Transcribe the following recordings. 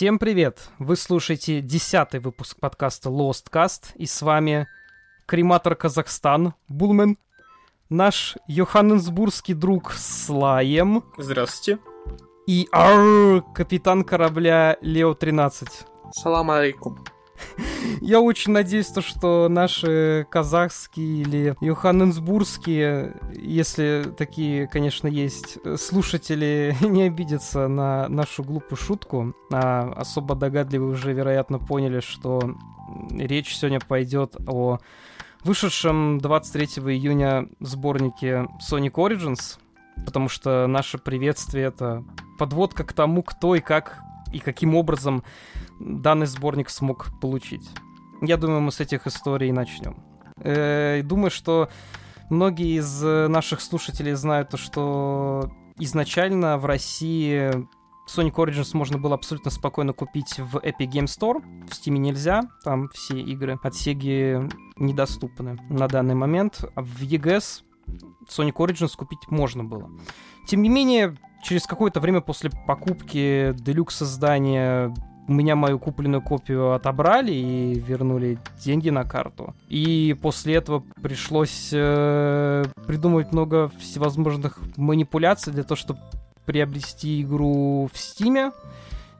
Всем привет! Вы слушаете десятый выпуск подкаста Lost Cast, и с вами крематор Казахстан, Булмен, наш йоханнесбургский друг Слаем. Здравствуйте. И ар, капитан корабля Лео-13. Салам алейкум. Я очень надеюсь, то, что наши казахские или йоханнесбургские, если такие, конечно, есть, слушатели не обидятся на нашу глупую шутку. А особо догадливые уже, вероятно, поняли, что речь сегодня пойдет о вышедшем 23 июня сборнике Sonic Origins, потому что наше приветствие — это подводка к тому, кто и как и каким образом данный сборник смог получить. Я думаю, мы с этих историй начнем. Э, думаю, что многие из наших слушателей знают то, что изначально в России Sonic Origins можно было абсолютно спокойно купить в Epic Game Store. В Steam нельзя, там все игры от Sega недоступны на данный момент. А в EGS Sonic Origins купить можно было. Тем не менее, через какое-то время после покупки делюкс издания у меня мою купленную копию отобрали и вернули деньги на карту. И после этого пришлось э, придумывать много всевозможных манипуляций для того, чтобы приобрести игру в Стиме.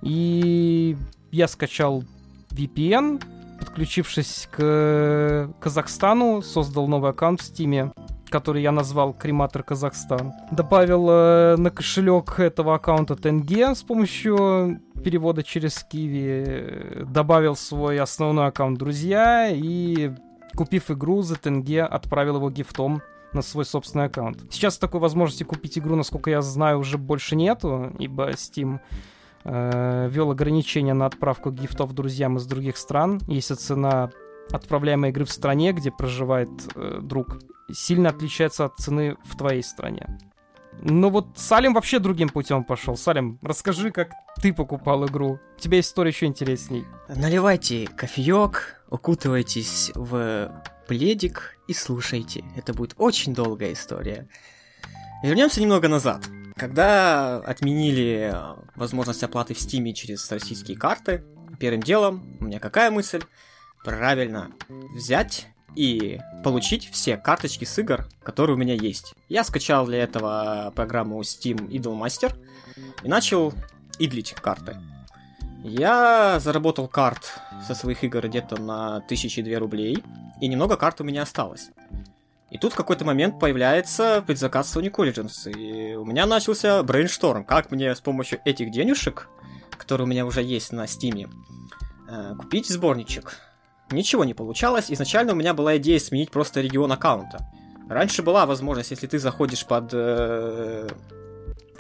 И я скачал VPN, подключившись к Казахстану, создал новый аккаунт в Стиме который я назвал Крематор Казахстан. Добавил э, на кошелек этого аккаунта тенге с помощью перевода через Киви. Добавил свой основной аккаунт друзья и, купив игру за тенге, отправил его гифтом на свой собственный аккаунт. Сейчас такой возможности купить игру, насколько я знаю, уже больше нету, ибо Steam э, ввел ограничения на отправку гифтов друзьям из других стран. Если цена отправляемой игры в стране, где проживает э, друг, сильно отличается от цены в твоей стране. Но вот Салим вообще другим путем пошел. Салим, расскажи, как ты покупал игру. У тебя история еще интересней. Наливайте кофеек, укутывайтесь в пледик и слушайте. Это будет очень долгая история. Вернемся немного назад. Когда отменили возможность оплаты в Стиме через российские карты, первым делом у меня какая мысль? Правильно, взять и получить все карточки с игр, которые у меня есть. Я скачал для этого программу Steam Idolmaster и начал идлить карты. Я заработал карт со своих игр где-то на 1002 рублей, и немного карт у меня осталось. И тут в какой-то момент появляется предзаказ Sonic Origins, и у меня начался брейншторм, как мне с помощью этих денежек, которые у меня уже есть на Steam, э, купить сборничек ничего не получалось. Изначально у меня была идея сменить просто регион аккаунта. Раньше была возможность, если ты заходишь под э,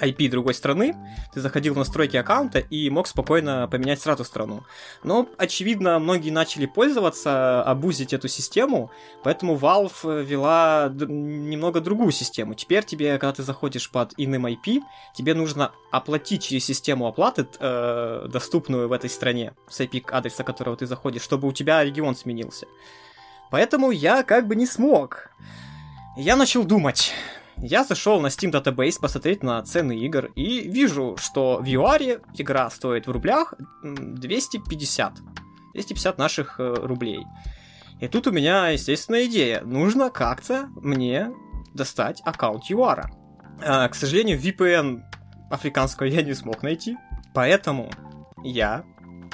IP другой страны, ты заходил в настройки аккаунта и мог спокойно поменять сразу страну. Но, очевидно, многие начали пользоваться, абузить эту систему, поэтому Valve вела немного другую систему. Теперь тебе, когда ты заходишь под иным IP, тебе нужно оплатить через систему оплаты, э, доступную в этой стране, с IP-адреса которого ты заходишь, чтобы у тебя регион сменился. Поэтому я как бы не смог. Я начал думать. Я зашел на Steam Database посмотреть на цены игр и вижу, что в ЮАРе игра стоит в рублях 250. 250 наших э, рублей. И тут у меня, естественно, идея. Нужно как-то мне достать аккаунт ЮАРа. А, к сожалению, VPN африканского я не смог найти. Поэтому я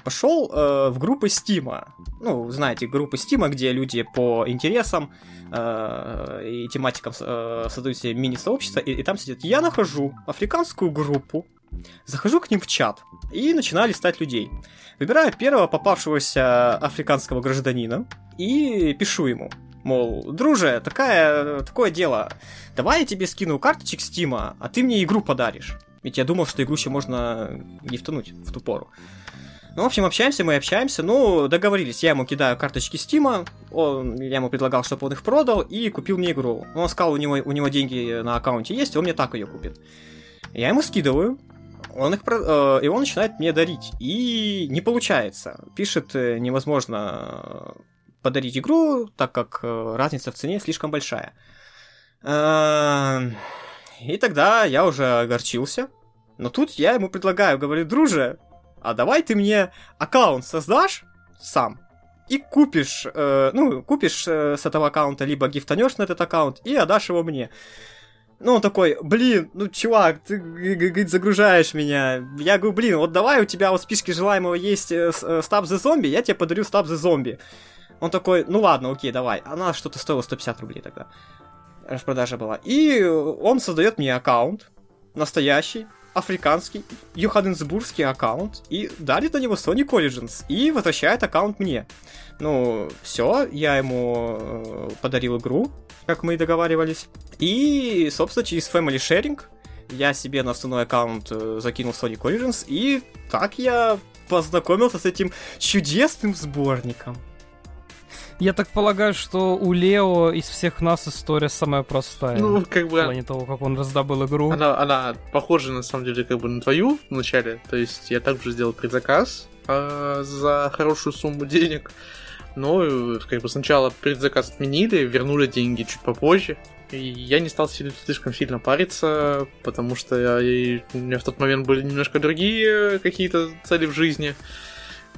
пошел э, в группы Стима. Ну, знаете, группы Стима, где люди по интересам э, и тематикам э, создают себе мини-сообщество, и, и там сидят. Я нахожу африканскую группу, захожу к ним в чат и начинаю листать людей. Выбираю первого попавшегося африканского гражданина и пишу ему. Мол, друже, такая, такое дело. Давай я тебе скину карточек Стима, а ты мне игру подаришь. Ведь я думал, что игру еще можно гифтануть в ту пору. Ну, в общем, общаемся, мы общаемся. Ну, договорились, я ему кидаю карточки Стима, он, я ему предлагал, чтобы он их продал, и купил мне игру. Он сказал, у него, у него деньги на аккаунте есть, он мне так ее купит. Я ему скидываю, он их, э, и он начинает мне дарить. И не получается. Пишет, э, невозможно подарить игру, так как э, разница в цене слишком большая. Э, и тогда я уже огорчился. Но тут я ему предлагаю, говорю, друже, а давай ты мне аккаунт создашь сам, и купишь, э, ну, купишь э, с этого аккаунта, либо гифтанешь на этот аккаунт и отдашь его мне. Ну, он такой, блин, ну, чувак, ты, загружаешь меня. Я говорю, блин, вот давай, у тебя в списке желаемого есть Stop the Zombie, я тебе подарю Stop the Zombie. Он такой, ну ладно, окей, давай. Она что-то стоила 150 рублей тогда. Распродажа была. И он создает мне аккаунт, настоящий, африканский, юханенсбургский аккаунт, и дарит на него Sonic Origins, и возвращает аккаунт мне. Ну, все, я ему э, подарил игру, как мы и договаривались. И, собственно, через Family Sharing я себе на основной аккаунт э, закинул Sonic Origins, и так я познакомился с этим чудесным сборником. Я так полагаю, что у Лео из всех нас история самая простая. Ну, как бы... В плане того, как он раздобыл игру. Она, она похожа, на самом деле, как бы на твою вначале. То есть я также сделал предзаказ э, за хорошую сумму денег. Но как бы сначала предзаказ отменили, вернули деньги чуть попозже. И я не стал слишком сильно париться, потому что я, у меня в тот момент были немножко другие какие-то цели в жизни.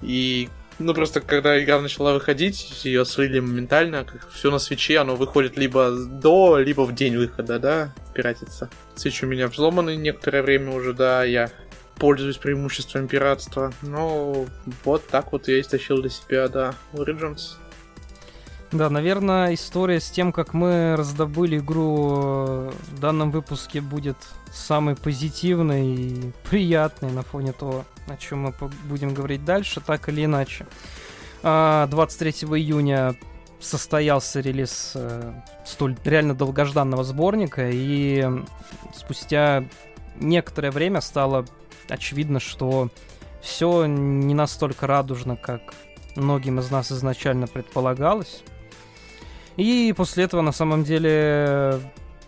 И ну, просто когда игра начала выходить, ее слили моментально, как все на свече, оно выходит либо до, либо в день выхода, да, пиратится. Свечи у меня взломаны некоторое время уже, да, я пользуюсь преимуществом пиратства. Но вот так вот я истощил для себя, да, Origins. Да, наверное, история с тем, как мы раздобыли игру в данном выпуске будет самой позитивной и приятной на фоне того, о чем мы будем говорить дальше, так или иначе. 23 а, июня состоялся релиз э, столь реально долгожданного сборника, и спустя некоторое время стало очевидно, что все не настолько радужно, как многим из нас изначально предполагалось. И после этого, на самом деле,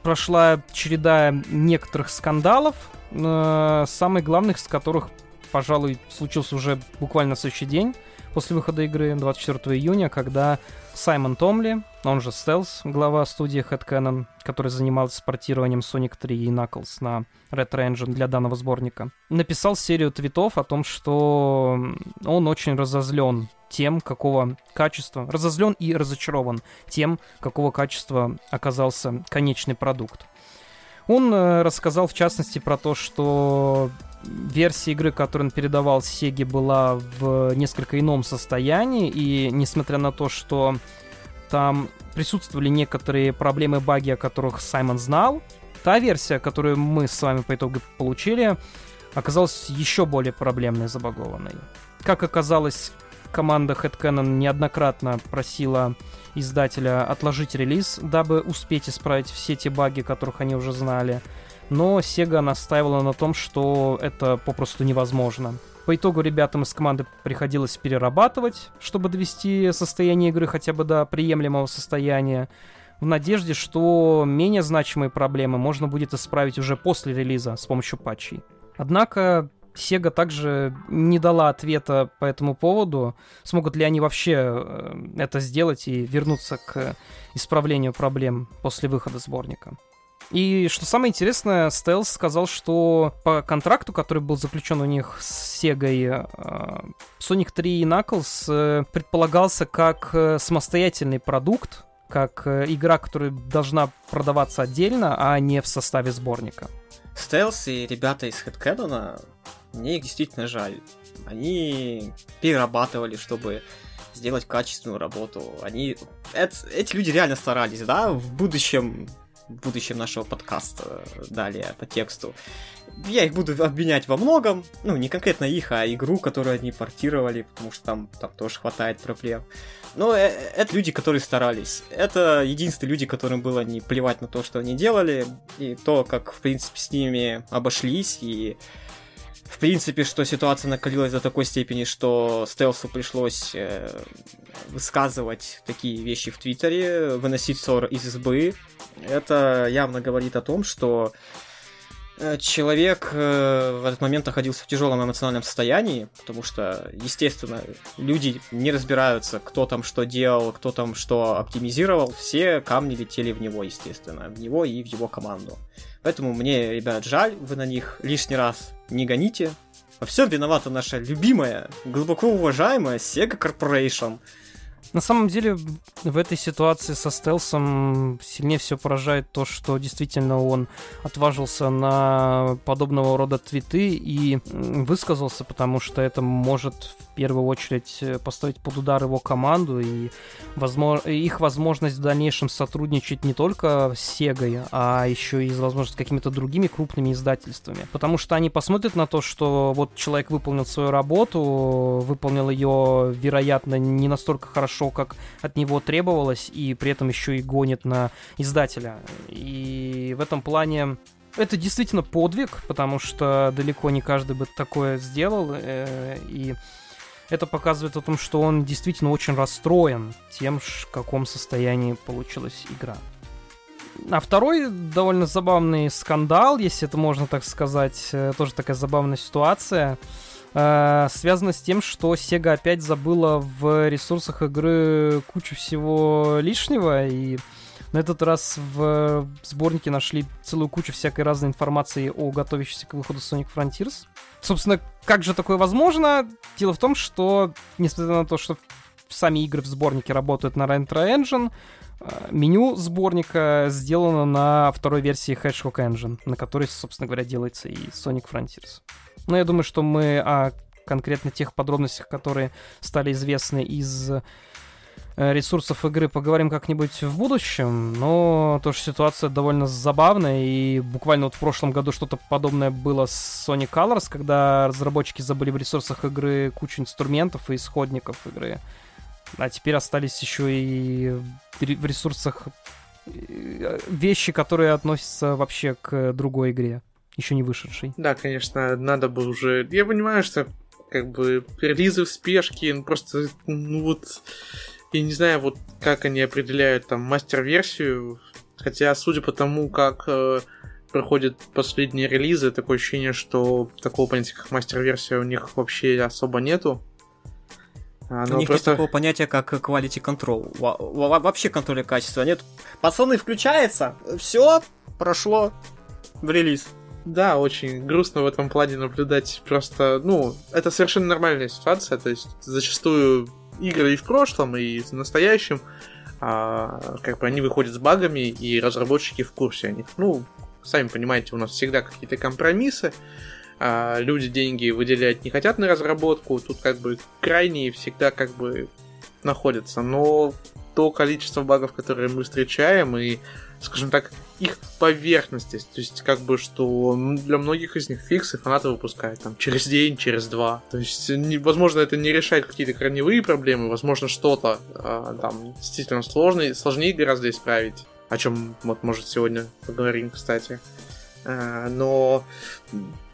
прошла череда некоторых скандалов, э, самый главных из которых пожалуй, случился уже буквально на следующий день после выхода игры, 24 июня, когда Саймон Томли, он же Stealth, глава студии Headcanon, который занимался портированием Sonic 3 и Knuckles на Retro Engine для данного сборника, написал серию твитов о том, что он очень разозлен тем, какого качества, разозлен и разочарован тем, какого качества оказался конечный продукт. Он э, рассказал в частности про то, что версия игры, которую он передавал Сеге, была в несколько ином состоянии, и несмотря на то, что там присутствовали некоторые проблемы, баги, о которых Саймон знал, та версия, которую мы с вами по итогу получили, оказалась еще более проблемной забагованной. Как оказалось, команда Headcanon неоднократно просила издателя отложить релиз, дабы успеть исправить все те баги, которых они уже знали но Sega настаивала на том, что это попросту невозможно. По итогу ребятам из команды приходилось перерабатывать, чтобы довести состояние игры хотя бы до приемлемого состояния, в надежде, что менее значимые проблемы можно будет исправить уже после релиза с помощью патчей. Однако Sega также не дала ответа по этому поводу, смогут ли они вообще э, это сделать и вернуться к исправлению проблем после выхода сборника. И что самое интересное, Stealth сказал, что по контракту, который был заключен у них с Sega, э, Sonic 3 и Knuckles э, предполагался как самостоятельный продукт, как игра, которая должна продаваться отдельно, а не в составе сборника. Stealth и ребята из Headcanon, мне их действительно жаль. Они перерабатывали, чтобы сделать качественную работу. Они... Это, эти люди реально старались, да? В будущем в будущем нашего подкаста далее по тексту. Я их буду обвинять во многом, ну, не конкретно их, а игру, которую они портировали, потому что там, там тоже хватает проблем. Но э, это люди, которые старались. Это единственные люди, которым было не плевать на то, что они делали, и то, как, в принципе, с ними обошлись, и в принципе, что ситуация накалилась до такой степени, что Стелсу пришлось э, высказывать такие вещи в Твиттере, выносить ссор из избы. Это явно говорит о том, что э, человек э, в этот момент находился в тяжелом эмоциональном состоянии, потому что, естественно, люди не разбираются, кто там что делал, кто там что оптимизировал. Все камни летели в него, естественно, в него и в его команду. Поэтому мне, ребят, жаль, вы на них лишний раз не гоните. Во всем виновата наша любимая, глубоко уважаемая Sega Corporation. На самом деле, в этой ситуации со стелсом сильнее всего поражает то, что действительно он отважился на подобного рода твиты и высказался, потому что это может в первую очередь поставить под удар его команду и возможно, их возможность в дальнейшем сотрудничать не только с Sega, а еще и, возможно, с какими-то другими крупными издательствами. Потому что они посмотрят на то, что вот человек выполнил свою работу, выполнил ее, вероятно, не настолько хорошо, хорошо, как от него требовалось, и при этом еще и гонит на издателя. И в этом плане это действительно подвиг, потому что далеко не каждый бы такое сделал, э, и это показывает о том, что он действительно очень расстроен тем, в каком состоянии получилась игра. А второй довольно забавный скандал, если это можно так сказать, э, тоже такая забавная ситуация — э, связано с тем, что Sega опять забыла в ресурсах игры кучу всего лишнего, и на этот раз в сборнике нашли целую кучу всякой разной информации о готовящейся к выходу Sonic Frontiers. Собственно, как же такое возможно? Дело в том, что, несмотря на то, что сами игры в сборнике работают на Retro Engine, э, меню сборника сделано на второй версии Hedgehog Engine, на которой, собственно говоря, делается и Sonic Frontiers. Но я думаю, что мы о конкретно тех подробностях, которые стали известны из ресурсов игры поговорим как-нибудь в будущем, но тоже ситуация довольно забавная, и буквально вот в прошлом году что-то подобное было с Sonic Colors, когда разработчики забыли в ресурсах игры кучу инструментов и исходников игры, а теперь остались еще и в ресурсах э, вещи, которые относятся вообще к другой игре еще не вышедший. Да, конечно, надо бы уже... Я понимаю, что как бы релизы в спешке, ну, просто, ну вот, я не знаю, вот как они определяют там мастер-версию, хотя, судя по тому, как э, проходят последние релизы, такое ощущение, что такого понятия, как мастер-версия, у них вообще особо нету. Оно у них просто... нет такого понятия, как quality control. Вообще контроля качества нет. Пацаны, включается, все, прошло в релиз. Да, очень грустно в этом плане наблюдать. Просто, ну, это совершенно нормальная ситуация. То есть зачастую игры и в прошлом, и в настоящем, а, как бы они выходят с багами, и разработчики в курсе о них. Ну, сами понимаете, у нас всегда какие-то компромиссы. А, люди деньги выделять не хотят на разработку. Тут как бы крайние всегда как бы находятся. Но то количество багов, которые мы встречаем, и скажем так, их поверхности. То есть, как бы, что для многих из них фиксы фанаты выпускают там через день, через два. То есть, не, возможно, это не решает какие-то корневые проблемы, возможно, что-то э, там действительно сложное, сложнее гораздо исправить. О чем вот, может, сегодня поговорим, кстати. Э, но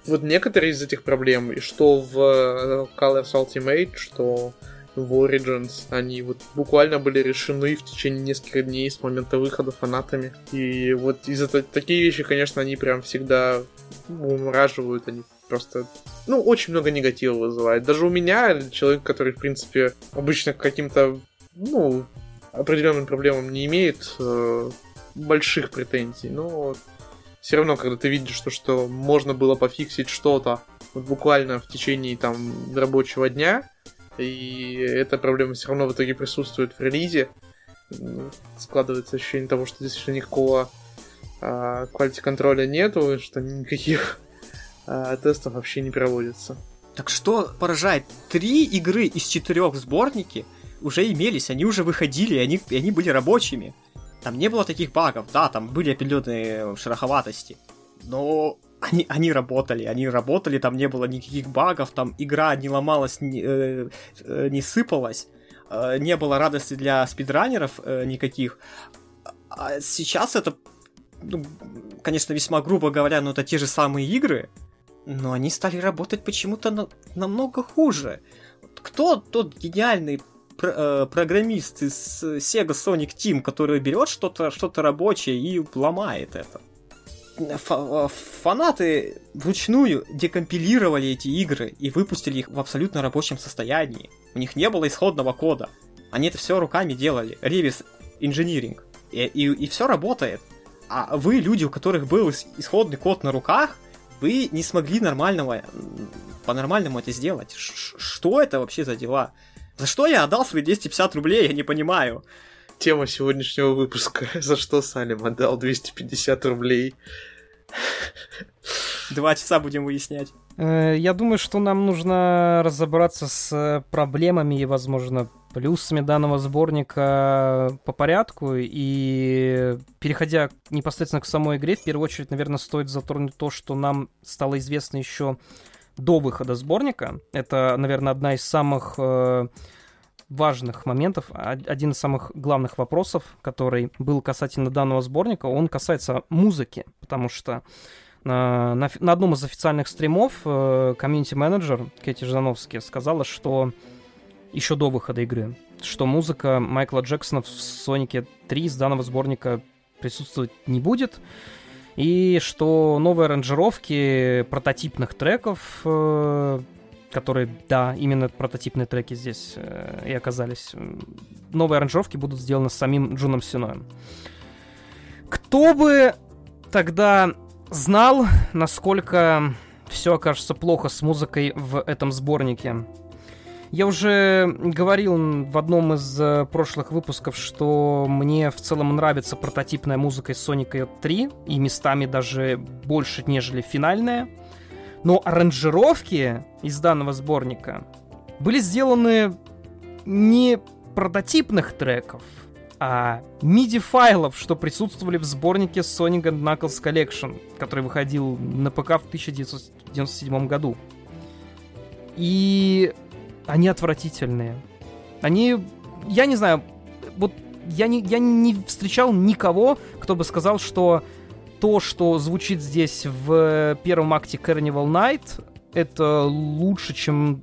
вот некоторые из этих проблем, и что в э, Colors Ultimate, что в Origins, они вот буквально были решены в течение нескольких дней с момента выхода фанатами. И вот из-за такие вещи, конечно, они прям всегда умораживают, они просто, ну, очень много негатива вызывает. Даже у меня, человек, который, в принципе, обычно к каким-то, ну, определенным проблемам не имеет э, больших претензий, но все равно, когда ты видишь, что, что можно было пофиксить что-то вот буквально в течение там рабочего дня, и эта проблема все равно в итоге присутствует в релизе. Складывается ощущение того, что действительно никакого quality контроля нету, что никаких а, тестов вообще не проводится. Так что поражает? Три игры из четырех в сборнике уже имелись, они уже выходили, они, они были рабочими. Там не было таких багов, да, там были определенные шероховатости. Но они, они работали, они работали, там не было никаких багов, там игра не ломалась, не, э, э, не сыпалась, э, не было радости для спидранеров никаких. А сейчас это, ну, конечно, весьма грубо говоря, но это те же самые игры, но они стали работать почему-то на, намного хуже. Кто тот гениальный про, программист из Sega Sonic Team, который берет что-то что рабочее и ломает это? Фанаты вручную декомпилировали эти игры и выпустили их в абсолютно рабочем состоянии. У них не было исходного кода. Они это все руками делали. Ревис инжиниринг. И, и, и все работает. А вы, люди, у которых был исходный код на руках, вы не смогли нормального по-нормальному это сделать. Ш что это вообще за дела? За что я отдал свои 250 рублей, я не понимаю. Тема сегодняшнего выпуска. За что Салим отдал 250 рублей? Два часа будем выяснять. Э, я думаю, что нам нужно разобраться с проблемами и, возможно, плюсами данного сборника по порядку. И переходя непосредственно к самой игре, в первую очередь, наверное, стоит затронуть то, что нам стало известно еще до выхода сборника. Это, наверное, одна из самых э, важных моментов, один из самых главных вопросов, который был касательно данного сборника, он касается музыки, потому что на, на, на одном из официальных стримов э, комьюнити-менеджер Кэти Ждановски сказала, что еще до выхода игры, что музыка Майкла Джексона в Сонике 3 из данного сборника присутствовать не будет, и что новые аранжировки прототипных треков, э, которые, да, именно прототипные треки здесь э, и оказались, новые аранжировки будут сделаны самим Джуном Синоем. Кто бы тогда знал, насколько все окажется плохо с музыкой в этом сборнике. Я уже говорил в одном из э, прошлых выпусков, что мне в целом нравится прототипная музыка из Sonic 3, и местами даже больше, нежели финальная. Но аранжировки из данного сборника были сделаны не прототипных треков, а MIDI-файлов, что присутствовали в сборнике Sonic and Knuckles Collection, который выходил на ПК в 1997 году. И они отвратительные. Они, я не знаю, вот я не, я не встречал никого, кто бы сказал, что то, что звучит здесь в первом акте Carnival Night, это лучше, чем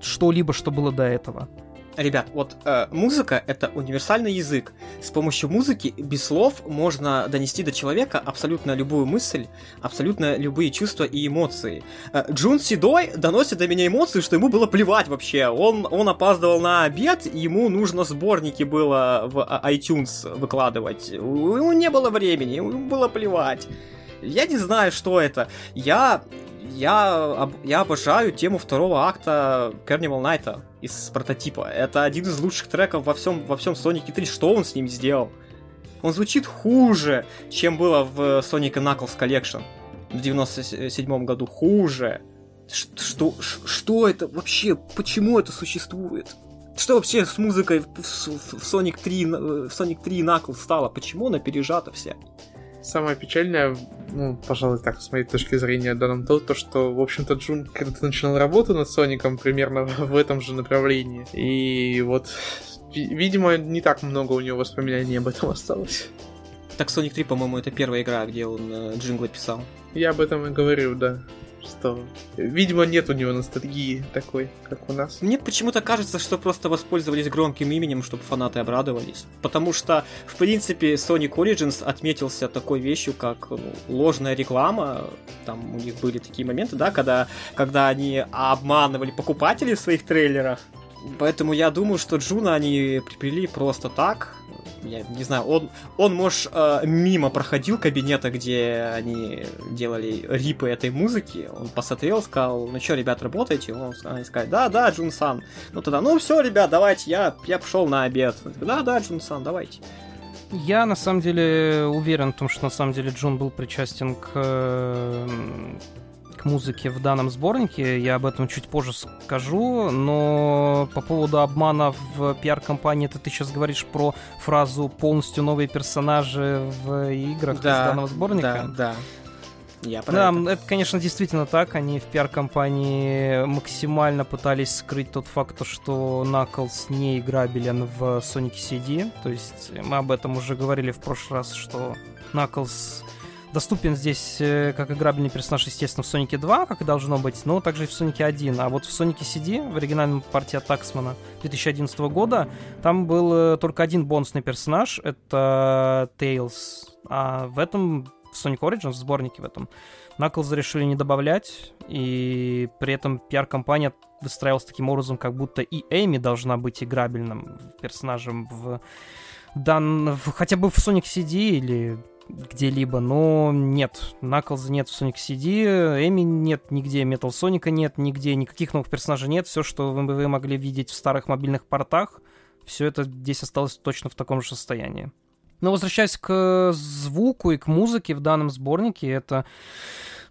что-либо, что было до этого. Ребят, вот э, музыка это универсальный язык. С помощью музыки без слов можно донести до человека абсолютно любую мысль, абсолютно любые чувства и эмоции. Э, Джун Седой доносит до меня эмоции, что ему было плевать вообще. Он, он опаздывал на обед, ему нужно сборники было в а, iTunes выкладывать. У него не было времени, ему было плевать. Я не знаю, что это. Я я, я обожаю тему второго акта Carnival Night из прототипа. Это один из лучших треков во всем, во всем Sonic 3. Что он с ним сделал? Он звучит хуже, чем было в Sonic Knuckles Collection в 97 году. Хуже. Что, что это вообще? Почему это существует? Что вообще с музыкой в, в, Sonic 3, в Sonic 3 Knuckles стало? Почему она пережата вся? Самое печальное, ну, пожалуй, так, с моей точки зрения, данном то, то, что, в общем-то, Джун когда-то начинал работу над Соником примерно в этом же направлении. И вот, видимо, не так много у него воспоминаний об этом осталось. Так Sonic 3, по-моему, это первая игра, где он э, джинглы писал. Я об этом и говорю, да что, видимо, нет у него ностальгии такой, как у нас. Мне почему-то кажется, что просто воспользовались громким именем, чтобы фанаты обрадовались. Потому что, в принципе, Sonic Origins отметился такой вещью, как ну, ложная реклама. Там у них были такие моменты, да, когда, когда они обманывали покупателей в своих трейлерах. Поэтому я думаю, что Джуна они приплели просто так, я не знаю, он, он может, э, мимо проходил кабинета, где они делали рипы этой музыки, он посмотрел, сказал, ну что, ребят, работаете? Он они сказали, да, да, Джун-сан. Ну тогда, ну все, ребят, давайте, я, я пошел на обед. Да, да, Джун-сан, давайте. Я на самом деле уверен в том, что на самом деле Джун был причастен к к музыке в данном сборнике. Я об этом чуть позже скажу. Но по поводу обмана в пиар-компании, это ты сейчас говоришь про фразу «полностью новые персонажи в играх да, из данного сборника». Да, да. Я да, это. это, конечно, действительно так. Они в пиар-компании максимально пытались скрыть тот факт, что Knuckles не играбелен в Sonic CD. То есть мы об этом уже говорили в прошлый раз, что Knuckles доступен здесь э, как играбельный персонаж, естественно, в Сонике 2, как и должно быть, но также и в Сонике 1. А вот в Сонике CD, в оригинальном партии Таксмана 2011 года, там был э, только один бонусный персонаж, это Tails. А в этом, в Sonic Origins, в сборнике в этом, Knuckles решили не добавлять, и при этом пиар-компания выстраивалась таким образом, как будто и Эми должна быть играбельным персонажем в дан... хотя бы в Sonic CD или где-либо, но нет, Knuckles нет в Sonic CD, Эми нет нигде, Metal Sonic нет нигде, никаких новых персонажей нет, все, что вы, вы могли видеть в старых мобильных портах, все это здесь осталось точно в таком же состоянии. Но возвращаясь к звуку и к музыке в данном сборнике, это,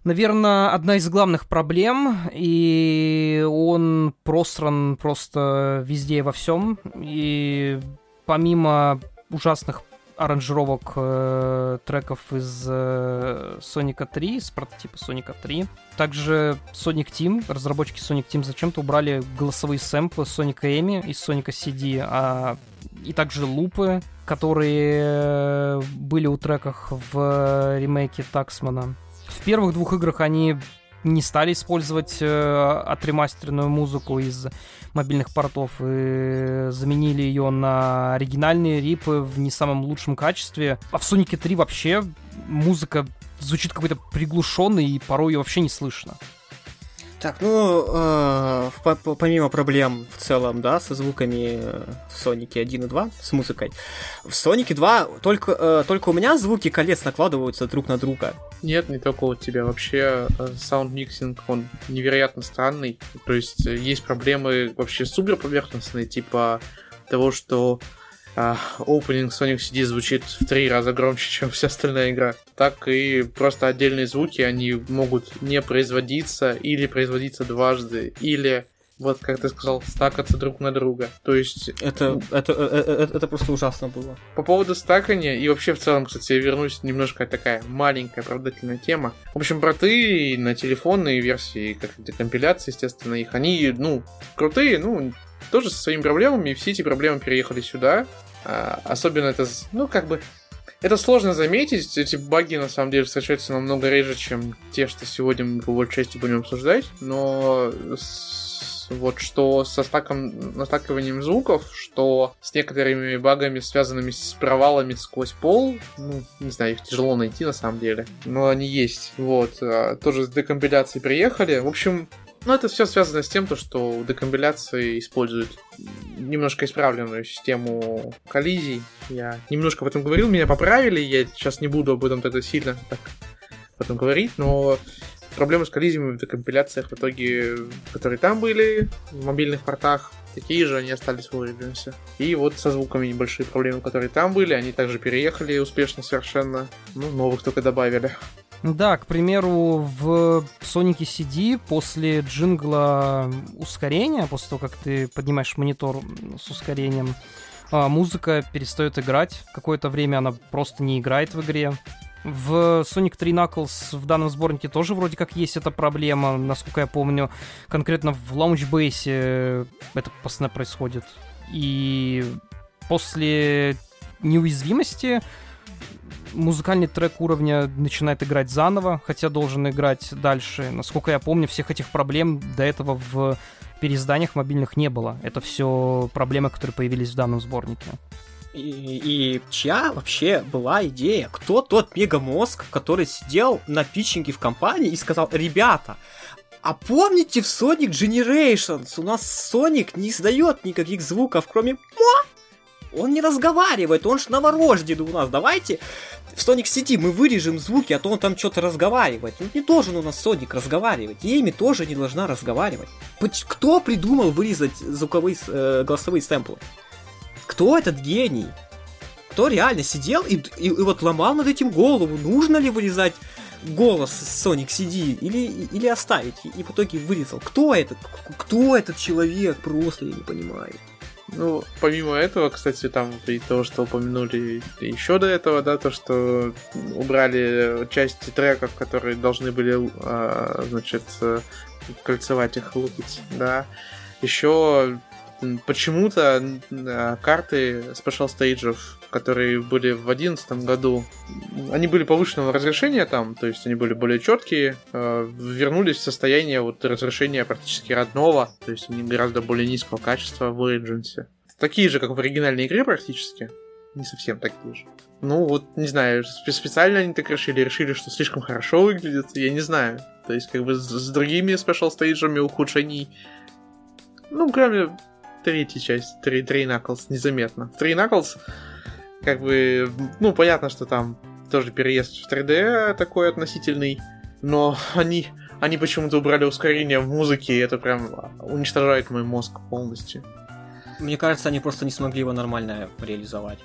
наверное, одна из главных проблем, и он просран просто везде и во всем. И помимо ужасных аранжировок э, треков из э, Соника 3, из прототипа Соника 3. Также Sonic Team, разработчики Sonic Team зачем-то убрали голосовые сэмплы Соника Эми из Соника CD, а и также лупы, которые э, были у треках в ремейке Таксмана. В первых двух играх они не стали использовать э, отремастеренную музыку из мобильных портов и заменили ее на оригинальные рипы в не самом лучшем качестве. А в Sonic 3 вообще музыка звучит какой-то приглушенной и порой ее вообще не слышно. Так, ну, э, помимо проблем в целом, да, со звуками в Сонике 1 и 2, с музыкой, в Сонике 2 только, э, только у меня звуки колец накладываются друг на друга. Нет, не только у тебя. Вообще, sound mixing, он невероятно странный. То есть, э, есть проблемы вообще супер поверхностные, типа того, что а, opening Sonic CD звучит в три раза громче, чем вся остальная игра. Так и просто отдельные звуки, они могут не производиться или производиться дважды, или вот как ты сказал, стакаться друг на друга. То есть... Это, это, это, это, это просто ужасно было. По поводу стакания, и вообще в целом, кстати, я вернусь немножко такая маленькая оправдательная тема. В общем, порты на телефонные версии, как компиляции, естественно, их, они, ну, крутые, ну, тоже со своими проблемами, и все эти проблемы переехали сюда. А, особенно это, ну, как бы, это сложно заметить, эти баги на самом деле встречаются намного реже, чем те, что сегодня мы по большей части будем обсуждать, но с, вот что со стаком, настакиванием звуков, что с некоторыми багами, связанными с провалами сквозь пол, ну, не знаю, их тяжело найти на самом деле, но они есть, вот, а, тоже с декомпиляцией приехали, в общем, ну, это все связано с тем, то, что декомпиляции используют немножко исправленную систему коллизий. Я немножко об этом говорил, меня поправили, я сейчас не буду об этом тогда сильно так об этом говорить, но проблемы с коллизиями в декомпиляциях в итоге, которые там были, в мобильных портах, такие же они остались в Origins. И вот со звуками небольшие проблемы, которые там были, они также переехали успешно совершенно. Ну, новых только добавили. Да, к примеру, в Sonic CD после джингла ускорения, после того, как ты поднимаешь монитор с ускорением, а, музыка перестает играть. Какое-то время она просто не играет в игре. В Sonic 3 Knuckles в данном сборнике тоже вроде как есть эта проблема, насколько я помню. Конкретно в Launchbase это постоянно происходит. И после неуязвимости музыкальный трек уровня начинает играть заново, хотя должен играть дальше. Насколько я помню, всех этих проблем до этого в переизданиях мобильных не было. Это все проблемы, которые появились в данном сборнике. И, и чья вообще была идея? Кто тот мегамозг, который сидел на питчинге в компании и сказал, ребята, а помните в Sonic Generations у нас Sonic не издает никаких звуков, кроме он не разговаривает, он ж новорожденный у нас. Давайте в Sonic City мы вырежем звуки, а то он там что-то разговаривает. Ну не должен у нас Соник разговаривать. Эми тоже не должна разговаривать. Кто придумал вырезать звуковые э, голосовые сэмплы? Кто этот гений? Кто реально сидел и, и, и вот ломал над этим голову, нужно ли вырезать голос Sonic CD или, или оставить, и, и в итоге вырезал. Кто этот? Кто этот человек? Просто я не понимаю. Ну, помимо этого, кстати, там и того, что упомянули еще до этого, да, то, что убрали части треков, которые должны были, а, значит, кольцевать их лупить, да. Еще почему-то а, карты Special Stages, которые были в 2011 году, они были повышенного разрешения там, то есть они были более четкие, а, вернулись в состояние вот разрешения практически родного, то есть они гораздо более низкого качества в Origins. Такие же, как в оригинальной игре практически. Не совсем такие же. Ну, вот, не знаю, специально они так решили, решили, что слишком хорошо выглядит, я не знаю. То есть, как бы с, с другими спешл стейджами ухудшений, ну, кроме третьей части, Три, Три Knuckles, незаметно. Три Knuckles, как бы, ну, понятно, что там тоже переезд в 3D такой относительный, но они, они почему-то убрали ускорение в музыке, и это прям уничтожает мой мозг полностью. Мне кажется, они просто не смогли его нормально реализовать.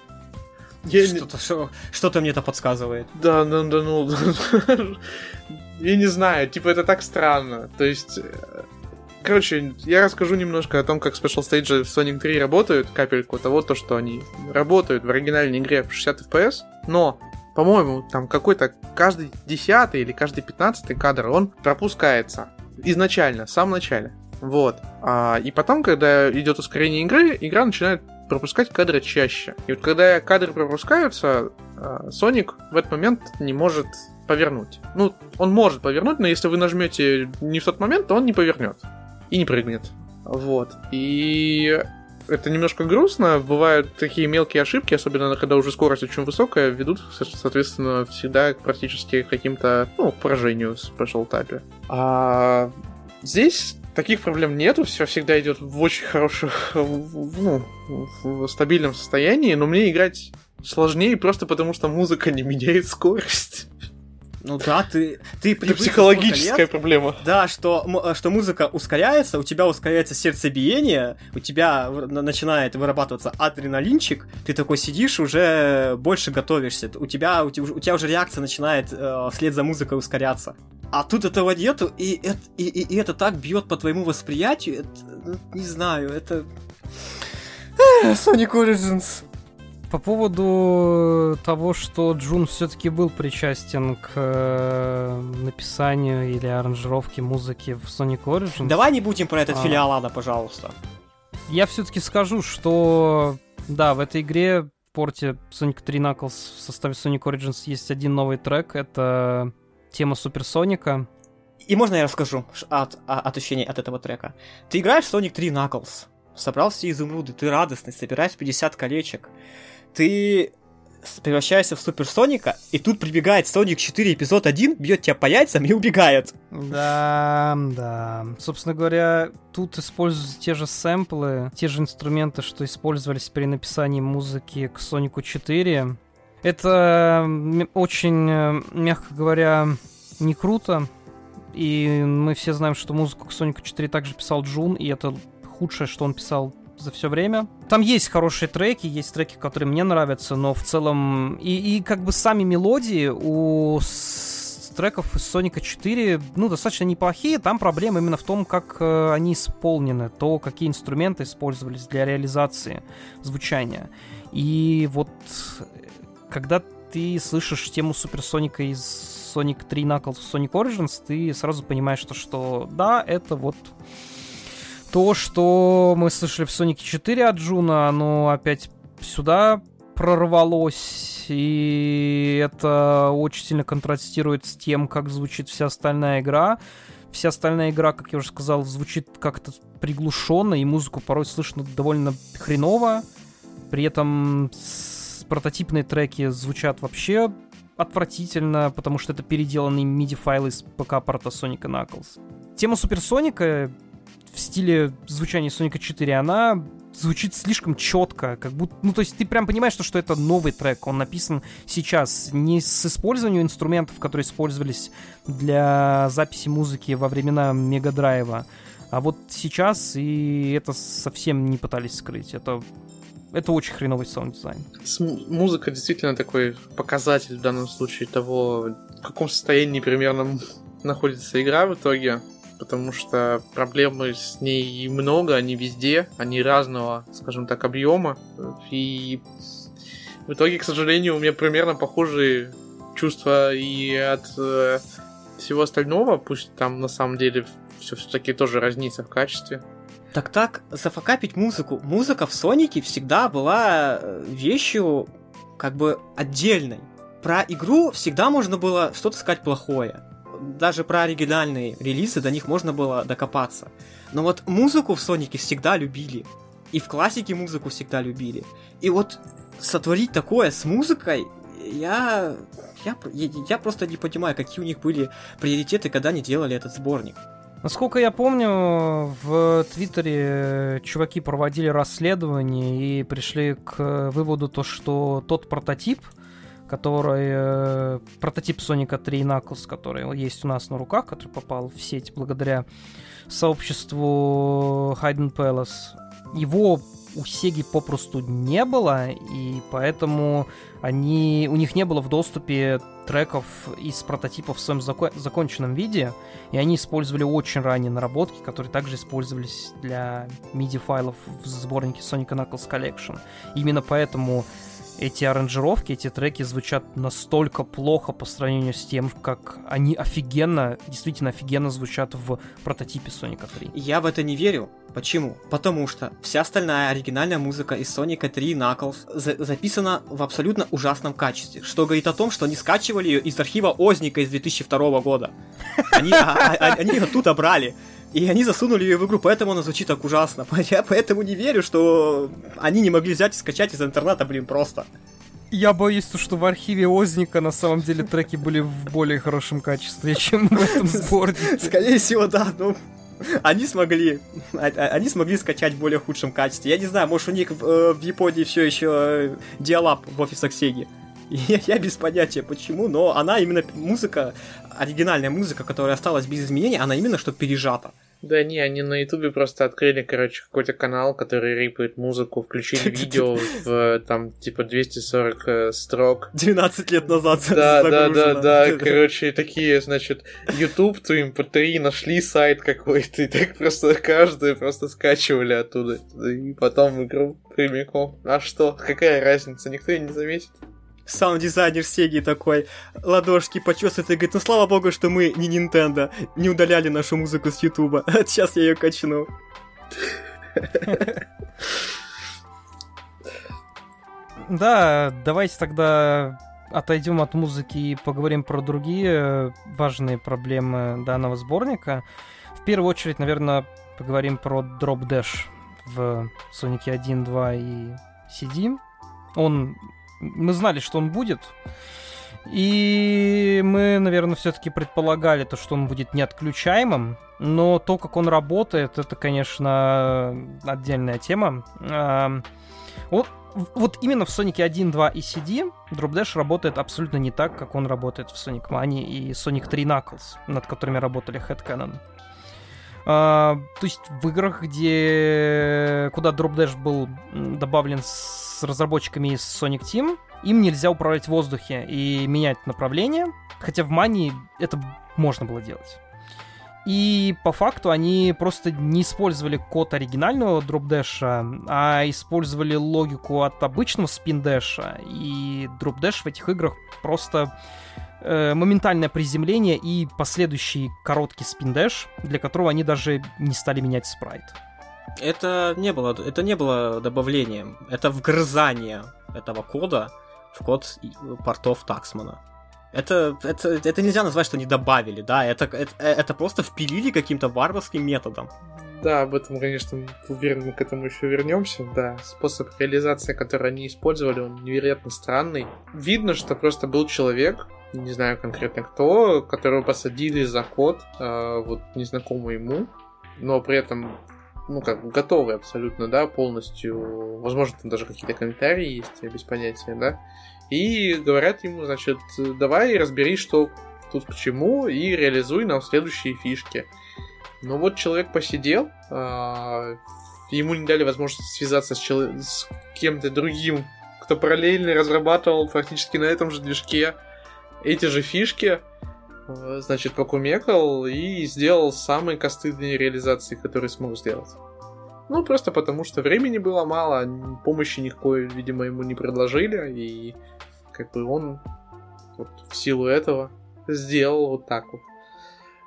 Я что-то, что, что-то мне это подсказывает. Да, да, да, ну... я не знаю, типа это так странно. То есть... Короче, я расскажу немножко о том, как Special Stage в Sonic 3 работают, капельку того, то, что они работают в оригинальной игре в 60 FPS, но по-моему, там какой-то каждый десятый или каждый пятнадцатый кадр, он пропускается изначально, в самом начале. Вот. А, и потом, когда идет ускорение игры, игра начинает пропускать кадры чаще. И вот когда кадры пропускаются, а, Соник в этот момент не может повернуть. Ну, он может повернуть, но если вы нажмете не в тот момент, то он не повернет. И не прыгнет. Вот. И это немножко грустно. Бывают такие мелкие ошибки, особенно когда уже скорость очень высокая, ведут, соответственно, всегда практически к каким-то, ну, поражению в Tap. А здесь таких проблем нету, все всегда идет в очень хорошем, ну, в стабильном состоянии, но мне играть сложнее просто потому, что музыка не меняет скорость. Ну да, ты, ты Это психологическая проблема. Да, что, что музыка ускоряется, у тебя ускоряется сердцебиение, у тебя начинает вырабатываться адреналинчик, ты такой сидишь, уже больше готовишься, у тебя, у тебя, у тебя уже реакция начинает э, вслед за музыкой ускоряться. А тут этого нету, и, и, и, и это так бьет по твоему восприятию, это, ну, не знаю, это... Sonic Origins. По поводу того, что Джун все-таки был причастен к э, написанию или аранжировке музыки в Sonic Origins. Давай не будем про этот а... филиал Ада, пожалуйста. Я все-таки скажу, что да, в этой игре в порте Sonic 3 Knuckles в составе Sonic Origins есть один новый трек. Это тема Суперсоника. И можно я расскажу от, от ощущений от этого трека? Ты играешь в Sonic 3 Knuckles, собрал все изумруды, ты радостный, собираешь 50 колечек ты превращаешься в Суперсоника, и тут прибегает Соник 4 эпизод 1, бьет тебя по яйцам и убегает. Да, да. Собственно говоря, тут используются те же сэмплы, те же инструменты, что использовались при написании музыки к Сонику 4. Это очень, э, мягко говоря, не круто. И мы все знаем, что музыку к Сонику 4 также писал Джун, и это худшее, что он писал за все время. Там есть хорошие треки, есть треки, которые мне нравятся, но в целом... И, и как бы сами мелодии у треков из Соника 4, ну, достаточно неплохие. Там проблема именно в том, как э, они исполнены, то, какие инструменты использовались для реализации звучания. И вот когда ты слышишь тему Суперсоника из Sonic 3 Knuckles в Sonic Origins, ты сразу понимаешь, что, что да, это вот то, что мы слышали в Sonic 4 от Джуна, оно опять сюда прорвалось, и это очень сильно контрастирует с тем, как звучит вся остальная игра. Вся остальная игра, как я уже сказал, звучит как-то приглушенно, и музыку порой слышно довольно хреново. При этом прототипные треки звучат вообще отвратительно, потому что это переделанные MIDI-файлы из ПК-порта Sonic Knuckles. Тема Суперсоника в стиле звучания Соника 4, она звучит слишком четко, как будто, ну, то есть ты прям понимаешь, что, что это новый трек, он написан сейчас, не с использованием инструментов, которые использовались для записи музыки во времена Мегадрайва, а вот сейчас, и это совсем не пытались скрыть, это это очень хреновый саунд-дизайн. Музыка действительно такой показатель в данном случае того, в каком состоянии примерно находится игра в итоге потому что проблемы с ней много, они везде, они разного, скажем так, объема. И в итоге, к сожалению, у меня примерно похожие чувства и от э, всего остального, пусть там на самом деле все все-таки тоже разнится в качестве. Так так, зафакапить музыку. Музыка в Сонике всегда была э, вещью как бы отдельной. Про игру всегда можно было что-то сказать плохое даже про оригинальные релизы до них можно было докопаться. Но вот музыку в Сонике всегда любили. И в классике музыку всегда любили. И вот сотворить такое с музыкой, я, я, я просто не понимаю, какие у них были приоритеты, когда они делали этот сборник. Насколько я помню, в Твиттере чуваки проводили расследование и пришли к выводу то, что тот прототип, который э, прототип Соника 3 Knuckles, который есть у нас на руках, который попал в сеть благодаря сообществу Hayden Palace. Его у Сеги попросту не было, и поэтому они, у них не было в доступе треков из прототипов в своем зако- законченном виде, и они использовали очень ранние наработки, которые также использовались для MIDI-файлов в сборнике Sonic Knuckles Collection. Именно поэтому эти аранжировки, эти треки звучат настолько плохо по сравнению с тем, как они офигенно, действительно офигенно звучат в прототипе Соника 3. Я в это не верю. Почему? Потому что вся остальная оригинальная музыка из Соника 3 Knuckles за- записана в абсолютно ужасном качестве, что говорит о том, что они скачивали ее из архива Озника из 2002 года. Они, а, а, они ее тут обрали. И они засунули ее в игру, поэтому она звучит так ужасно. Я поэтому не верю, что они не могли взять и скачать из интернета, блин, просто. Я боюсь, что в архиве Озника на самом деле треки были в более хорошем качестве, чем в этом сборнике. Скорее всего, да, ну... Они смогли, а- а- они смогли скачать в более худшем качестве. Я не знаю, может у них э, в Японии все еще э, диалап в офисах Сеги. Я, я без понятия почему, но она именно музыка, оригинальная музыка, которая осталась без изменений, она именно что пережата. Да не, они на Ютубе просто открыли, короче, какой-то канал, который рипает музыку, включили видео в там типа 240 э, строк. 12 лет назад Да, да, да, да, короче, такие, значит, YouTube, то MP3, нашли сайт какой-то, и так просто каждый просто скачивали оттуда, и потом игру прямиком. А что, какая разница, никто и не заметит. Саунд-дизайнер Сеги такой, ладошки почесывает и говорит, ну слава богу, что мы не Nintendo, не удаляли нашу музыку с Ютуба. Сейчас я ее качну. Да, давайте тогда отойдем от музыки и поговорим про другие важные проблемы данного сборника. В первую очередь, наверное, поговорим про Drop Dash в Sonic 1, 2 и CD. Он... Мы знали, что он будет, и мы, наверное, все-таки предполагали то, что он будет неотключаемым, но то, как он работает, это, конечно, отдельная тема. А, Вот, вот именно в Sonic 1, 2 и CD Drop Dash работает абсолютно не так, как он работает в Sonic Mania и Sonic 3 Knuckles, над которыми работали Headcanon. А, то есть в играх, где куда Drop Dash был добавлен с разработчиками из Sonic Team, им нельзя управлять в воздухе и менять направление, хотя в Мании это можно было делать. И по факту они просто не использовали код оригинального Dash, а использовали логику от обычного Dash. И Dash в этих играх просто э, моментальное приземление и последующий короткий Dash, для которого они даже не стали менять спрайт. Это не было, это не было добавлением, это вгрызание этого кода в код портов Таксмана. Это, это, это нельзя назвать, что они добавили, да, это, это, это просто впилили каким-то варварским методом. Да, об этом, конечно, уверен, мы к этому еще вернемся. Да, способ реализации, который они использовали, он невероятно странный. Видно, что просто был человек, не знаю конкретно кто, которого посадили за код, э, вот незнакомый ему, но при этом, ну как бы готовый абсолютно, да, полностью. Возможно, там даже какие-то комментарии есть, я без понятия, да. И говорят ему, значит, давай разбери, что тут к чему, и реализуй нам следующие фишки. Ну вот человек посидел, а, ему не дали возможность связаться с, с кем-то другим, кто параллельно разрабатывал практически на этом же движке эти же фишки, значит, покумекал и сделал самые костыдные реализации, которые смог сделать. Ну, просто потому что времени было мало, помощи никакой, видимо, ему не предложили, и как бы он вот в силу этого сделал вот так вот.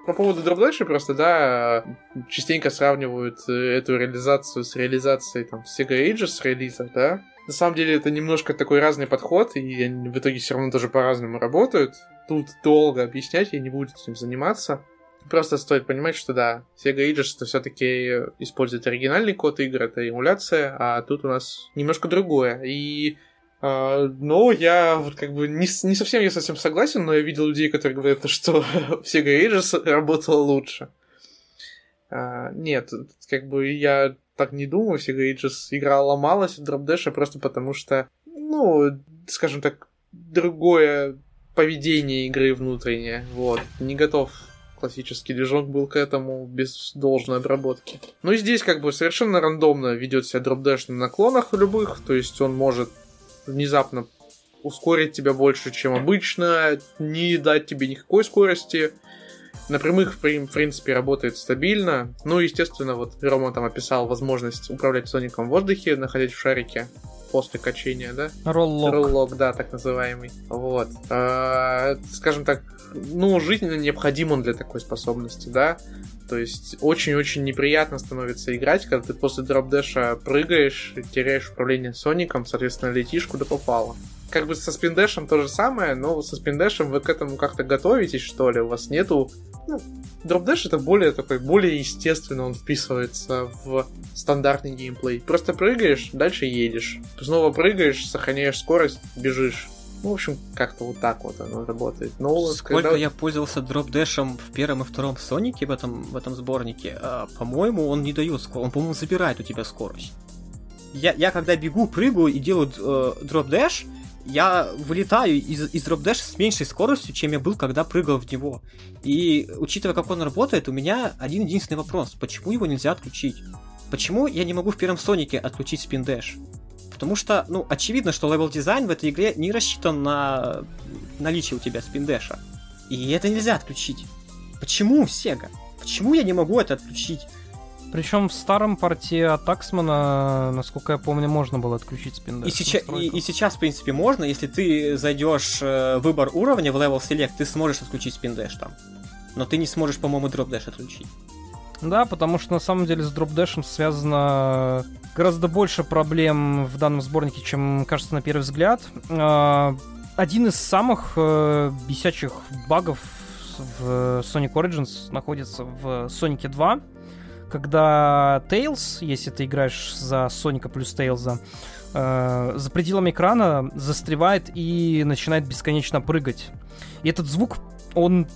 По поводу Dash просто, да, частенько сравнивают э, эту реализацию с реализацией там Sega Ages релиза, да. На самом деле это немножко такой разный подход, и они в итоге все равно тоже по-разному работают. Тут долго объяснять, я не буду этим заниматься. Просто стоит понимать, что да, Sega Ages это все-таки использует оригинальный код игр, это эмуляция, а тут у нас немножко другое. И а, но я вот как бы не, с- не совсем я совсем согласен, но я видел людей, которые говорят, что Sega Ages работала лучше. А, нет, как бы я так не думаю, Sega Ages игра ломалась от Dash просто потому что, ну, скажем так, другое поведение игры внутреннее. Вот. Не готов классический движок был к этому без должной обработки. Ну и здесь как бы совершенно рандомно ведет себя дропдэш на наклонах любых, то есть он может внезапно ускорить тебя больше, чем обычно, не дать тебе никакой скорости. На прямых, в принципе, работает стабильно. Ну, естественно, вот Рома там описал возможность управлять Соником в воздухе, находясь в шарике после качения, да? Роллок. Роллок, да, так называемый. Вот. А, скажем так, ну, жизненно необходим он для такой способности, да? То есть очень-очень неприятно становится играть, когда ты после дропдэша прыгаешь, теряешь управление Соником, соответственно, летишь куда попало. Как бы со спиндэшем то же самое, но со спиндэшем вы к этому как-то готовитесь, что ли? У вас нету... Ну, дропдэш это более такой, более естественно он вписывается в стандартный геймплей. Просто прыгаешь, дальше едешь. Снова прыгаешь, сохраняешь скорость, бежишь. Ну, в общем, как-то вот так вот оно работает. Но Сколько когда... я пользовался дропдэшем в первом и втором Сонике в этом, в этом сборнике, а, по-моему, он не дает скорость. Он, по-моему, забирает у тебя скорость. Я, я когда бегу, прыгаю и делаю э, drop dash, я вылетаю из, из drop dash а с меньшей скоростью, чем я был, когда прыгал в него. И учитывая, как он работает, у меня один единственный вопрос. Почему его нельзя отключить? Почему я не могу в первом Сонике отключить spin dash? Потому что, ну, очевидно, что level design в этой игре не рассчитан на наличие у тебя spin dash а. И это нельзя отключить. Почему, Сега? Почему я не могу это отключить? Причем в старом порте от Аксмана, насколько я помню, можно было отключить спиндэш. И, сейчас, и, и сейчас, в принципе, можно, если ты зайдешь э, выбор уровня в Level Select, ты сможешь отключить спиндэш там. Но ты не сможешь, по-моему, дропдэш отключить. Да, потому что на самом деле с дропдэшем связано гораздо больше проблем в данном сборнике, чем кажется на первый взгляд. А, один из самых э, бесячих багов в Sonic Origins находится в Sonic 2, когда Tails, если ты играешь за Соника плюс Тейлза, э, за пределами экрана застревает и начинает бесконечно прыгать. И этот звук, он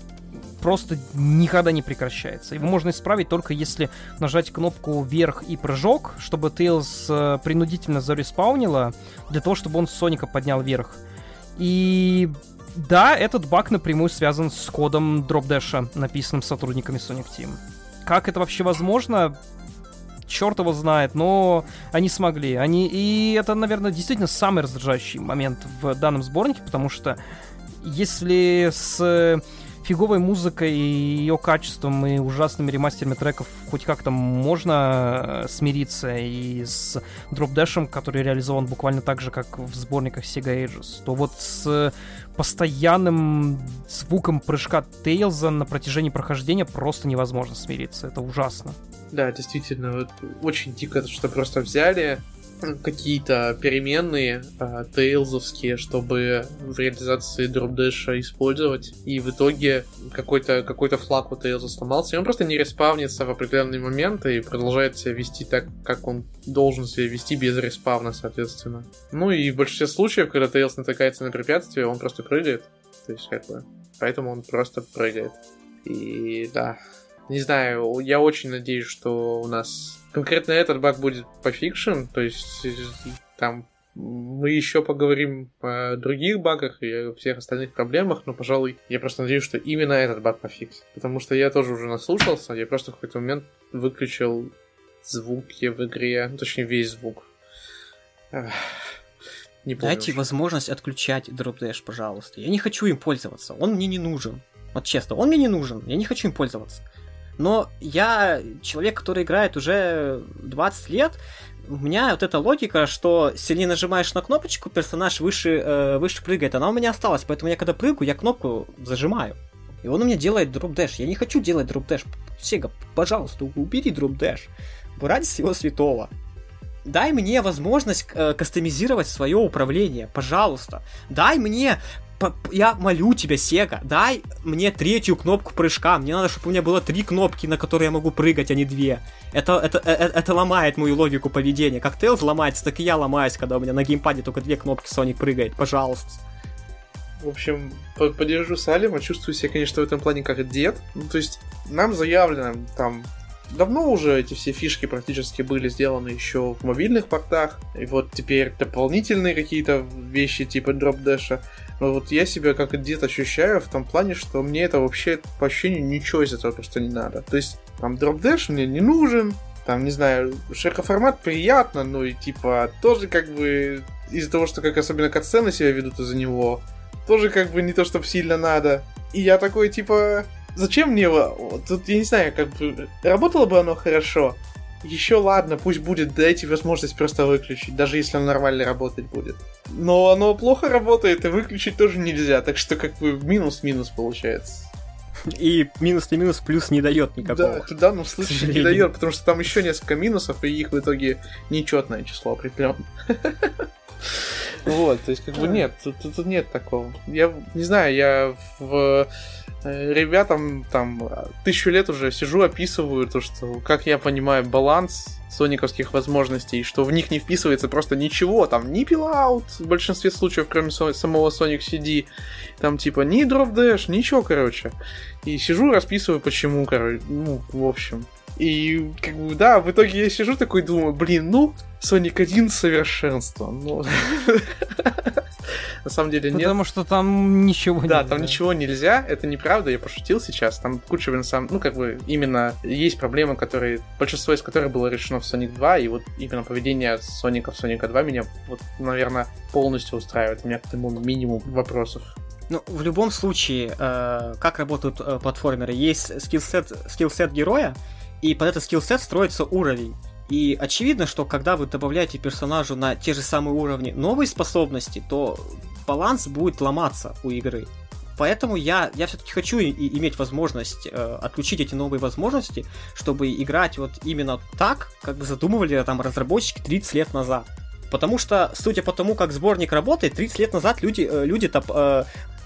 просто никогда не прекращается. Его можно исправить только если нажать кнопку вверх и прыжок, чтобы Тейлз э, принудительно зареспаунила, для того, чтобы он Соника поднял вверх. И да, этот баг напрямую связан с кодом дропдэша, написанным сотрудниками Sonic Team. Как это вообще возможно? черт его знает, но они смогли. Они... И это, наверное, действительно самый раздражающий момент в данном сборнике, потому что если с фиговой музыкой и ее качеством и ужасными ремастерами треков хоть как-то можно э, смириться и с дропдэшем, который реализован буквально так же, как в сборниках Sega Ages, то вот с постоянным звуком прыжка Тейлза на протяжении прохождения просто невозможно смириться. Это ужасно. Да, действительно, очень дико, что просто взяли какие-то переменные э, тейлзовские, чтобы в реализации дропдэша использовать. И в итоге какой-то какой флаг у тейлза сломался, и он просто не респавнится в определенный момент и продолжает себя вести так, как он должен себя вести без респавна, соответственно. Ну и в большинстве случаев, когда тейлз натыкается на препятствие, он просто прыгает. То есть, как бы, поэтому он просто прыгает. И да, не знаю, я очень надеюсь, что у нас конкретно этот баг будет пофикшен, то есть там мы еще поговорим о других багах и о всех остальных проблемах, но, пожалуй, я просто надеюсь, что именно этот баг пофиксит. Потому что я тоже уже наслушался, я просто в какой-то момент выключил звуки в игре, ну, точнее, весь звук. Не помню Дайте возможность отключать Drop Dash, пожалуйста. Я не хочу им пользоваться, он мне не нужен. Вот честно, он мне не нужен, я не хочу им пользоваться. Но я человек, который играет уже 20 лет, у меня вот эта логика, что сильнее нажимаешь на кнопочку, персонаж выше, э, выше прыгает, она у меня осталась, поэтому я когда прыгаю, я кнопку зажимаю. И он у меня делает drop dash. Я не хочу делать drop dash. Сега, пожалуйста, убери drop dash. Ради всего святого. Дай мне возможность э, кастомизировать свое управление, пожалуйста. Дай мне я молю тебя, Сега, дай мне третью кнопку прыжка. Мне надо, чтобы у меня было три кнопки, на которые я могу прыгать, а не две. Это, это, это, э, это ломает мою логику поведения. Как Тейлз ломается, так и я ломаюсь, когда у меня на геймпаде только две кнопки Соник прыгает. Пожалуйста. В общем, поддержу Салима, чувствую себя, конечно, в этом плане как дед. Ну, то есть, нам заявлено там давно уже эти все фишки практически были сделаны еще в мобильных портах, и вот теперь дополнительные какие-то вещи типа дропдэша. Но вот я себя как дед ощущаю в том плане, что мне это вообще по ощущению ничего из этого просто не надо. То есть там дропдэш мне не нужен, там, не знаю, широкоформат приятно, но и типа тоже как бы из-за того, что как особенно катсцены себя ведут из-за него, тоже как бы не то, чтобы сильно надо. И я такой, типа, зачем мне его? Тут, я не знаю, как бы, работало бы оно хорошо. Еще ладно, пусть будет, дайте возможность просто выключить, даже если оно нормально работать будет. Но оно плохо работает, и выключить тоже нельзя, так что как бы минус-минус получается. И минус не минус, плюс не дает никакого. Да, в данном случае не дает, потому что там еще несколько минусов, и их в итоге нечетное число определенно. Вот, то есть, как бы нет, тут, нет такого. Я не знаю, я в ребятам там тысячу лет уже сижу, описываю то, что, как я понимаю, баланс сониковских возможностей, что в них не вписывается просто ничего, там ни пилаут в большинстве случаев, кроме самого Sonic CD, там типа ни Dash, ничего, короче. И сижу, расписываю, почему, короче, ну, в общем. И, как бы, да, в итоге я сижу такой, думаю, блин, ну, Sonic 1 совершенство. Ну, на самом деле нет. Потому что там ничего Да, там ничего нельзя, это неправда, я пошутил сейчас. Там куча, самом ну, как бы, именно есть проблемы, которые, большинство из которых было решено в Sonic 2, и вот именно поведение Соника в Sonic 2 меня, вот, наверное, полностью устраивает. У меня к этому минимум вопросов. Ну, в любом случае, э, как работают э, платформеры? Есть скиллсет, скиллсет героя, и под этот скиллсет строится уровень. И очевидно, что когда вы добавляете персонажу на те же самые уровни новые способности, то баланс будет ломаться у игры. Поэтому я, я все-таки хочу и, иметь возможность э, отключить эти новые возможности, чтобы играть вот именно так, как задумывали там разработчики 30 лет назад. Потому что, судя по тому, как сборник работает, 30 лет назад люди, э, люди-то э,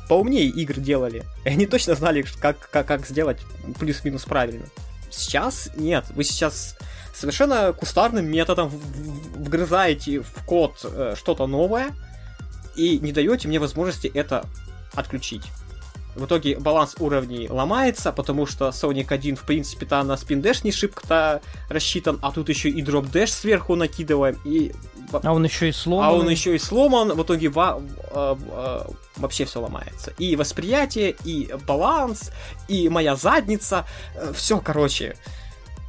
поумнее игр делали. И они точно знали, как, как, как сделать плюс-минус правильно. Сейчас нет. Вы сейчас совершенно кустарным методом вгрызаете в код э, что-то новое и не даете мне возможности это отключить. В итоге баланс уровней ломается, потому что Sonic 1, в принципе-то на spin dash не шибко-то рассчитан, а тут еще и drop dash сверху накидываем, и... А он еще и сломан. А он еще и сломан, в итоге во... Э, э, вообще все ломается. И восприятие, и баланс, и моя задница, э, все, короче.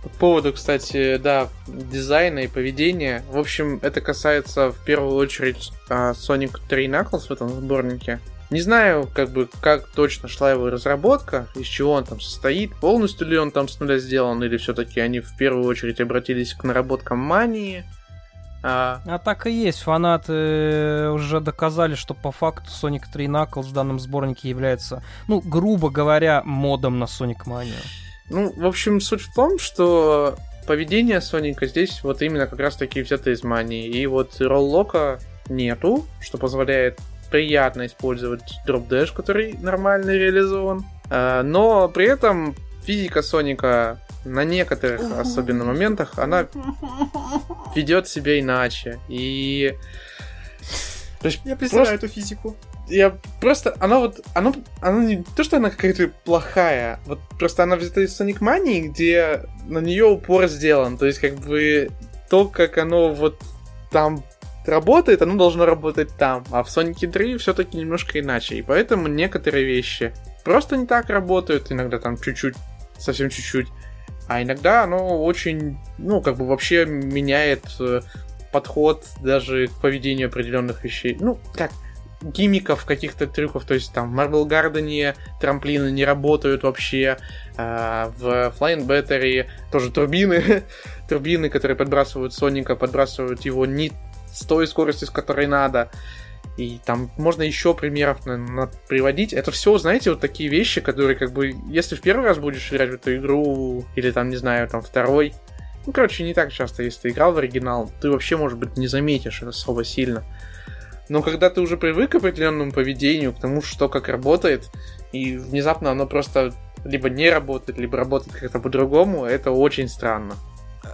По поводу, кстати, да, дизайна и поведения. В общем, это касается в первую очередь а, Sonic 3 Knuckles в этом сборнике. Не знаю, как бы, как точно шла его разработка, из чего он там состоит, полностью ли он там с нуля сделан, или все-таки они в первую очередь обратились к наработкам мании. А... а так и есть. Фанаты уже доказали, что по факту Sonic 3 Knuckles в данном сборнике является, ну, грубо говоря, модом на Sonic Mania. Ну, в общем, суть в том, что поведение Соника здесь вот именно как раз таки взято из мании. И вот роллока нету, что позволяет приятно использовать дроп дэш, который нормально реализован. А, но при этом физика Соника на некоторых особенно моментах она ведет себя иначе. И то есть я представляю просто... эту физику. Я просто, она вот, она, она не то, что она какая-то плохая, вот просто она взята из Sonic Mania, где на нее упор сделан, то есть как бы то, как оно вот там работает, оно должно работать там. А в Sonic 3 все-таки немножко иначе. И поэтому некоторые вещи просто не так работают, иногда там чуть-чуть, совсем чуть-чуть. А иногда оно очень, ну, как бы вообще меняет э, подход даже к поведению определенных вещей. Ну, как, гимиков, каких-то трюков, то есть там в Marble Garden трамплины не работают вообще, а в Flying Battery тоже турбины, турбины, которые подбрасывают Соника, подбрасывают его не с той скоростью, с которой надо. И там можно еще примеров наверное, приводить. Это все, знаете, вот такие вещи, которые как бы, если в первый раз будешь играть в эту игру, или там, не знаю, там второй, ну, короче, не так часто, если ты играл в оригинал, ты вообще, может быть, не заметишь это особо сильно. Но когда ты уже привык к определенному поведению, к тому, что как работает, и внезапно оно просто либо не работает, либо работает как-то по-другому, это очень странно.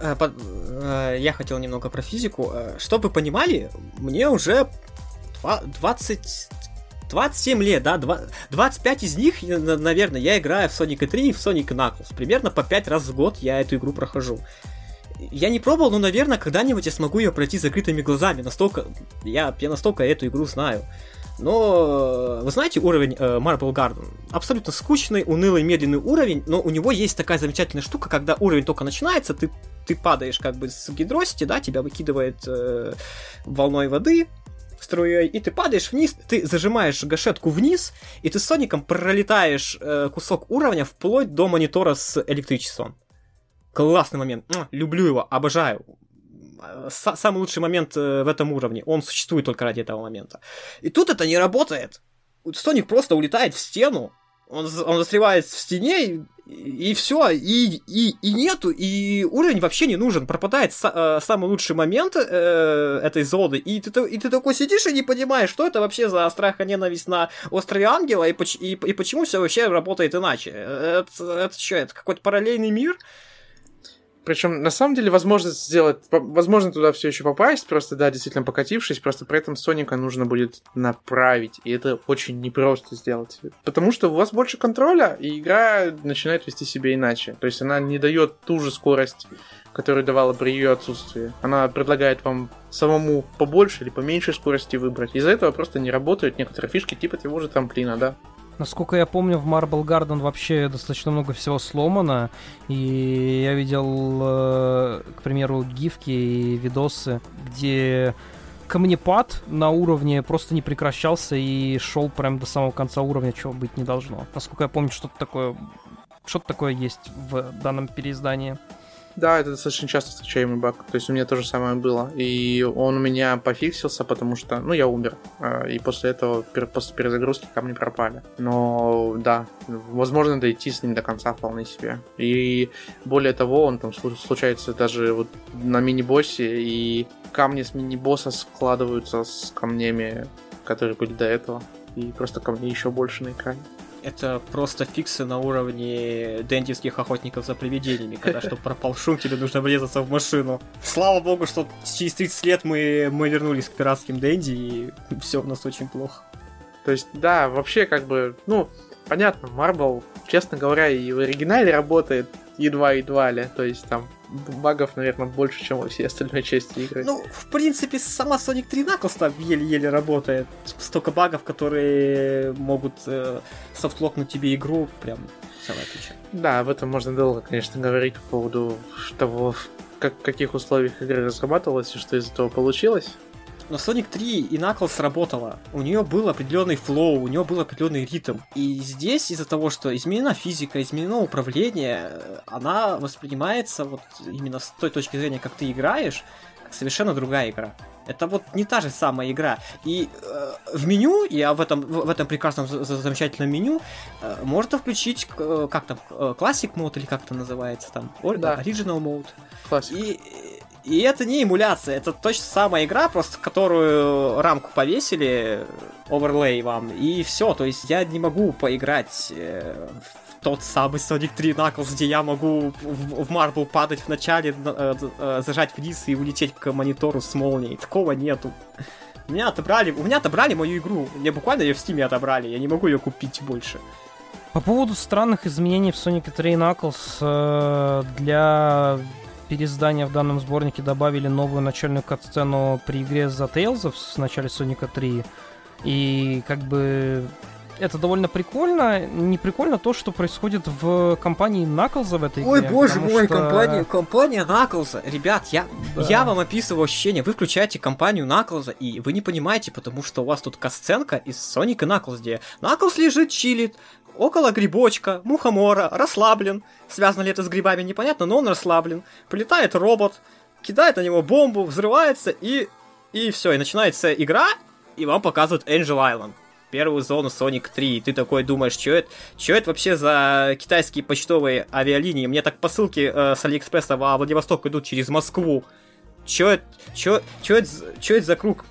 Э, э, я хотел немного про физику. Э, чтобы вы понимали, мне уже 20, 27 лет, да, 25 из них, наверное, я играю в Sonic 3 и в Sonic Knuckles. Примерно по 5 раз в год я эту игру прохожу. Я не пробовал, но, наверное, когда-нибудь я смогу ее пройти закрытыми глазами. Настолько, я, я настолько эту игру знаю. Но вы знаете уровень э, Marble Garden? Абсолютно скучный, унылый, медленный уровень, но у него есть такая замечательная штука, когда уровень только начинается, ты, ты падаешь как бы с гидросити, да, тебя выкидывает э, волной воды, струей, и ты падаешь вниз, ты зажимаешь гашетку вниз, и ты с Соником пролетаешь э, кусок уровня вплоть до монитора с электричеством. Классный момент. Люблю его, обожаю самый лучший момент э, в этом уровне. Он существует только ради этого момента. И тут это не работает. Соник просто улетает в стену, он, он застревает в стене, и, все, и, и, и нету, и уровень вообще не нужен. Пропадает са, э, самый лучший момент э, этой зоны, и ты, и ты такой сидишь и не понимаешь, что это вообще за страх и ненависть на острове Ангела, и, и, и почему все вообще работает иначе. Это, это что, это какой-то параллельный мир? Причем, на самом деле, возможность сделать, возможно туда все еще попасть, просто, да, действительно покатившись, просто при этом Соника нужно будет направить, и это очень непросто сделать. Потому что у вас больше контроля, и игра начинает вести себя иначе. То есть она не дает ту же скорость, которую давала при ее отсутствии. Она предлагает вам самому побольше или поменьше скорости выбрать. Из-за этого просто не работают некоторые фишки, типа того же трамплина, да. Насколько я помню, в Marble Garden вообще достаточно много всего сломано. И я видел, э, к примеру, гифки и видосы, где камнепад на уровне просто не прекращался и шел прям до самого конца уровня, чего быть не должно. Насколько я помню, что-то такое, что-то такое есть в данном переиздании. Да, это достаточно часто встречаемый баг. То есть у меня то же самое было. И он у меня пофиксился, потому что, ну, я умер. А, и после этого, после перезагрузки камни пропали. Но, да, возможно дойти с ним до конца вполне себе. И более того, он там случается даже вот на мини-боссе, и камни с мини-босса складываются с камнями, которые были до этого. И просто камней еще больше на экране это просто фиксы на уровне дендиских охотников за привидениями, когда чтобы пропал шум, тебе нужно врезаться в машину. Слава богу, что через 30 лет мы, мы вернулись к пиратским Дэнди, и все у нас очень плохо. То есть, да, вообще как бы, ну, понятно, Marble, честно говоря, и в оригинале работает едва-едва ли, то есть там багов, наверное, больше, чем во всей остальной части игры. Ну, в принципе, сама Sonic 3 Knuckles там еле-еле работает. Столько багов, которые могут э, софтлокнуть тебе игру, прям целая куча. Да, об этом можно долго, конечно, говорить по поводу того, как, в каких условиях игра разрабатывалась и что из этого получилось. Но Sonic 3 и Knuckles сработала. У нее был определенный флоу, у нее был определенный ритм. И здесь из-за того, что изменена физика, изменено управление, она воспринимается вот именно с той точки зрения, как ты играешь, как совершенно другая игра. Это вот не та же самая игра. И э, в меню, я в этом, в, этом прекрасном, замечательном меню, э, можно включить, э, как там, э, Classic мод или как это называется там, да. Original мод. Classic. И и это не эмуляция, это точно самая игра, просто которую рамку повесили, оверлей вам, и все. То есть я не могу поиграть э, в тот самый Sonic 3 Knuckles, где я могу в, в Marble падать в начале, э, э, зажать вниз и улететь к монитору с молнией. Такого нету. Меня отобрали, у меня отобрали мою игру. Мне буквально ее в Steam отобрали, я не могу ее купить больше. По поводу странных изменений в Sonic 3 Knuckles э, для переиздания в данном сборнике добавили новую начальную катсцену при игре за Tales в начале Соника 3. И как бы это довольно прикольно. Не прикольно то, что происходит в компании Наклза в этой Ой, игре. Ой, боже мой, что... компания, компания Наклза. Ребят, я, да. я вам описываю ощущение. Вы включаете компанию Наклза, и вы не понимаете, потому что у вас тут касценка из Соника Наклз, где Наклз лежит, чилит, около грибочка, мухомора, расслаблен. Связано ли это с грибами, непонятно, но он расслаблен. Прилетает робот, кидает на него бомбу, взрывается, и, и все, и начинается игра, и вам показывают Angel Island. Первую зону Sonic 3, и ты такой думаешь, что это, что это вообще за китайские почтовые авиалинии? Мне так посылки э, с Алиэкспресса во Владивосток идут через Москву. Чё это, чё, чё это, чё это за круг?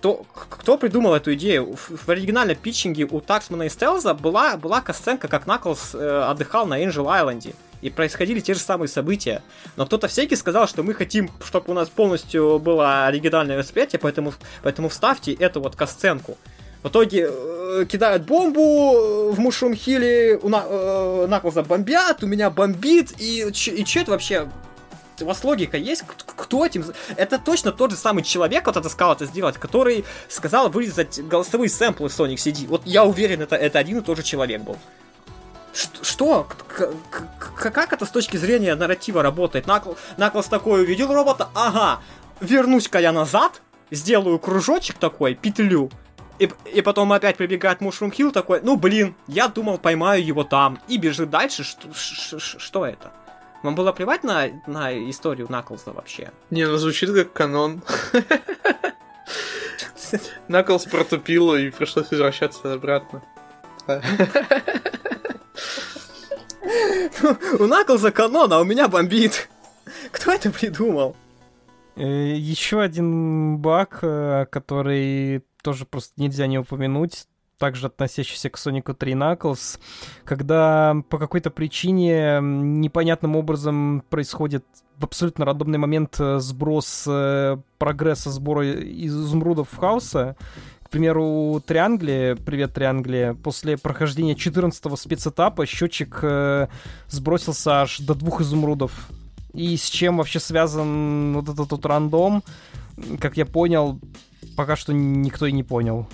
Кто, кто придумал эту идею? В, в оригинальном питчинге у Таксмана и Стелза была, была касценка, как Наклз э, отдыхал на Angel Айленде. И происходили те же самые события. Но кто-то всякий сказал, что мы хотим, чтобы у нас полностью было оригинальное восприятие, поэтому, поэтому вставьте эту вот касценку. В итоге э, кидают бомбу в Мушрум Хилле, у на, э, Наклза бомбят, у меня бомбит, и, и что это вообще? У вас логика есть? Кто этим... Это точно тот же самый человек, вот это сказал это сделать, который сказал вырезать голосовые сэмплы в Sonic CD. Вот я уверен, это, это один и тот же человек был. Что? Как это с точки зрения нарратива работает? Накл, Наклс такой увидел робота, ага, вернусь-ка я назад, сделаю кружочек такой, петлю, и, и потом опять прибегает Мушрум Хилл такой, ну блин, я думал поймаю его там, и бежит дальше, что, что это? Вам было плевать на, на историю Наклза вообще? Не, ну звучит как канон. Наклз протупил, и пришлось возвращаться обратно. У Наклза канон, а у меня бомбит. Кто это придумал? Э, Еще один баг, э, который тоже просто нельзя не упомянуть, также относящийся к Сонику 3 Knuckles, когда по какой-то причине непонятным образом происходит в абсолютно рандомный момент э, сброс прогресса сбора изумрудов в хаоса, к примеру, Триангли, привет, Триангли, после прохождения 14-го спецэтапа счетчик э, сбросился аж до двух изумрудов. И с чем вообще связан вот этот вот рандом, как я понял, пока что никто и не понял.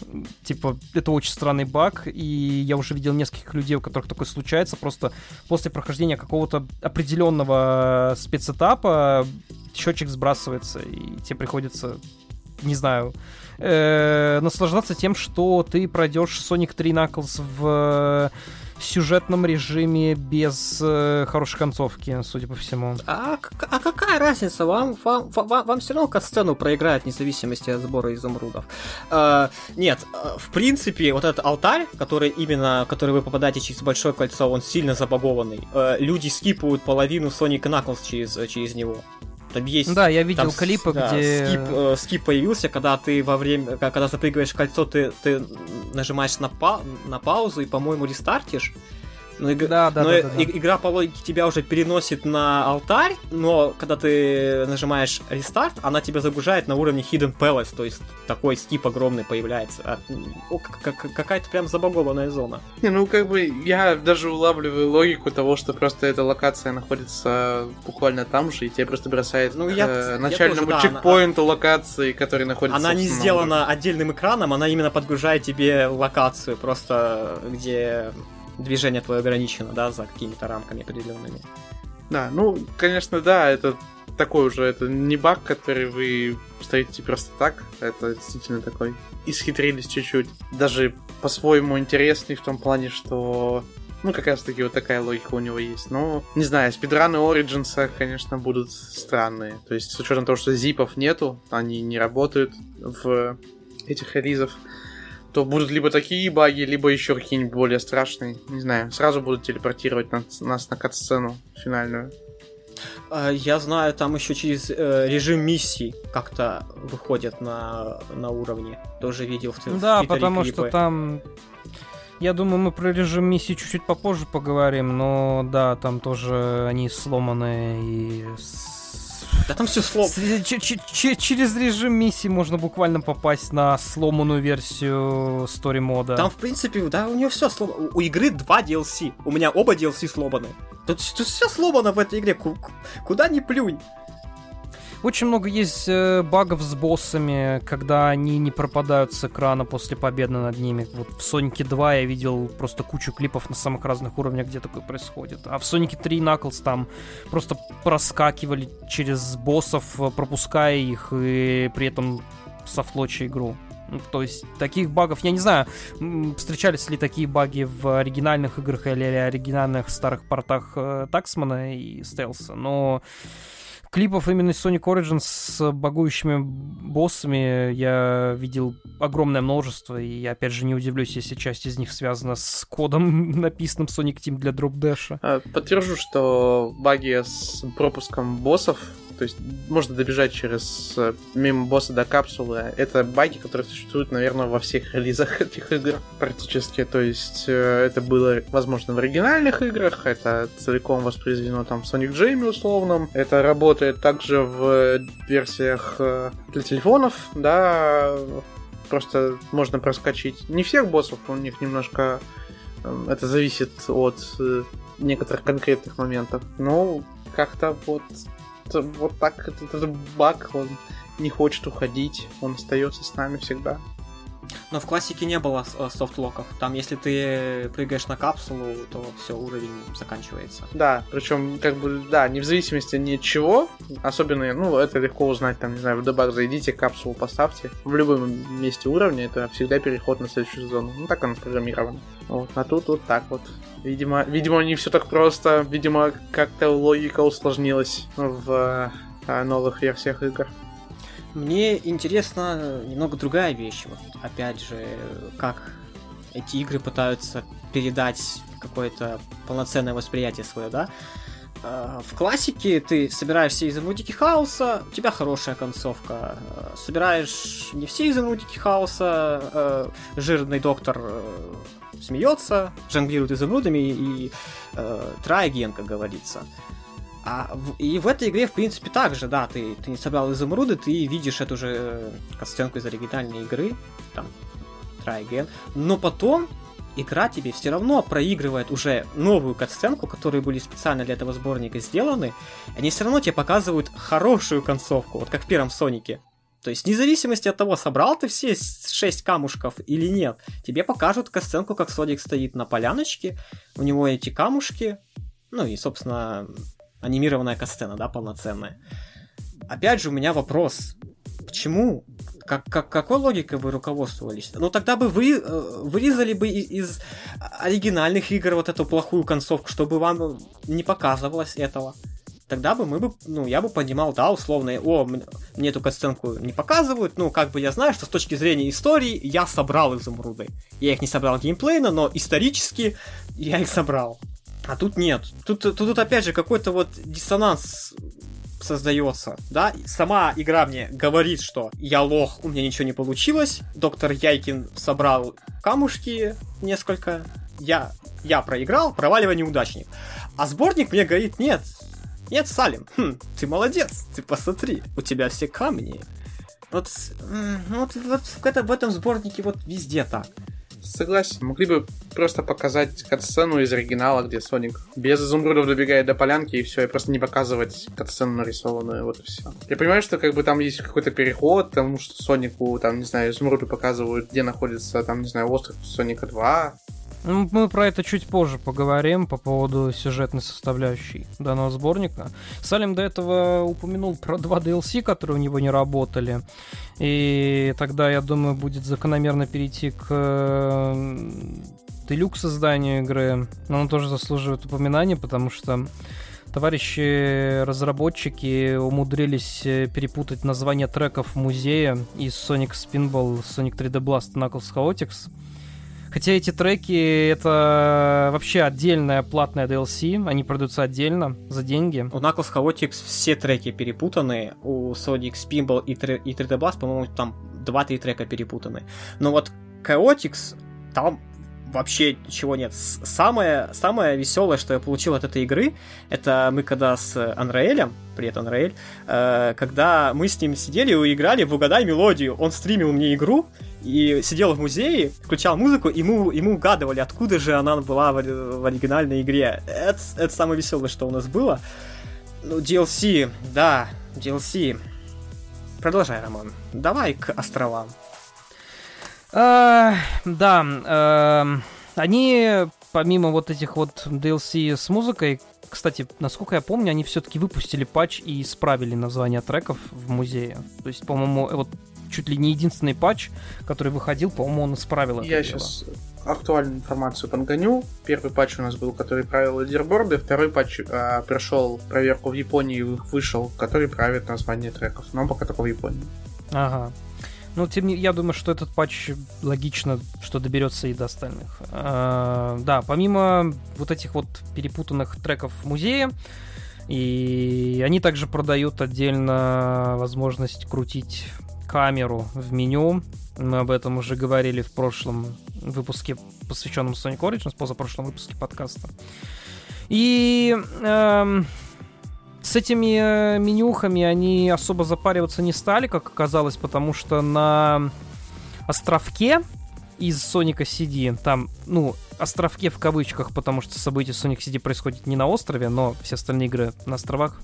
Типа, это очень странный баг, и я уже видел нескольких людей, у которых такое случается, просто после прохождения какого-то определенного спецэтапа счетчик сбрасывается, и тебе приходится, не знаю, э, наслаждаться тем, что ты пройдешь Sonic 3 Knuckles в сюжетном режиме без э, хорошей концовки, судя по всему. А, а какая разница? Вам, вам, вам, вам все равно касцену проиграет вне зависимости от сбора изумрудов. Э, нет, э, в принципе, вот этот алтарь, который именно, который вы попадаете через большое кольцо, он сильно забагованный. Э, люди скипают половину Sonic Knuckles через, через него. Там есть... Да, я видел там, клипы, да, где... Скип, э, скип появился, когда ты во время... Когда запрыгиваешь в кольцо, ты, ты нажимаешь на, па... на паузу и, по-моему, рестартишь. Но, иг... да, да, но да, да, да. игра по логике тебя уже переносит на алтарь, но когда ты нажимаешь рестарт, она тебя загружает на уровне Hidden Palace, то есть такой скип огромный появляется. А, о, какая-то прям забагованная зона. Не, ну как бы я даже улавливаю логику того, что просто эта локация находится буквально там же, и тебя просто бросает ну, к я, э, начальному я тоже, чекпоинту она, локации, который находится Она не сделана отдельным экраном, она именно подгружает тебе локацию, просто где движение твое ограничено, да, за какими-то рамками определенными. Да, ну, конечно, да, это такой уже, это не баг, который вы стоите просто так, это действительно такой, исхитрились чуть-чуть. Даже по-своему интересный в том плане, что ну, как раз таки вот такая логика у него есть. Но, не знаю, спидраны Origins, конечно, будут странные. То есть, с учетом того, что зипов нету, они не работают в этих релизах то будут либо такие баги, либо еще какие-нибудь более страшные. Не знаю, сразу будут телепортировать нас, нас на кат-сцену финальную. А, я знаю, там еще через э, режим миссий как-то выходят на, на уровне. Тоже видел в, в Да, потому клипы. что там... Я думаю, мы про режим миссии чуть-чуть попозже поговорим, но да, там тоже они сломаны и да там все слом. Через режим миссии можно буквально попасть на сломанную версию стори мода. Там, в принципе, да, у нее все сломано. У игры два DLC. У меня оба DLC сломаны. Тут, тут все сломано в этой игре. Куда ни плюнь. Очень много есть э, багов с боссами, когда они не пропадают с экрана после победы над ними. Вот в Sonic 2 я видел просто кучу клипов на самых разных уровнях, где такое происходит. А в Sonic 3 Knuckles там просто проскакивали через боссов, э, пропуская их, и при этом софлочи игру. Ну, то есть таких багов, я не знаю, встречались ли такие баги в оригинальных играх или оригинальных старых портах э, Таксмана и Стелса, но клипов именно Sonic Origins с багующими боссами я видел огромное множество, и я опять же не удивлюсь, если часть из них связана с кодом, написанным Sonic Team для Dash. А, подтвержу, что баги с пропуском боссов то есть можно добежать через э, мимо босса до капсулы. Это баги, которые существуют, наверное, во всех релизах этих игр практически. То есть э, это было, возможно, в оригинальных играх, это целиком воспроизведено там в Sonic Джейми условном. Это работает также в версиях э, для телефонов, да, просто можно проскочить. Не всех боссов, у них немножко это зависит от некоторых конкретных моментов. Но как-то вот вот так этот, этот баг, он не хочет уходить, он остается с нами всегда. Но в классике не было э, софтлоков. Там, если ты прыгаешь на капсулу, то все, уровень заканчивается. Да, причем, как бы, да, не в зависимости ни от чего. Особенно, ну, это легко узнать, там, не знаю, в дебаг зайдите, капсулу поставьте. В любом месте уровня это всегда переход на следующую зону. Ну, так оно программировано. Вот, а тут вот так вот. Видимо, видимо, не все так просто. Видимо, как-то логика усложнилась в э, новых версиях игр. Мне интересна немного другая вещь. Вот, опять же, как эти игры пытаются передать какое-то полноценное восприятие свое, да? А, в классике ты собираешь все изумрудики хаоса, у тебя хорошая концовка. Собираешь не все изумрудики хаоса, э, жирный доктор э, смеется, жонглирует изумрудами и э, again, как говорится. А в, и в этой игре, в принципе, так же, да, ты, ты не собрал изумруды, ты видишь эту же э, катсценку из оригинальной игры, там, again, но потом игра тебе все равно проигрывает уже новую катсценку, которые были специально для этого сборника сделаны, они все равно тебе показывают хорошую концовку, вот как в первом Сонике. То есть, вне зависимости от того, собрал ты все шесть камушков или нет, тебе покажут катсценку, как Соник стоит на поляночке, у него эти камушки, ну и, собственно, анимированная касцена, да, полноценная. Опять же, у меня вопрос. Почему? Как, как, какой логикой вы руководствовались? Ну, тогда бы вы э, вырезали бы из, из оригинальных игр вот эту плохую концовку, чтобы вам не показывалось этого. Тогда бы мы бы, ну, я бы понимал, да, условно, о, мне эту катсценку не показывают, ну, как бы я знаю, что с точки зрения истории я собрал изумруды. Я их не собрал геймплейно, но исторически я их собрал. А тут нет. Тут, тут, тут опять же какой-то вот диссонанс создается, да, сама игра мне говорит, что я лох, у меня ничего не получилось, доктор Яйкин собрал камушки несколько, я, я проиграл, проваливай неудачник. А сборник мне говорит, нет, нет, Салим, хм, ты молодец, ты посмотри, у тебя все камни. Вот, вот, вот в, это, в этом сборнике вот везде так. Согласен. Могли бы просто показать катсцену из оригинала, где Соник без изумрудов добегает до полянки и все, и просто не показывать катсцену нарисованную, вот и все. Я понимаю, что как бы там есть какой-то переход, потому что Сонику, там, не знаю, изумруды показывают, где находится, там, не знаю, остров Соника 2, ну, мы про это чуть позже поговорим по поводу сюжетной составляющей данного сборника. Салим до этого упомянул про два DLC, которые у него не работали. И тогда, я думаю, будет закономерно перейти к делюкс созданию игры. Но он тоже заслуживает упоминания, потому что товарищи разработчики умудрились э, перепутать название треков музея из Sonic Spinball, Sonic 3D Blast, Knuckles Chaotix. Хотя эти треки это вообще отдельная платная DLC, они продаются отдельно за деньги. У Knuckles Chaotix все треки перепутаны, у Sonic Spinball и 3D Blast, по-моему, там 2-3 трека перепутаны. Но вот Chaotix, там вообще ничего нет. Самое, самое веселое, что я получил от этой игры, это мы когда с Анраэлем, привет, Анраэль, э, когда мы с ним сидели и играли в «Угадай мелодию», он стримил мне игру, и сидел в музее, включал музыку, и мы, и угадывали, откуда же она была в, в оригинальной игре. Это, это самое веселое, что у нас было. Ну, DLC, да, DLC. Продолжай, Роман. Давай к островам. А, да, а, они, помимо вот этих вот DLC с музыкой, кстати, насколько я помню, они все-таки выпустили патч и исправили название треков в музее. То есть, по-моему, вот чуть ли не единственный патч, который выходил, по-моему, он исправил это Я дело. сейчас актуальную информацию подгоню. Первый патч у нас был, который правил лидерборды, второй патч а, прошел проверку в Японии и вышел, который правит название треков, но пока только в Японии. Ага. Ну, тем не я думаю, что этот патч логично, что доберется и до остальных. А, да, помимо вот этих вот перепутанных треков в музее, и они также продают отдельно возможность крутить камеру в меню. Мы об этом уже говорили в прошлом выпуске, посвященном Sonic Origins, позапрошлом выпуске подкаста. И эм, с этими э, менюхами они особо запариваться не стали, как оказалось, потому что на островке из Соника CD. Там, ну, островке в кавычках, потому что события Sonic CD происходят не на острове, но все остальные игры на островах.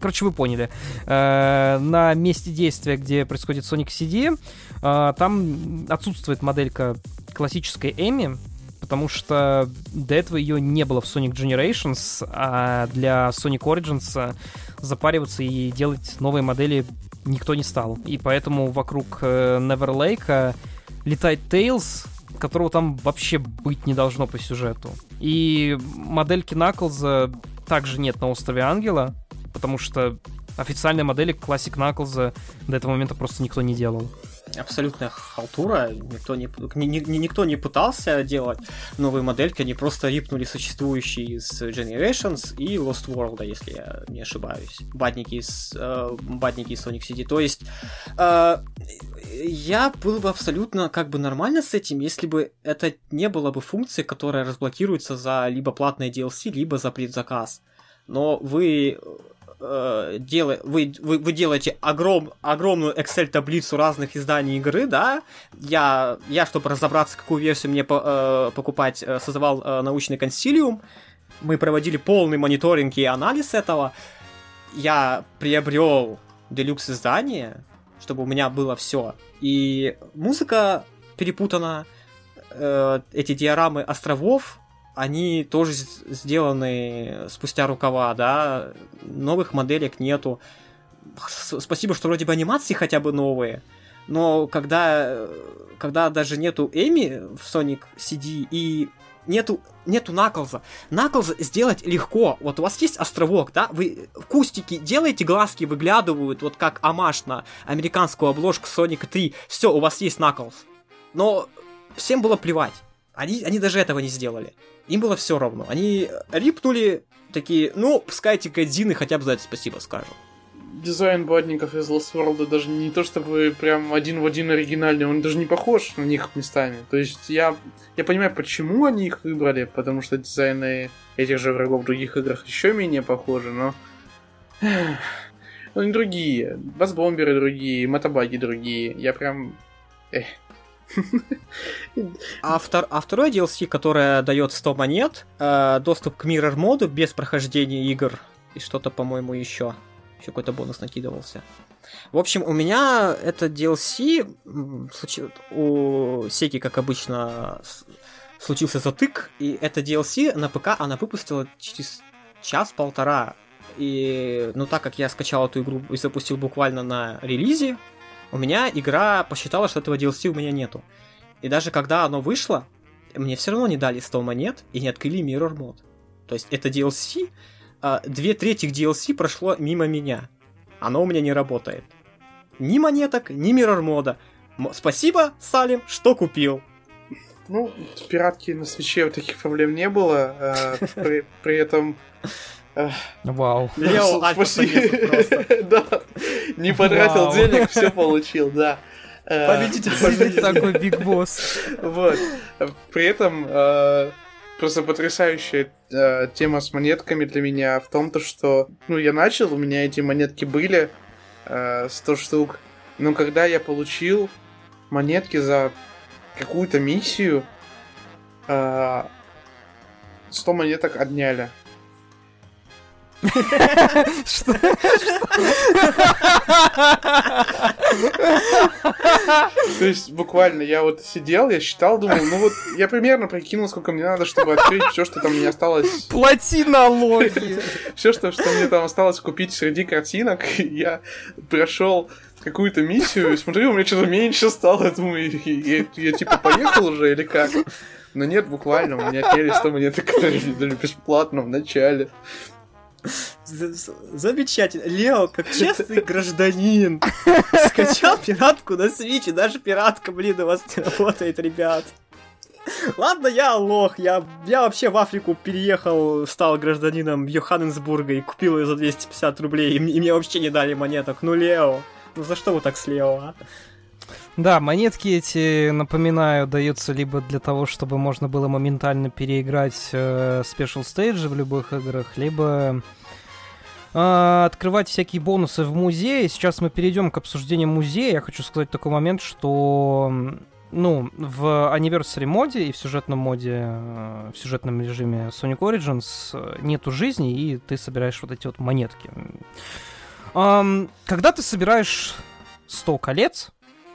Короче, вы поняли. Э, на месте действия, где происходит Sonic CD, э, там отсутствует моделька классической Эми, потому что до этого ее не было в Sonic Generations, а для Sonic Origins запариваться и делать новые модели никто не стал. И поэтому вокруг э, Never Lake летает Tails, которого там вообще быть не должно по сюжету. И модельки Наклза также нет на острове Ангела, потому что официальной модели Classic Knuckles до этого момента просто никто не делал абсолютная халтура. Никто не, ни, ни, никто не пытался делать новые модельки, они просто рипнули существующие из Generations и Lost World, если я не ошибаюсь. Бадники из, э, бадники из Sonic CD. То есть э, я был бы абсолютно как бы нормально с этим, если бы это не было бы функции, которая разблокируется за либо платное DLC, либо за предзаказ. Но вы э, вы, вы, вы делаете огром... огромную Excel-таблицу разных изданий игры, да, я, я чтобы разобраться, какую версию мне по, э, покупать, э, создавал э, научный консилиум, мы проводили полный мониторинг и анализ этого, я приобрел делюкс издание, чтобы у меня было все. И музыка перепутана, э, эти диорамы островов они тоже сделаны спустя рукава, да, новых моделек нету. Спасибо, что вроде бы анимации хотя бы новые, но когда, когда даже нету Эми в Sonic CD и нету, нету Наклза. Наклза сделать легко. Вот у вас есть островок, да? Вы кустики делаете, глазки выглядывают, вот как амаш на американскую обложку Sonic 3. Все, у вас есть Наклз. Но всем было плевать. Они, они даже этого не сделали. Им было все равно. Они рипнули такие, ну, пускай эти годзины хотя бы за это спасибо скажут. Дизайн бадников из Lost World даже не то чтобы прям один в один оригинальный, он даже не похож на них местами. То есть я, я понимаю, почему они их выбрали, потому что дизайны этих же врагов в других играх еще менее похожи, но... Ну, они другие. Басбомберы другие, мотобаги другие. Я прям... Эх, а, втор, а второй DLC, которое дает 100 монет, э, доступ к Mirror моду без прохождения игр и что-то, по-моему, еще. Еще какой-то бонус накидывался. В общем, у меня это DLC случи... у Секи, как обычно, случился затык, и это DLC на ПК она выпустила через час-полтора. И, ну, так как я скачал эту игру и запустил буквально на релизе, у меня игра посчитала, что этого DLC у меня нету. И даже когда оно вышло, мне все равно не дали 100 монет и не открыли Mirror Mod. То есть это DLC, а, две трети DLC прошло мимо меня. Оно у меня не работает. Ни монеток, ни Mirror мода. Спасибо, Салим, что купил. Ну, пиратки на свече таких проблем не было. А, при этом Вау. Лео Да, не потратил денег, все получил, да. Э, Победитель такой биг босс. Вот. При этом э, просто потрясающая э, тема с монетками для меня в том, то, что ну, я начал, у меня эти монетки были 100 штук, но когда я получил монетки за какую-то миссию, 100 монеток отняли. Что? То есть, буквально, я вот сидел, я считал, думал, ну вот, я примерно прикинул, сколько мне надо, чтобы открыть все, что там мне осталось. Плати налоги! Все, что, что мне там осталось купить среди картинок, я прошел какую-то миссию, и смотрю, у меня что-то меньше стало, думаю, я, я, я типа поехал уже или как? Но нет, буквально, у меня 100 монет, которые дали бесплатно в начале. Замечательно. Лео, как честный гражданин, скачал пиратку на и даже пиратка, блин, у вас не работает, ребят. Ладно, я лох, я, я вообще в Африку переехал, стал гражданином Йоханнесбурга и купил ее за 250 рублей, и, и мне вообще не дали монеток. Ну, Лео, ну за что вы так с Лео, а? Да, монетки эти, напоминаю, даются либо для того, чтобы можно было моментально переиграть э, спешл стейджи в любых играх, либо э, открывать всякие бонусы в музее. Сейчас мы перейдем к обсуждению музея. Я хочу сказать такой момент, что ну, в Anniversary моде и в сюжетном моде, э, в сюжетном режиме Sonic Origins э, нету жизни, и ты собираешь вот эти вот монетки. Когда ты собираешь 100 колец,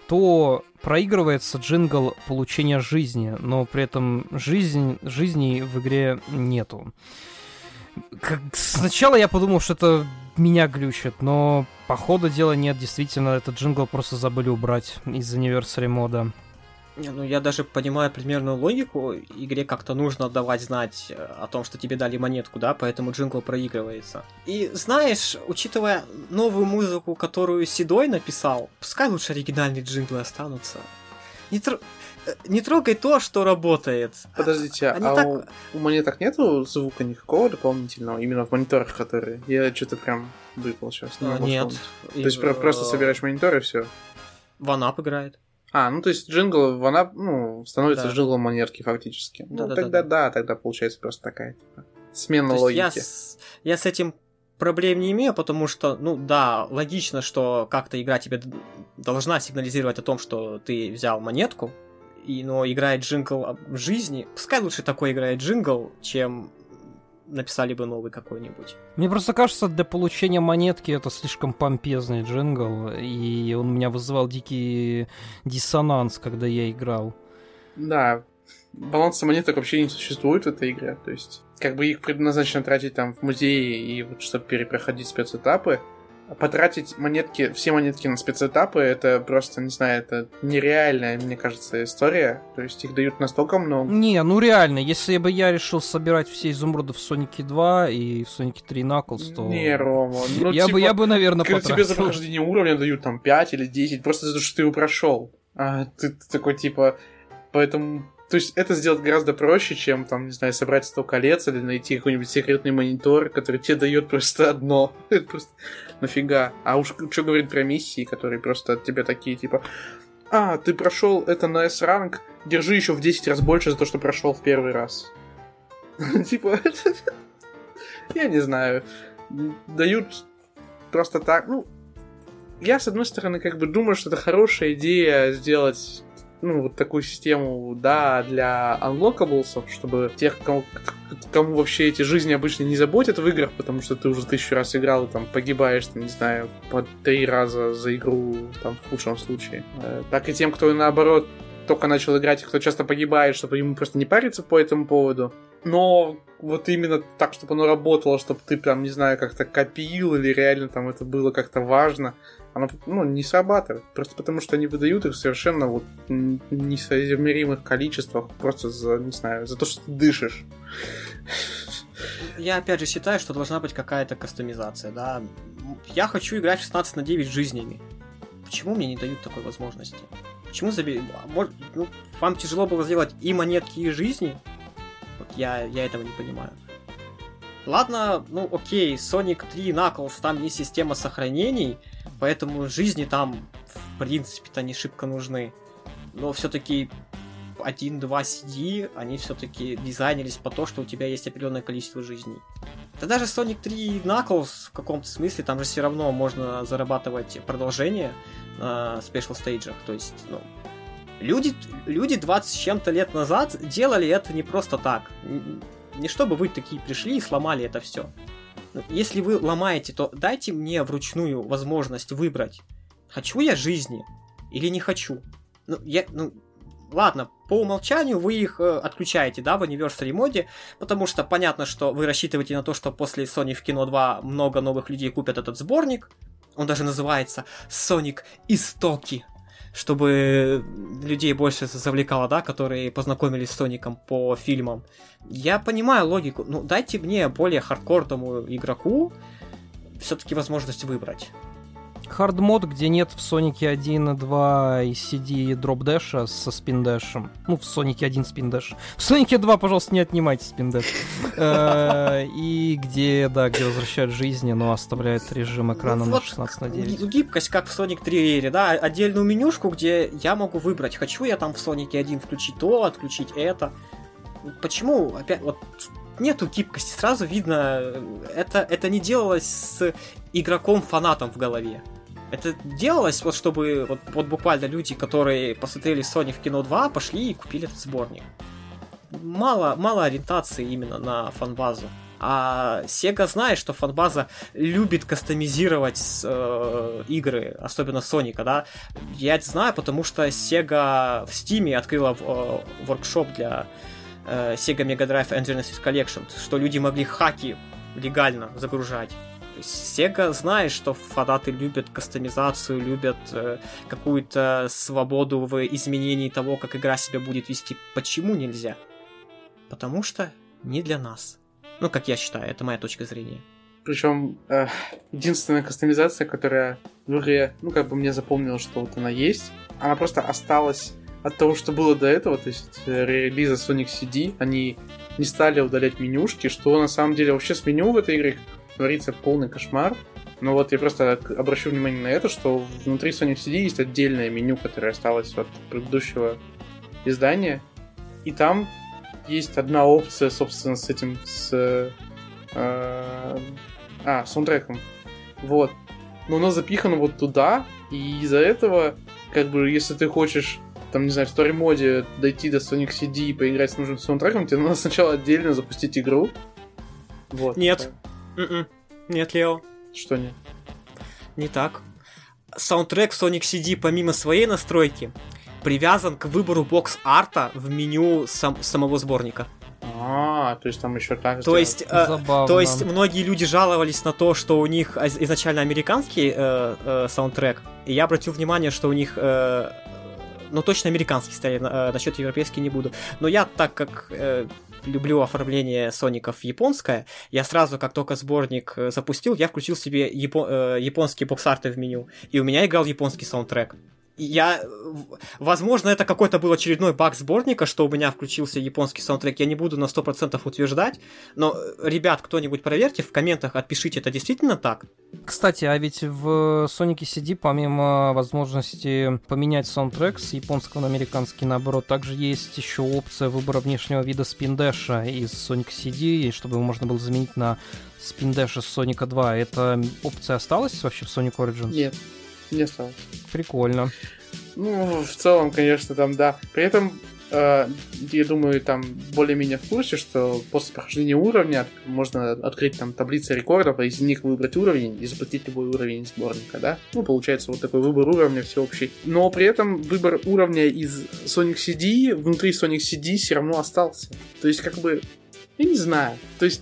то проигрывается джингл получения жизни, но при этом жизнь, жизни в игре нету. Как, сначала я подумал, что это меня глючит, но по ходу дела нет, действительно, этот джингл просто забыли убрать из Anniversary мода. Ну я даже понимаю примерную логику. Игре как-то нужно давать знать э, о том, что тебе дали монетку, да, поэтому джингл проигрывается. И знаешь, учитывая новую музыку, которую Седой написал, пускай лучше оригинальные джинглы останутся. Не, тр... Э, не трогай то, что работает. Подождите, Они а так... у, у монеток нету звука никакого дополнительного, именно в мониторах, которые... Я что-то прям выпал сейчас. Не а, нет. То есть и... просто собираешь монитор и все. Ванап играет. А, ну то есть джингл, она ну, становится да. джинглом монетки фактически. Да, ну да, тогда да, да. да, тогда получается просто такая типа, смена то логики. Я с, я с этим проблем не имею, потому что, ну да, логично, что как-то игра тебе должна сигнализировать о том, что ты взял монетку, и, но играет джингл жизни. Пускай лучше такой играет джингл, чем написали бы новый какой-нибудь. Мне просто кажется, для получения монетки это слишком помпезный джингл, и он у меня вызывал дикий диссонанс, когда я играл. Да, баланса монеток вообще не существует в этой игре, то есть как бы их предназначено тратить там в музее и вот чтобы перепроходить спецэтапы, потратить монетки, все монетки на спецэтапы, это просто, не знаю, это нереальная, мне кажется, история. То есть их дают настолько много. Не, ну реально, если бы я решил собирать все изумруды в Сонике 2 и в Сонике 3 Knuckles, то... Не, Рома, ну, я, типа, бы, я бы, наверное, когда потратил. тебе за прохождение уровня дают там 5 или 10, просто за то, что ты его прошел. А ты, ты такой, типа... Поэтому то есть это сделать гораздо проще, чем, там, не знаю, собрать 100 колец или найти какой-нибудь секретный монитор, который тебе дает просто одно. Это просто нафига. А уж что говорить про миссии, которые просто от тебя такие, типа, а, ты прошел это на S-ранг, держи еще в 10 раз больше за то, что прошел в первый раз. Типа, я не знаю. Дают просто так, ну, я, с одной стороны, как бы думаю, что это хорошая идея сделать ну, вот такую систему, да, для unlockables, чтобы тех, кому, кому вообще эти жизни обычно не заботят в играх, потому что ты уже тысячу раз играл и там погибаешь, там, не знаю, по три раза за игру, там, в худшем случае. Э, так и тем, кто наоборот только начал играть, кто часто погибает, чтобы ему просто не париться по этому поводу. Но вот именно так, чтобы оно работало, чтобы ты прям, не знаю, как-то копил или реально там это было как-то важно она ну, не срабатывает. Просто потому, что они выдают их совершенно вот несоизмеримых количествах, просто за, не знаю, за то, что ты дышишь. Я опять же считаю, что должна быть какая-то кастомизация, да. Я хочу играть в 16 на 9 жизнями. Почему мне не дают такой возможности? Почему заби... ну, вам тяжело было сделать и монетки, и жизни? Вот я, я этого не понимаю. Ладно, ну окей, Sonic 3 Knuckles, там есть система сохранений, поэтому жизни там, в принципе-то, не шибко нужны. Но все-таки 1-2 CD, они все-таки дизайнились по то, что у тебя есть определенное количество жизней. Да даже Sonic 3 Knuckles в каком-то смысле, там же все равно можно зарабатывать продолжение на спешл стейджах. То есть, ну, люди, люди 20 с чем-то лет назад делали это не просто так. Не чтобы вы такие пришли и сломали это все. Если вы ломаете, то дайте мне вручную возможность выбрать, хочу я жизни или не хочу. Ну, я, ну, ладно, по умолчанию вы их э, отключаете, да, в Anniversary моде, потому что понятно, что вы рассчитываете на то, что после Sony в кино 2 много новых людей купят этот сборник. Он даже называется Sonic Истоки чтобы людей больше завлекало, да, которые познакомились с Соником по фильмам. Я понимаю логику, ну дайте мне более хардкорному игроку все-таки возможность выбрать. Хардмод, где нет в Сонике 1, 2 и CD дроп-дэша со спиндэшем. Ну, в Сонике 1 спиндэш. В Сонике 2, пожалуйста, не отнимайте спиндэш. Э, и где, да, где возвращают жизни, но оставляют режим экрана на 16 на 9. Гибкость, как в Sonic 3 да, отдельную менюшку, где я могу выбрать, хочу я там в Сонике 1 включить то, отключить это. Почему опять вот нету гибкости, сразу видно, это, это не делалось с игроком-фанатом в голове. Это делалось вот чтобы вот, вот буквально люди, которые посмотрели Sonic в кино 2, пошли и купили этот сборник. Мало, мало ориентации именно на фанбазу. А Sega знает, что фанбаза любит кастомизировать э, игры, особенно Соника, да. Я это знаю, потому что Sega в Steam открыла э, воркшоп для э, Sega Mega Drive and Genesis Collection, что люди могли хаки легально загружать. Sega знает, что фанаты любят кастомизацию, любят э, какую-то свободу в изменении того, как игра себя будет вести. Почему нельзя? Потому что не для нас. Ну, как я считаю, это моя точка зрения. Причем э, единственная кастомизация, которая в игре, ну, как бы мне запомнилось, что вот она есть, она просто осталась от того, что было до этого, то есть э, релиза Sonic CD, они не стали удалять менюшки, что на самом деле вообще с меню в этой игре творится полный кошмар. Но вот я просто обращу внимание на это, что внутри Sonic CD есть отдельное меню, которое осталось от предыдущего издания. И там есть одна опция, собственно, с этим, с... Э, а, саундтреком. Вот. Но оно запихано вот туда, и из-за этого, как бы, если ты хочешь, там, не знаю, в story моде дойти до Sonic CD и поиграть с нужным саундтреком, тебе надо сначала отдельно запустить игру. Вот. Нет. Mm-mm. Нет, Лео. Что нет? Не так. Саундтрек Sonic CD помимо своей настройки привязан к выбору бокс-арта в меню сам, самого сборника. А, то есть там еще так. То есть, э, то есть многие люди жаловались на то, что у них изначально американский э, э, саундтрек, и я обратил внимание, что у них э, ну точно американский стоит, э, насчет европейский не буду. Но я так как э, люблю оформление Соников японское, я сразу, как только сборник э, запустил, я включил себе япо- э, японские бокс-арты в меню, и у меня играл японский саундтрек я... Возможно, это какой-то был очередной баг сборника, что у меня включился японский саундтрек. Я не буду на 100% утверждать, но, ребят, кто-нибудь проверьте, в комментах отпишите, это действительно так? Кстати, а ведь в Sonic CD, помимо возможности поменять саундтрек с японского на американский, наоборот, также есть еще опция выбора внешнего вида спиндэша из Sonic CD, чтобы его можно было заменить на спиндэш из Sonic 2. Эта опция осталась вообще в Sonic Origins? Нет. Не осталось. Прикольно. Ну, в целом, конечно, там, да. При этом, э, я думаю, там более-менее в курсе, что после прохождения уровня можно открыть там таблицы рекордов, а из них выбрать уровень и запустить любой уровень сборника, да? Ну, получается вот такой выбор уровня всеобщий. Но при этом выбор уровня из Sonic CD внутри Sonic CD все равно остался. То есть, как бы, я не знаю. То есть,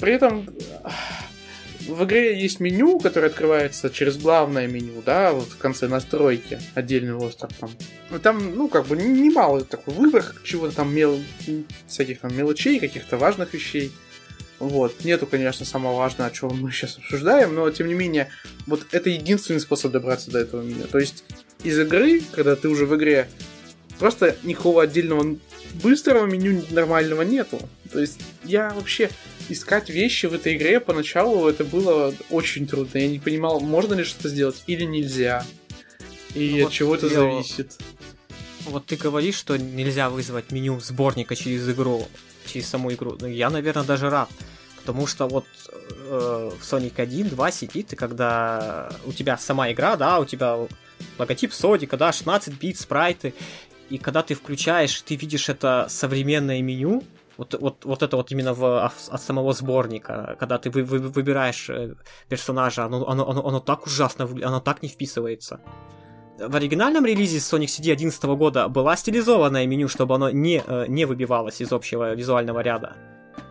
при этом в игре есть меню, которое открывается через главное меню, да, вот в конце настройки, отдельный остров там. Ну, там, ну, как бы немало такой выбор чего-то там мел... всяких там мелочей, каких-то важных вещей. Вот. Нету, конечно, самого важного, о чем мы сейчас обсуждаем, но, тем не менее, вот это единственный способ добраться до этого меню. То есть, из игры, когда ты уже в игре, просто никакого отдельного быстрого меню нормального нету. То есть, я вообще искать вещи в этой игре поначалу это было очень трудно. Я не понимал, можно ли что-то сделать или нельзя. И ну, от чего это зависит. Вот ты говоришь, что нельзя вызвать меню сборника через игру, через саму игру. Ну, я, наверное, даже рад. Потому что вот э, в Sonic 1, 2 сидит, и когда у тебя сама игра, да, у тебя логотип Содика, да, 16 бит, спрайты, и когда ты включаешь, ты видишь это современное меню, вот, вот, вот это вот именно в, от самого сборника, когда ты вы, вы, выбираешь э, персонажа, оно, оно, оно, оно так ужасно, оно так не вписывается. В оригинальном релизе Sonic CD 2011 года была стилизованное меню, чтобы оно не, э, не выбивалось из общего визуального ряда.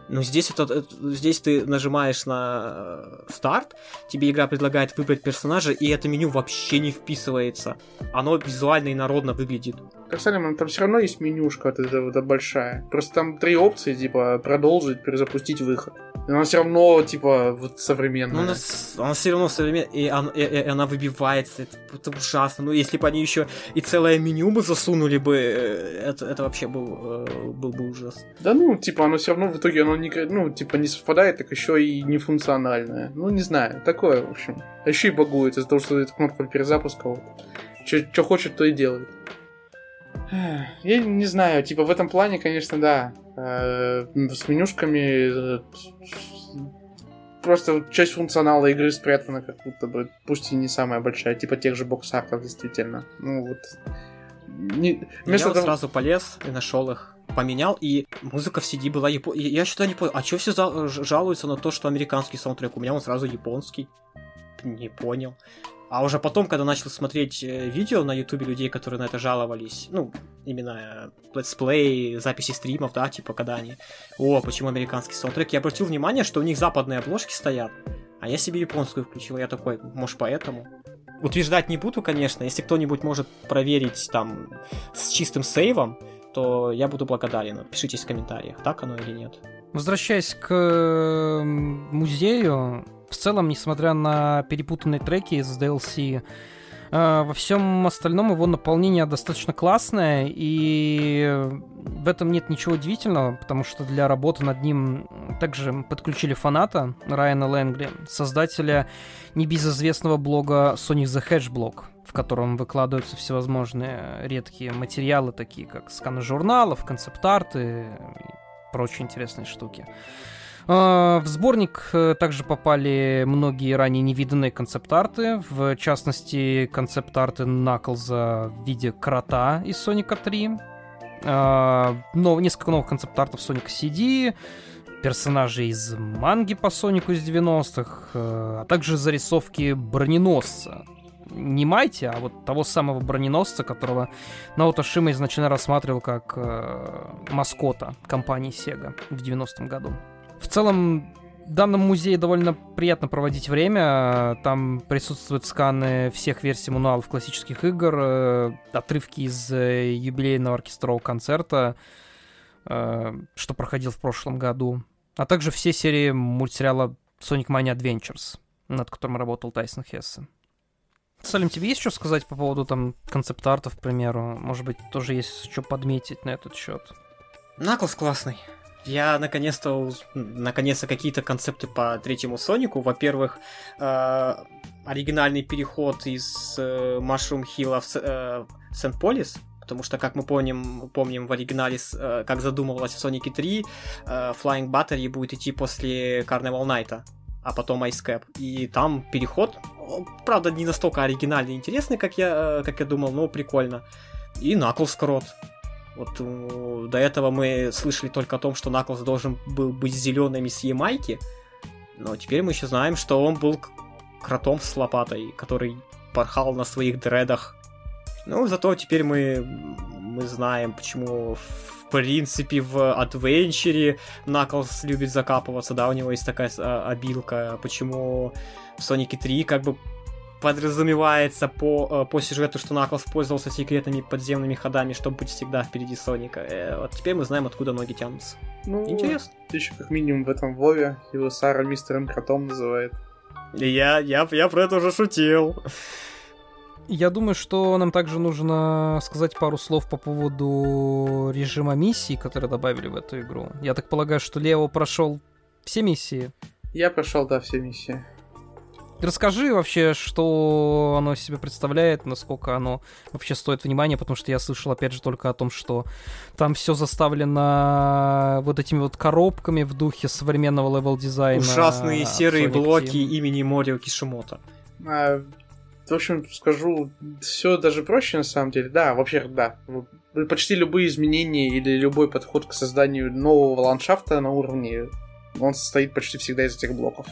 Но здесь, это, здесь ты нажимаешь на э, старт, тебе игра предлагает выбрать персонажа, и это меню вообще не вписывается. Оно визуально и народно выглядит. Как Салиман, там все равно есть менюшка вот эта, вот большая. Просто там три опции, типа продолжить, перезапустить выход. И она все равно, типа, вот современная. Ну, она, она все равно современная, и, она, и, и она выбивается. Это, это ужасно. Ну, если бы они еще и целое меню бы засунули бы, э, это, это вообще был, э, был бы ужас. Да ну, типа, оно все равно в итоге оно не, ну, типа, не совпадает, так еще и нефункциональное. Ну, не знаю, такое, в общем. А еще и багует из-за того, что эта кнопка перезапуска вот. Что хочет, то и делает. Я не знаю, типа в этом плане, конечно, да. Э, с менюшками э, просто часть функционала игры спрятана как будто бы, пусть и не самая большая, типа тех же боксартов, действительно. Ну вот. Не... Вместо Я того... сразу полез и нашел их поменял, и музыка в CD была японская. Я что-то не понял, а что все жалуются на то, что американский саундтрек? У меня он сразу японский. Не понял. А уже потом, когда начал смотреть э, видео на ютубе людей, которые на это жаловались, ну, именно э, летсплей, записи стримов, да, типа, когда они, о, почему американский саундтрек, я обратил внимание, что у них западные обложки стоят, а я себе японскую включил, я такой, может, поэтому? Утверждать не буду, конечно, если кто-нибудь может проверить там с чистым сейвом, то я буду благодарен. Пишите в комментариях, так оно или нет. Возвращаясь к музею, в целом, несмотря на перепутанные треки из DLC, э, во всем остальном его наполнение достаточно классное, и в этом нет ничего удивительного, потому что для работы над ним также подключили фаната Райана Лэнгли, создателя небезызвестного блога Sonic the Hedgehog, в котором выкладываются всевозможные редкие материалы, такие как сканы журналов, концепт-арты и прочие интересные штуки. В сборник э, также попали многие ранее невиданные концепт-арты, в частности, концепт-арты Наклза в виде крота из Соника 3, а, но несколько новых концепт-артов Соника CD, персонажей из манги по Сонику из 90-х, э, а также зарисовки броненосца. Не Майти, а вот того самого броненосца, которого Наото Шима изначально рассматривал как э, маскота компании Sega в 90-м году. В целом, в данном музее довольно приятно проводить время. Там присутствуют сканы всех версий мануалов классических игр, э, отрывки из э, юбилейного оркестрового концерта, э, что проходил в прошлом году, а также все серии мультсериала Sonic Mania Adventures, над которым работал Тайсон Хессе. Салим, тебе есть что сказать по поводу там концепт-артов, к примеру? Может быть, тоже есть что подметить на этот счет? Наклс классный. Я наконец-то, наконец-то какие-то концепты по третьему Сонику. Во-первых, э, оригинальный переход из э, Mushroom Hill в э, Сент-Полис, потому что, как мы помним, помним в оригинале, э, как задумывалось в Сонике 3, э, Flying Battery будет идти после Carnival Night, а потом Ice Cap. И там переход, правда, не настолько оригинальный и интересный, как я, э, как я думал, но прикольно. И Knuckles Крот. Вот э, до этого мы слышали только о том, что Наклз должен был быть зелеными с Ямайки, но теперь мы еще знаем, что он был кротом с лопатой, который порхал на своих дредах. Ну, зато теперь мы, мы знаем, почему в принципе в Адвенчере Наклз любит закапываться, да, у него есть такая а, обилка, почему в Сонике 3 как бы подразумевается по, э, по сюжету, что Наклс пользовался секретными подземными ходами, чтобы быть всегда впереди Соника. Э, вот теперь мы знаем, откуда ноги тянутся. Ну, Интересно. Еще как минимум в этом Вове его Сара мистером Кротом называет. Я, я, я про это уже шутил. Я думаю, что нам также нужно сказать пару слов по поводу режима миссий, которые добавили в эту игру. Я так полагаю, что Лео прошел все миссии. Я прошел, да, все миссии. Расскажи вообще, что оно себе представляет, насколько оно вообще стоит внимания, потому что я слышал, опять же, только о том, что там все заставлено вот этими вот коробками в духе современного level design а. Ужасные серые Sonic блоки Team. имени Морио Кишимото. А, в общем, скажу, все даже проще на самом деле. Да, вообще, да. Почти любые изменения или любой подход к созданию нового ландшафта на уровне, он состоит почти всегда из этих блоков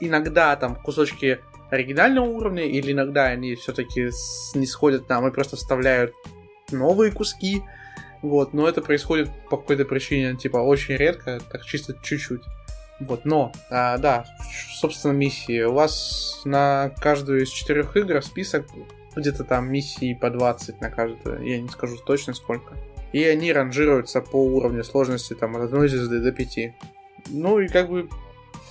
иногда там кусочки оригинального уровня, или иногда они все-таки не сходят нам и просто вставляют новые куски. Вот, но это происходит по какой-то причине, типа, очень редко, так чисто чуть-чуть. Вот, но, а, да, собственно, миссии. У вас на каждую из четырех игр список где-то там миссии по 20 на каждую, я не скажу точно сколько. И они ранжируются по уровню сложности там от одной звезды до 5. Ну и как бы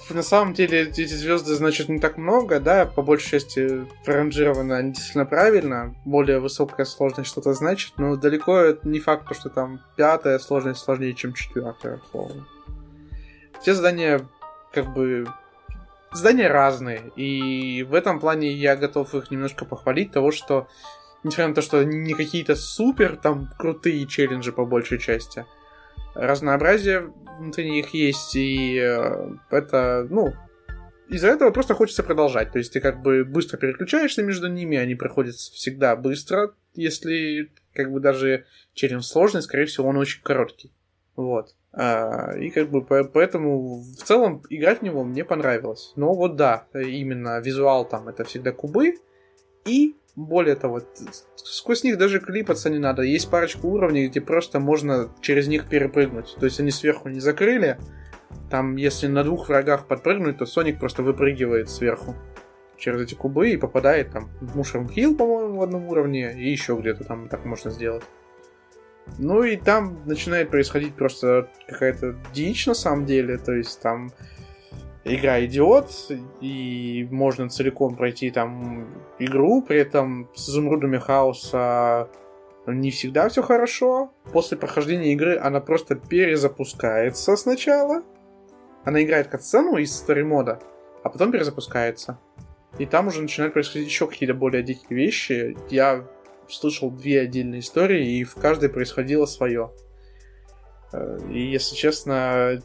на самом деле эти звезды, значит, не так много, да, по большей части ранжировано они действительно правильно, более высокая сложность что-то значит, но далеко не факт, что там пятая сложность сложнее, чем четвертая, условно. Все задания, как бы, задания разные, и в этом плане я готов их немножко похвалить, того, что, несмотря на то, что не какие-то супер там крутые челленджи по большей части, разнообразие внутри них есть, и э, это, ну, из-за этого просто хочется продолжать. То есть ты как бы быстро переключаешься между ними, они проходят всегда быстро, если как бы даже челлендж сложный, скорее всего, он очень короткий. Вот. А, и как бы поэтому в целом играть в него мне понравилось. Но вот да, именно визуал там это всегда кубы. И более того, сквозь них даже клипаться не надо. Есть парочку уровней, где просто можно через них перепрыгнуть. То есть они сверху не закрыли. Там, если на двух врагах подпрыгнуть, то Соник просто выпрыгивает сверху через эти кубы и попадает там в Мушерм Хилл, по-моему, в одном уровне, и еще где-то там так можно сделать. Ну и там начинает происходить просто какая-то дичь на самом деле, то есть там игра идет, и можно целиком пройти там игру, при этом с изумрудами хаоса не всегда все хорошо. После прохождения игры она просто перезапускается сначала. Она играет катсцену из старой мода, а потом перезапускается. И там уже начинают происходить еще какие-то более дикие вещи. Я слышал две отдельные истории, и в каждой происходило свое. Э, и, если честно,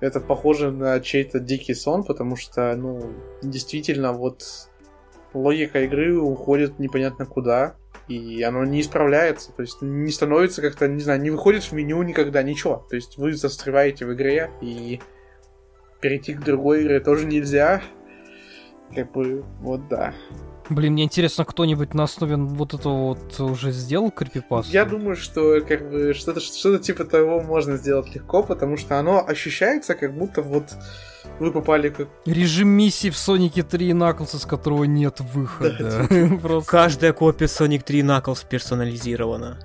это похоже на чей-то дикий сон, потому что, ну, действительно, вот логика игры уходит непонятно куда, и оно не исправляется, то есть не становится как-то, не знаю, не выходит в меню никогда, ничего. То есть вы застреваете в игре, и перейти к другой игре тоже нельзя. Как бы, вот да. Блин, мне интересно, кто-нибудь на основе вот этого вот уже сделал крипипасту? Я думаю, что как бы что-то что типа того можно сделать легко, потому что оно ощущается, как будто вот вы попали как... Режим миссии в Sonic 3 Knuckles, из которого нет выхода. Каждая копия Sonic 3 Knuckles персонализирована.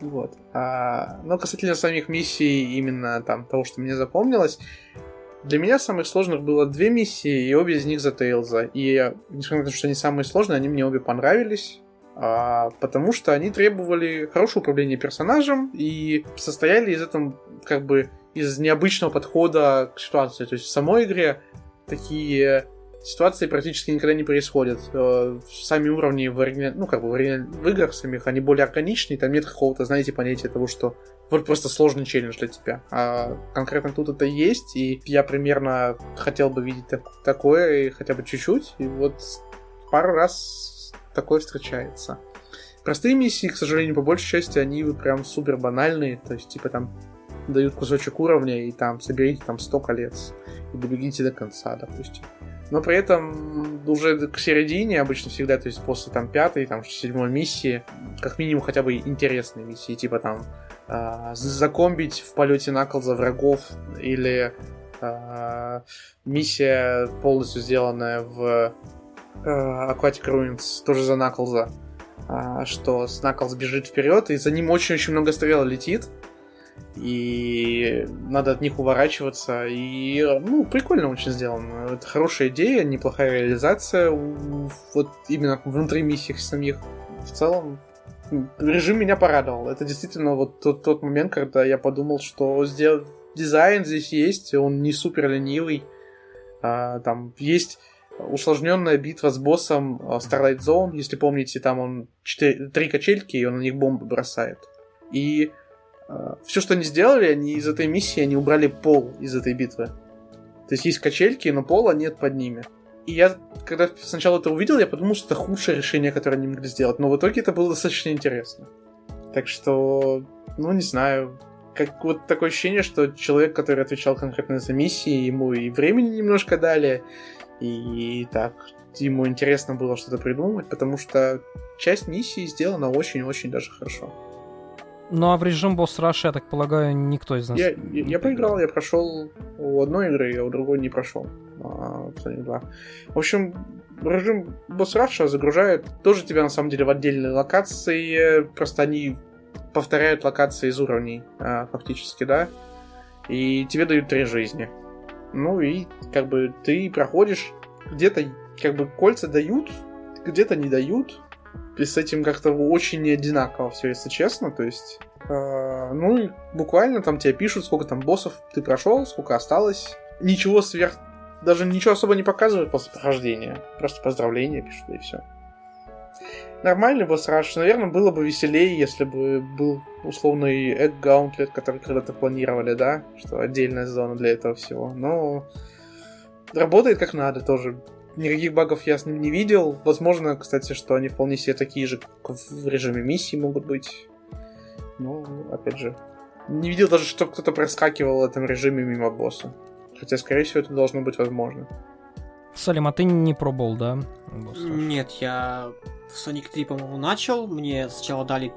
Вот. А, но касательно самих миссий, именно там того, что мне запомнилось, для меня самых сложных было две миссии, и обе из них за Тейлза. И несмотря на то, что они самые сложные, они мне обе понравились. А, потому что они требовали хорошего управления персонажем и состояли из этого как бы из необычного подхода к ситуации. То есть в самой игре такие ситуации практически никогда не происходят. Э, сами уровни в, оригиналь... ну, как бы в, в играх самих, они более органичные, там нет какого-то, знаете, понятия того, что вот просто сложный челлендж для тебя. А конкретно тут это есть, и я примерно хотел бы видеть так, такое, и хотя бы чуть-чуть, и вот пару раз такое встречается. Простые миссии, к сожалению, по большей части, они прям супер банальные, то есть, типа, там дают кусочек уровня, и там соберите там 100 колец, и добегите до конца, допустим. Но при этом уже к середине обычно всегда, то есть после там пятой, там седьмой миссии, как минимум хотя бы интересные миссии, типа там э, закомбить в полете Наклза врагов или э, миссия полностью сделанная в э, Aquatic Ruins, тоже за Наклза, э, что Наклз бежит вперед, и за ним очень-очень много стрел летит, и надо от них уворачиваться. И, ну, прикольно очень сделано. Это хорошая идея, неплохая реализация вот именно внутри миссий самих. В целом, режим меня порадовал. Это действительно вот тот, тот момент, когда я подумал, что сделать дизайн здесь есть, он не супер ленивый. А, там есть усложненная битва с боссом а, Starlight Zone, если помните, там он 4, три качельки, и он на них бомбы бросает. И все, что они сделали, они из этой миссии, они убрали пол из этой битвы. То есть есть качельки, но пола нет под ними. И я, когда сначала это увидел, я подумал, что это худшее решение, которое они могли сделать. Но в итоге это было достаточно интересно. Так что, ну, не знаю. Как вот такое ощущение, что человек, который отвечал конкретно за миссии, ему и времени немножко дали, и, и так, ему интересно было что-то придумать, потому что часть миссии сделана очень-очень даже хорошо. Ну а в режим босс Rush, я так полагаю, никто из нас. Я, я, я поиграл, я прошел у одной игры, а у другой не прошел. А, 2. В общем, режим босс Rush загружает тоже тебя на самом деле в отдельные локации. Просто они повторяют локации из уровней, а, фактически, да. И тебе дают три жизни. Ну и как бы ты проходишь где-то как бы кольца дают, где-то не дают, и с этим как-то очень не одинаково все, если честно. То есть, э, ну буквально там тебе пишут, сколько там боссов ты прошел, сколько осталось. Ничего сверх... Даже ничего особо не показывают после прохождения. Просто поздравления пишут, и все. Нормальный босс раш. Наверное, было бы веселее, если бы был условный Egg Gauntlet, который когда-то планировали, да? Что отдельная зона для этого всего. Но работает как надо тоже. Никаких багов я с ним не видел. Возможно, кстати, что они вполне себе такие же, как в режиме миссии могут быть. Но, опять же, не видел даже, что кто-то проскакивал в этом режиме мимо босса. Хотя, скорее всего, это должно быть возможно. Салим, а ты не пробовал, да? босса? Нет, я в Sonic 3, по-моему, начал. Мне сначала дали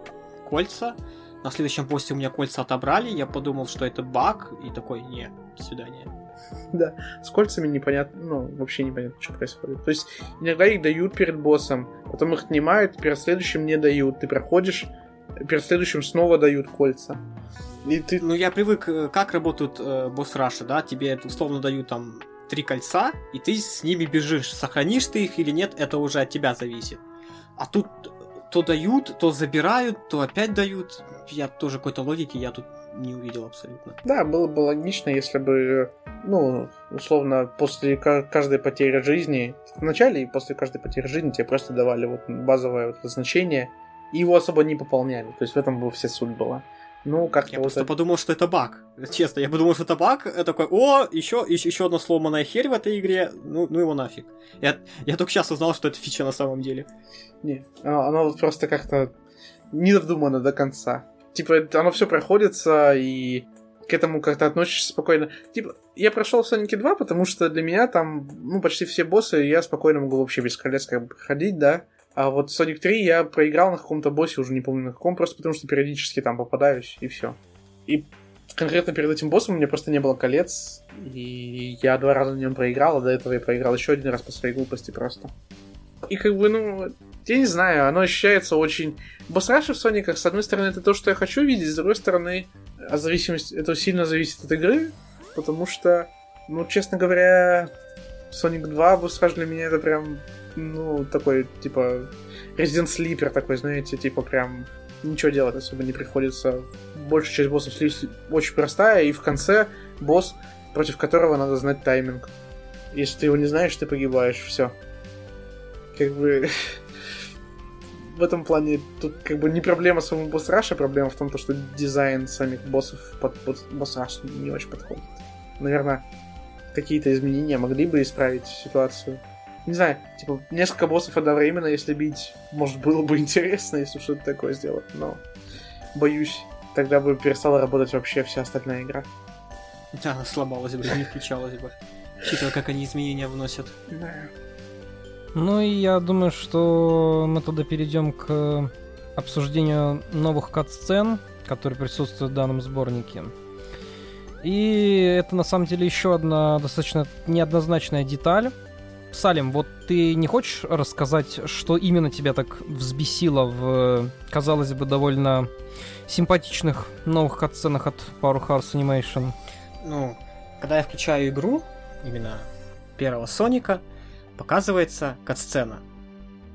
кольца. На следующем посте у меня кольца отобрали. Я подумал, что это баг. И такой, не, до свидания. Да, с кольцами непонятно, ну, вообще непонятно, что происходит. То есть, иногда их дают перед боссом, потом их отнимают, перед следующим не дают. Ты проходишь, перед следующим снова дают кольца. И ты... Ну, я привык, э, как работают э, босс-раши, да, тебе условно дают там три кольца, и ты с ними бежишь. Сохранишь ты их или нет, это уже от тебя зависит. А тут то дают, то забирают, то опять дают. Я тоже какой-то логики я тут не увидел абсолютно. Да, было бы логично, если бы, ну, условно, после каждой потери жизни, в начале и после каждой потери жизни тебе просто давали вот базовое вот значение, и его особо не пополняли. То есть в этом бы вся суть была. Ну, как-то Я вот просто это... подумал, что это баг. Честно, я подумал, что это баг. Я такой, о, еще, еще, еще одна сломанная херь в этой игре. Ну, ну его нафиг. Я, я только сейчас узнал, что это фича на самом деле. Не, оно, оно вот просто как-то не додумано до конца. Типа, оно все проходится, и к этому как-то относишься спокойно. Типа, я прошел Sonic 2, потому что для меня там, ну, почти все боссы, я спокойно могу вообще без колец как бы проходить, да. А вот Sonic 3 я проиграл на каком-то боссе, уже не помню на каком, просто потому что периодически там попадаюсь, и все. И конкретно перед этим боссом у меня просто не было колец, и я два раза на нем проиграл, а до этого я проиграл еще один раз по своей глупости просто. И как бы, ну, я не знаю, оно ощущается очень... Босс-раши в Сониках, с одной стороны, это то, что я хочу видеть, с другой стороны, а зависимость, это сильно зависит от игры, потому что, ну, честно говоря, Sonic 2 босс-раш для меня это прям ну, такой, типа, Resident Sleeper такой, знаете, типа, прям ничего делать особо не приходится. Большая часть боссов очень простая, и в конце босс, против которого надо знать тайминг. Если ты его не знаешь, ты погибаешь, все. Как бы... в этом плане тут как бы не проблема самого босс-раша, проблема в том, что дизайн самих боссов под, под босс-раш не очень подходит. Наверное, какие-то изменения могли бы исправить ситуацию не знаю, типа, несколько боссов одновременно, если бить, может, было бы интересно, если что-то такое сделать, но боюсь, тогда бы перестала работать вообще вся остальная игра. Да, она сломалась бы, не включалась бы. Учитывая, как они изменения вносят. Да. Ну и я думаю, что мы тогда перейдем к обсуждению новых кат-сцен, которые присутствуют в данном сборнике. И это на самом деле еще одна достаточно неоднозначная деталь, Салим, вот ты не хочешь рассказать, что именно тебя так взбесило в, казалось бы, довольно симпатичных новых катсценах от Powerhouse Animation? Ну, когда я включаю игру, именно первого Соника, показывается катсцена.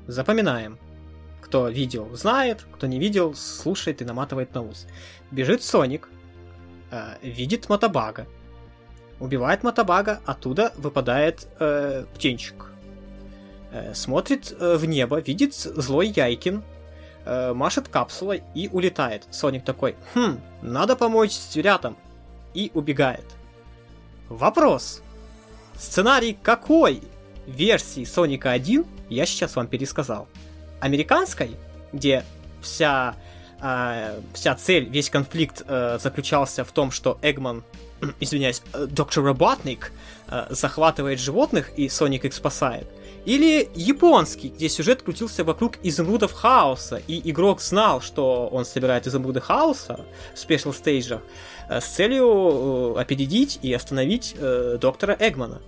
Запоминаем. Кто видел, знает, кто не видел, слушает и наматывает на ус. Бежит Соник, э, видит Мотобага, убивает Мотобага, оттуда выпадает э, птенчик. Э, смотрит э, в небо, видит злой Яйкин, э, машет капсулой и улетает. Соник такой, хм, надо помочь зверятам. И убегает. Вопрос. Сценарий какой версии Соника 1 я сейчас вам пересказал? Американской, где вся, э, вся цель, весь конфликт э, заключался в том, что Эгман извиняюсь, э, доктор Роботник э, захватывает животных и Соник их спасает. Или японский, где сюжет крутился вокруг изумрудов хаоса, и игрок знал, что он собирает изумруды хаоса в спешл стейджах э, с целью опередить и остановить э, доктора Эгмана.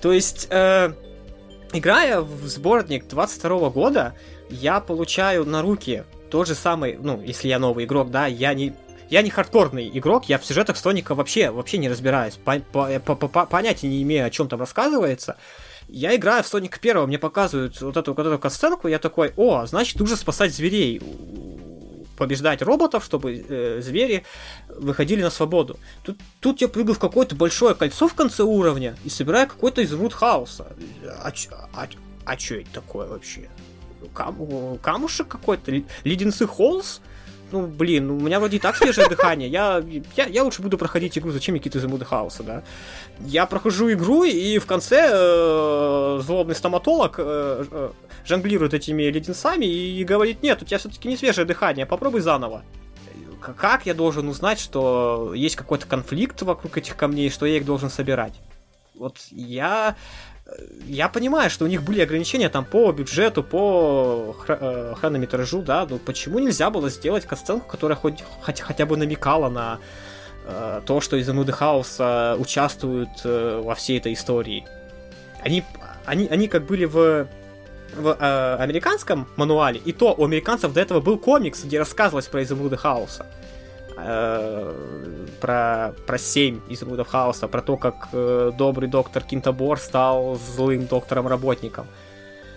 То есть, э, играя в сборник 22 года, я получаю на руки тот же самый, ну, если я новый игрок, да, я не я не хардкорный игрок, я в сюжетах Соника вообще, вообще не разбираюсь. По, по, по, по, понятия не имею, о чем там рассказывается. Я играю в Соника первого, мне показывают вот эту, вот эту касценку, я такой, о, значит, нужно спасать зверей побеждать роботов, чтобы э, звери выходили на свободу. Тут, тут я прыгаю в какое-то большое кольцо в конце уровня и собираю какой-то изумруд хаоса. А, а, а что это такое вообще? Кам, камушек какой-то? Леденцы Холлс? Ну, блин, ну, у меня вроде и так свежее дыхание, я, я, я лучше буду проходить игру, зачем мне какие-то изумруды хаоса, да? Я прохожу игру, и в конце э, злобный стоматолог э, э, жонглирует этими леденцами и говорит, нет, у тебя все-таки не свежее дыхание, попробуй заново. Как я должен узнать, что есть какой-то конфликт вокруг этих камней, что я их должен собирать? Вот я я понимаю, что у них были ограничения там по бюджету, по э, хронометражу, да, но почему нельзя было сделать касценку, которая хоть, хоть хотя бы намекала на э, то, что из Ануды Хауса участвуют э, во всей этой истории? Они, они, они как были в в э, американском мануале, и то у американцев до этого был комикс, где рассказывалось про изумруды хаоса. Э, про, про 7 изумрудов хаоса, про то, как э, добрый доктор Кинтобор стал злым доктором-работником.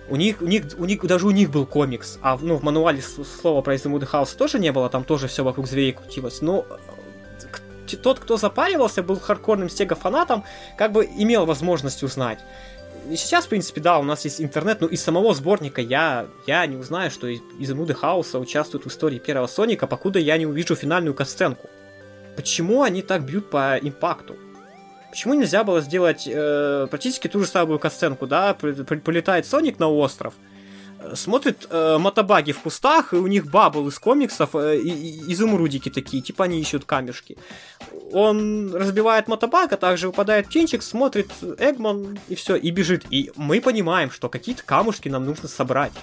У них, у них, у них, даже у них был комикс, а ну, в мануале слова про изумруды хаоса тоже не было, там тоже все вокруг зверей крутилось. Но э, тот, кто запаривался, был хардкорным сега-фанатом, как бы имел возможность узнать сейчас, в принципе, да, у нас есть интернет, но из самого сборника я, я не узнаю, что Изумруды Хаоса участвуют в истории первого Соника, покуда я не увижу финальную касценку. Почему они так бьют по импакту? Почему нельзя было сделать э, практически ту же самую касценку, да? Полетает Соник на остров, смотрит э, мотобаги в кустах, и у них бабл из комиксов, э, и, и, изумрудики такие, типа они ищут камешки. Он разбивает мотобаг, а также выпадает птенчик, смотрит Эгман, и все, и бежит. И мы понимаем, что какие-то камушки нам нужно собрать.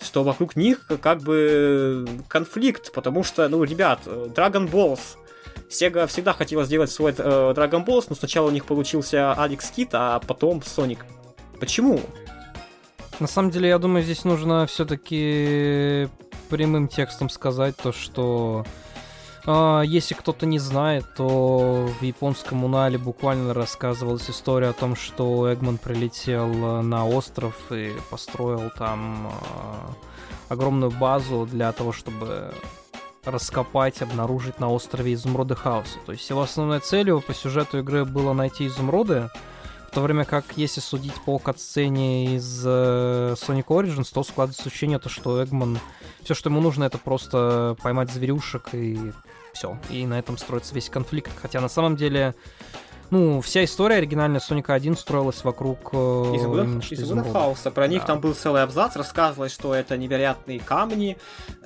Что вокруг них как бы конфликт, потому что, ну, ребят, Dragon Balls, Sega всегда хотела сделать свой э, Dragon Balls, но сначала у них получился Алекс Кит, а потом Sonic. Почему? На самом деле, я думаю, здесь нужно все-таки прямым текстом сказать то, что если кто-то не знает, то в японском Унале буквально рассказывалась история о том, что Эгман прилетел на остров и построил там э, огромную базу для того, чтобы раскопать, обнаружить на острове изумруды хаоса. То есть его основной целью по сюжету игры было найти изумруды, в то время как, если судить по катсцене из э, Sonic Origins, то складывается ощущение, то, что Эгман... Все, что ему нужно, это просто поймать зверюшек и все. И на этом строится весь конфликт. Хотя на самом деле ну, вся история оригинальная Соника 1 строилась вокруг э, Изумрудов Хаоса. Про да. них там был целый абзац, рассказывалось, что это невероятные камни,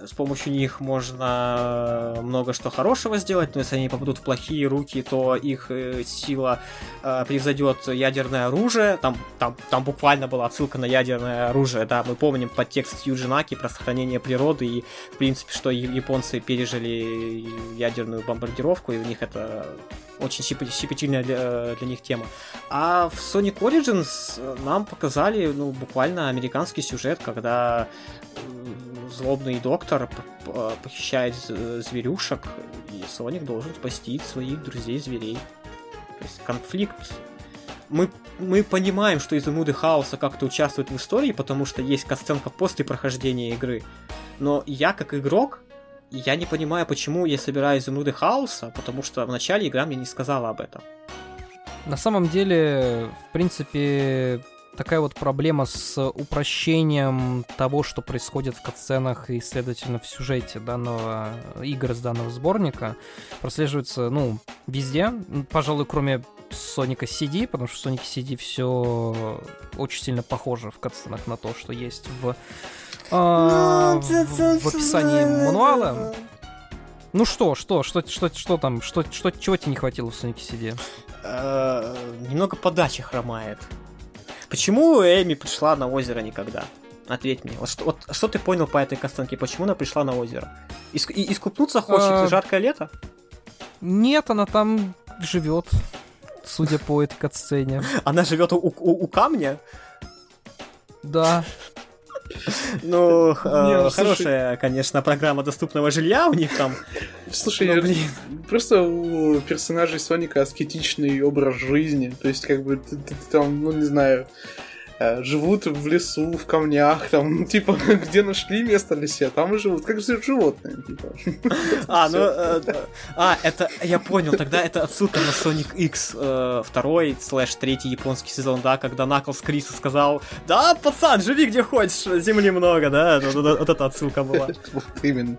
с помощью них можно много что хорошего сделать, но если они попадут в плохие руки, то их э, сила э, превзойдет ядерное оружие. Там, там, там буквально была отсылка на ядерное оружие, да, мы помним подтекст Юджинаки про сохранение природы и, в принципе, что японцы пережили ядерную бомбардировку, и у них это очень щепетильная для, для них тема. А в Sonic Origins нам показали, ну, буквально американский сюжет, когда злобный доктор похищает зверюшек, и Соник должен спасти своих друзей-зверей. То есть конфликт. Мы, мы понимаем, что изумруды хаоса как-то участвуют в истории, потому что есть касценка после прохождения игры. Но я, как игрок, я не понимаю, почему я собираю изумруды хаоса, потому что в начале игра мне не сказала об этом. На самом деле, в принципе, такая вот проблема с упрощением того, что происходит в катсценах и, следовательно, в сюжете данного игры с данного сборника, прослеживается, ну, везде, пожалуй, кроме Соника CD, потому что Соника CD все очень сильно похоже в катсценах на то, что есть в в, описании мануала. Ну что, что, что, что, что там, что, что, чего тебе не хватило в Sonic CD? Э, немного подачи хромает. Почему Эми пришла на озеро никогда? Ответь мне. Вот что, вот, что ты понял по этой картинке? Почему она пришла на озеро? Иск, и, искупнуться хочет а... жаркое лето? Нет, она там живет, судя по этой катсцене. Она живет у, у, у камня? Да. Ну, э, хорошая, конечно, программа доступного жилья у них там. Слушай, ну, блин. просто у персонажей Соника аскетичный образ жизни. То есть, как бы, ты там, ну, не знаю, живут в лесу, в камнях, там, типа, где нашли место в лесе, там и живут, как же животные, типа. А, ну, э, а, это, я понял, тогда это отсылка на Sonic X э, второй, слэш третий японский сезон, да, когда Наклс Крису сказал, да, пацан, живи где хочешь, земли много, да, вот, вот, вот эта отсылка была. Вот именно.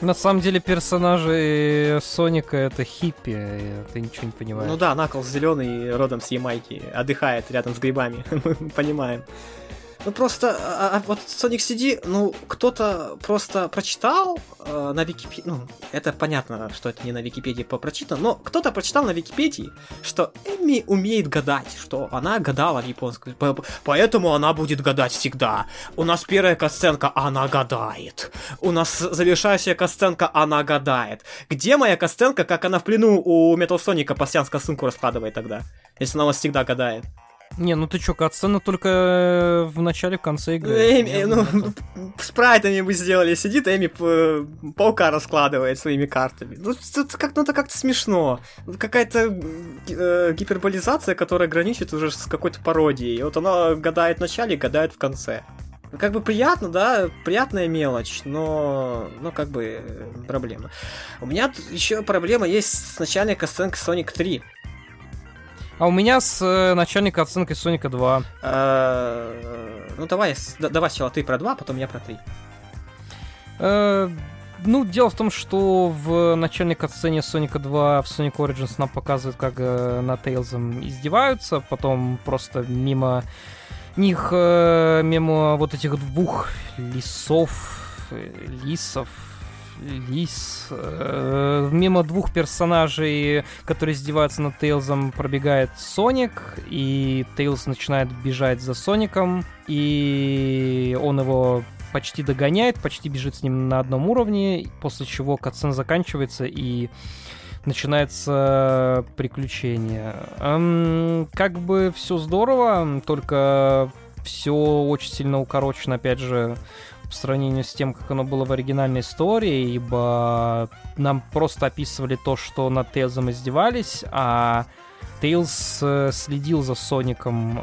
На самом деле персонажи Соника это хиппи, ты ничего не понимаешь. Ну да, Наклз зеленый, родом с Ямайки, отдыхает рядом с грибами, мы понимаем. Ну просто, а, а вот Sonic CD, ну, кто-то просто прочитал э, на Википедии, ну, это понятно, что это не на Википедии прочитано, но кто-то прочитал на Википедии, что Эми умеет гадать, что она гадала в японском, поэтому она будет гадать всегда. У нас первая касценка, она гадает. У нас завершающая касценка, она гадает. Где моя касценка, как она в плену у Метал Соника пассианс косынку раскладывает тогда? Если она у вас всегда гадает. Не, ну ты чё, катсцена только э, в начале, в конце игры. Эми, ну, спрайтами бы сделали, сидит Эми паука раскладывает своими картами. Ну, это как, ну, это как-то смешно. Какая-то э, гиперболизация, которая граничит уже с какой-то пародией. Вот она гадает в начале, гадает в конце. Как бы приятно, да, приятная мелочь, но, но как бы э, проблема. У меня еще проблема есть с начальной касценкой Sonic 3. А у меня с э, начальника оценкой Соника 2. Э, ну давай, давай сначала ты про 2, потом я про 3. Э, ну, дело в том, что в начальной оцене Соника 2 в Sonic Origins нам показывают, как э, на Тейлзом издеваются, потом просто мимо них, э, мимо вот этих двух лисов, э, лисов, Лис. Э, мимо двух персонажей, которые издеваются над Тейлзом, пробегает Соник, и Тейлз начинает бежать за Соником, и он его почти догоняет, почти бежит с ним на одном уровне, после чего катсцена заканчивается, и начинается приключение. Эм, как бы все здорово, только все очень сильно укорочено, опять же, по сравнению с тем, как оно было в оригинальной истории, ибо нам просто описывали то, что над Тейлзом издевались, а Тейлз э, следил за Соником э,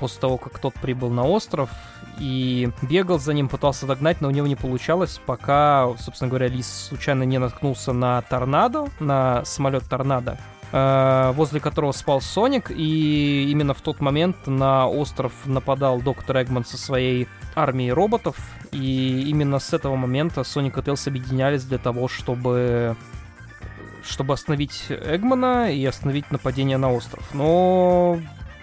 после того, как тот прибыл на остров, и бегал за ним, пытался догнать, но у него не получалось, пока, собственно говоря, Лис случайно не наткнулся на торнадо, на самолет торнадо, э, возле которого спал Соник, и именно в тот момент на остров нападал доктор Эгман со своей армии роботов, и именно с этого момента Sonic и Tails объединялись для того, чтобы чтобы остановить Эгмана и остановить нападение на остров. Но,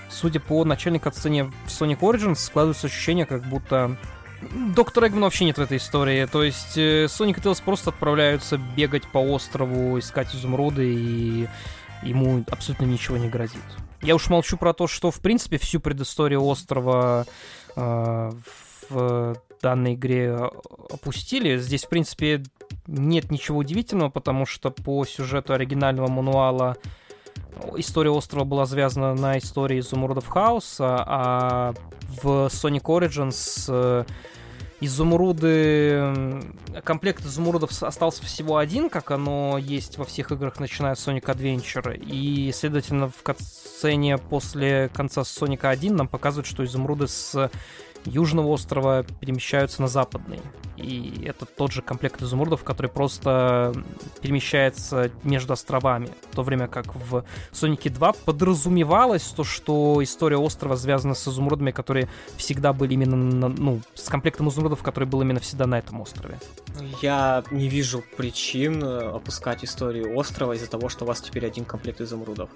судя по начальной сцене в Sonic Origins, складывается ощущение, как будто Доктор Эгман вообще нет в этой истории. То есть Соник и Тейлз просто отправляются бегать по острову, искать изумруды, и ему абсолютно ничего не грозит. Я уж молчу про то, что, в принципе, всю предысторию острова э, в данной игре опустили. Здесь, в принципе, нет ничего удивительного, потому что по сюжету оригинального мануала история острова была связана на истории изумрудов хаоса, а в Sonic Origins э, изумруды... Комплект изумрудов остался всего один, как оно есть во всех играх, начиная с Sonic Adventure. И, следовательно, в катсцене после конца Sonic 1 нам показывают, что изумруды с южного острова перемещаются на западный. И это тот же комплект изумрудов, который просто перемещается между островами. В то время как в Сонике 2 подразумевалось то, что история острова связана с изумрудами, которые всегда были именно, на, ну, с комплектом изумрудов, который был именно всегда на этом острове. Я не вижу причин э, опускать историю острова из-за того, что у вас теперь один комплект изумрудов.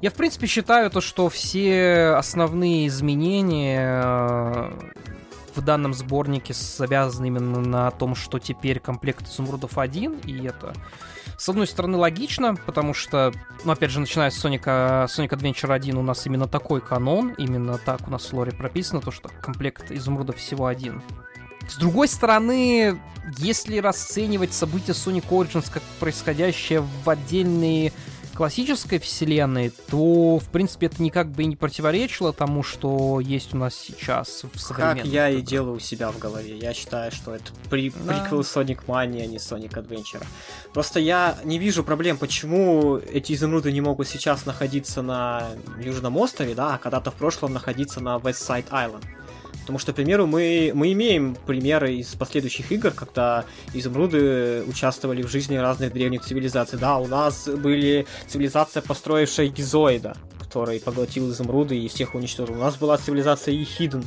Я, в принципе, считаю то, что все основные изменения э, в данном сборнике завязаны именно на том, что теперь комплект изумрудов один, и это с одной стороны, логично, потому что, ну, опять же, начиная с Sonic, Sonic Adventure 1 у нас именно такой канон, именно так у нас в лоре прописано, то, что комплект изумрудов всего один. С другой стороны, если расценивать события Sonic Origins как происходящее в отдельные классической вселенной, то, в принципе, это никак бы и не противоречило тому, что есть у нас сейчас в современном. Как я и делаю у себя в голове. Я считаю, что это при да. приквел Sonic Mania, а не Sonic Adventure. Просто я не вижу проблем, почему эти изумруды не могут сейчас находиться на Южном острове, да, а когда-то в прошлом находиться на West Side Island. Потому что, к примеру, мы, мы имеем примеры из последующих игр, когда изумруды участвовали в жизни разных древних цивилизаций. Да, у нас были цивилизация, построившая Гизоида, который поглотил изумруды и всех уничтожил. У нас была цивилизация Ехиден.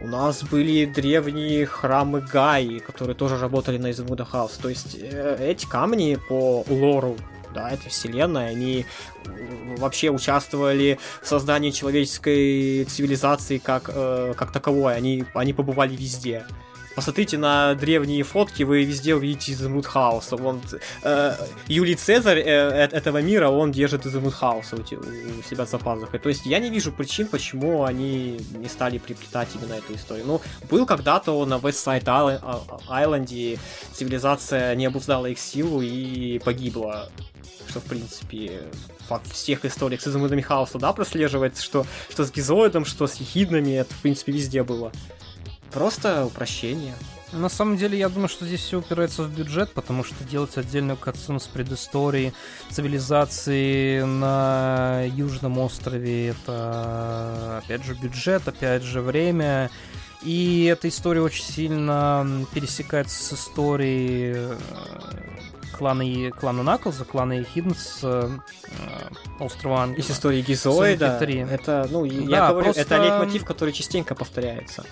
У нас были древние храмы Гаи, которые тоже работали на Изумруда Хаус. То есть э, эти камни по лору да, этой вселенной, они вообще участвовали в создании человеческой цивилизации как, э, как таковой, они, они побывали везде. Посмотрите на древние фотки, вы везде увидите изумруд хаоса. Вон, э, Юлий Цезарь э, этого мира, он держит изумруд хаоса у, у себя за пазухой. То есть я не вижу причин, почему они не стали приплетать именно эту историю. Ну, был когда-то на West Side Island цивилизация не обуздала их силу и погибла что, в принципе, во всех историях с изумрудами хаоса, да, прослеживается, что, что с гизоидом, что с ехиднами, это, в принципе, везде было. Просто упрощение. На самом деле, я думаю, что здесь все упирается в бюджет, потому что делать отдельную катсцену с предысторией цивилизации на Южном острове, это, опять же, бюджет, опять же, время. И эта история очень сильно пересекается с историей э, клана, клана Наклза, клана Хидн с э, острова Ангела. И с историей Гизоида. Это, ну, да, я говорю, просто... это лейтмотив, который частенько повторяется.